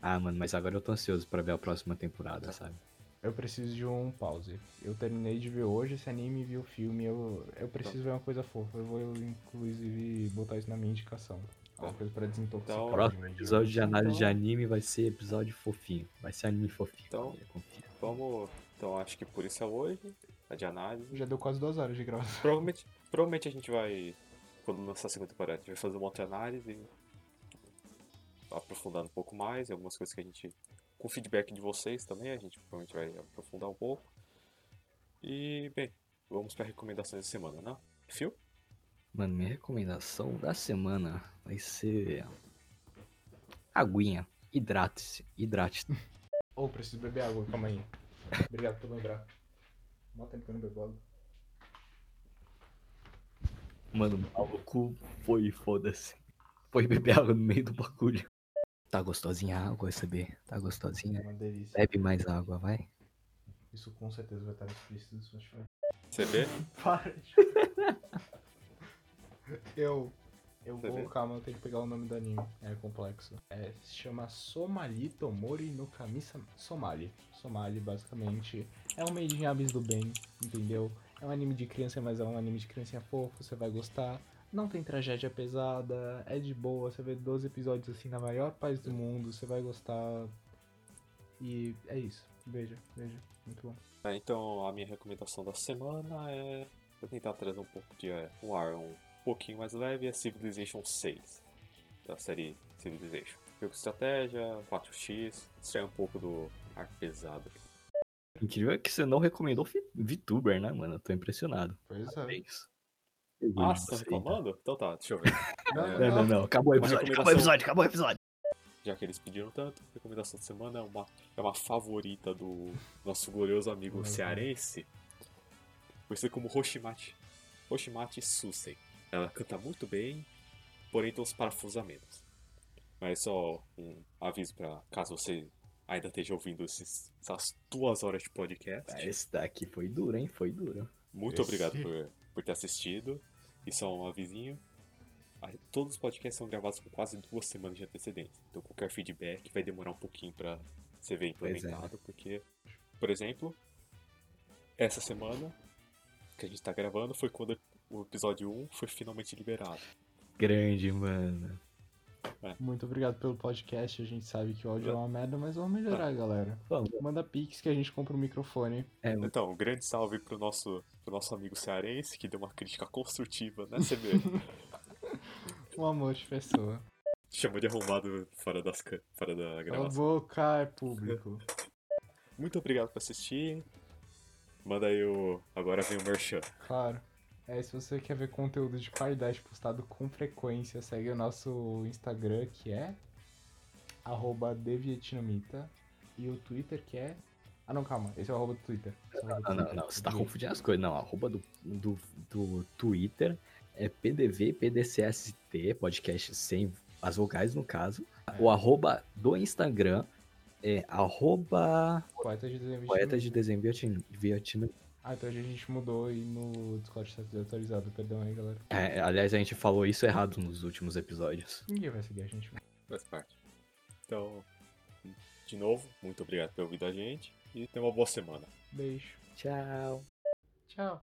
ah, mano, mas agora eu tô ansioso pra ver a próxima temporada, sabe? Eu preciso de um pause. Eu terminei de ver hoje esse anime e vi o filme. Eu, eu preciso ver uma coisa fofa. Eu vou, inclusive, botar isso na minha indicação. Uma coisa pra desintoxicar. Então, O de próximo episódio de análise de Então- anime vai ser episódio fofinho. Vai ser anime fofinho. Então- confia. Vamos. Então acho que por isso é hoje. A de análise. Já deu quase duas horas de gravação. Provavelmente, provavelmente a gente vai. Quando lançar a segunda temporada, a gente vai fazer uma outra análise. Aprofundando um pouco mais. Algumas coisas que a gente. Com feedback de vocês também, a gente provavelmente vai aprofundar um pouco. E, bem, vamos para recomendações da semana, né? Fio? Mano, minha recomendação da semana vai ser. Aguinha. Hidrate-se. Hidrate-se. Ô, preciso beber água, calma aí. Obrigado por lembrar. Mó tempo que eu não bebo água. Mano, o maluco foi, foda-se. Foi beber água no meio do bagulho. Tá gostosinha a água, SB? Tá É gostosinha? uma delícia. Bebe mais água, vai. Isso com certeza vai estar explícito no Spotify. CB? <laughs> Para de... <laughs> Eu... Eu Você vou, vê? calma, eu tenho que pegar o nome do anime. É complexo. É, se chama Somali Tomori no Kamisa Somali. Somali, basicamente, é um made in abyss do bem, entendeu? É um anime de criança, mas é um anime de criancinha fofo, você vai gostar. Não tem tragédia pesada, é de boa, você vê 12 episódios assim na maior paz do mundo, você vai gostar. E é isso. Veja, veja. Muito bom. É, então, a minha recomendação da semana é. Vou tentar trazer um pouco de é, um ar um pouquinho mais leve é Civilization 6, da série Civilization. Jogo de estratégia, 4x, extrai um pouco do ar pesado. Incrível é que você não recomendou VTuber, né, mano? Eu tô impressionado. Pois É é. Ah, você tá reclamando? Então tá, deixa eu ver. <laughs> Não, É, Não, não, não. Acabou o episódio. Acabou o episódio. Acabou o episódio. Já que eles pediram tanto, a recomendação da semana é uma, é uma favorita do nosso glorioso amigo Uhum. cearense, conhecido como Hoshimati. Hoshimati Susei. Ela canta muito bem, porém tem uns parafusamentos. Mas só um aviso para caso você ainda esteja ouvindo esses- essas duas horas de podcast. Ah, Esse daqui foi duro, hein? Foi duro. Muito Esse- obrigado por, por ter assistido. E só um avisinho. Todos os podcasts são gravados com quase duas semanas de antecedência. Então qualquer feedback vai demorar um pouquinho pra ser ver Pois é. implementado. Porque, por exemplo, essa semana que a gente tá gravando foi quando o episódio 1 foi finalmente liberado. Grande, mano. Muito obrigado pelo podcast. A gente sabe que o áudio é uma merda, mas vamos melhorar, galera. Vamos. Manda pix que a gente compra um microfone. É, Então, um grande salve pro nosso, pro nosso amigo cearense que deu uma crítica construtiva, né, CB? <laughs> Um amor de pessoa. Chamou de arrumado fora, das, fora da a gravação. boca, é público. Muito obrigado por assistir. Manda aí o. Agora vem o Merchan. Claro. É, se você quer ver conteúdo de qualidade postado com frequência, segue o nosso Instagram, que é arroba devietnamita. E o Twitter, que é... Ah, não, calma. Esse é o arroba do Twitter. É arroba do Não, não, Twitter. não. Você tá confundindo as coisas. Não, arroba do, do, do Twitter é PDV, PDCST, podcast sem as vogais no caso. O arroba do Instagram é arroba Poeta de desenho poeta Vietnamita. de desenho vietnam- vietnam. Ah, então a gente mudou e no Discord está desatualizado. Perdão aí, galera. É, aliás, a gente falou isso errado nos últimos episódios. Ninguém vai seguir a gente. Faz parte. Então, de novo, muito obrigado por ter ouvido a gente. E tenha uma boa semana. Beijo. Tchau. Tchau.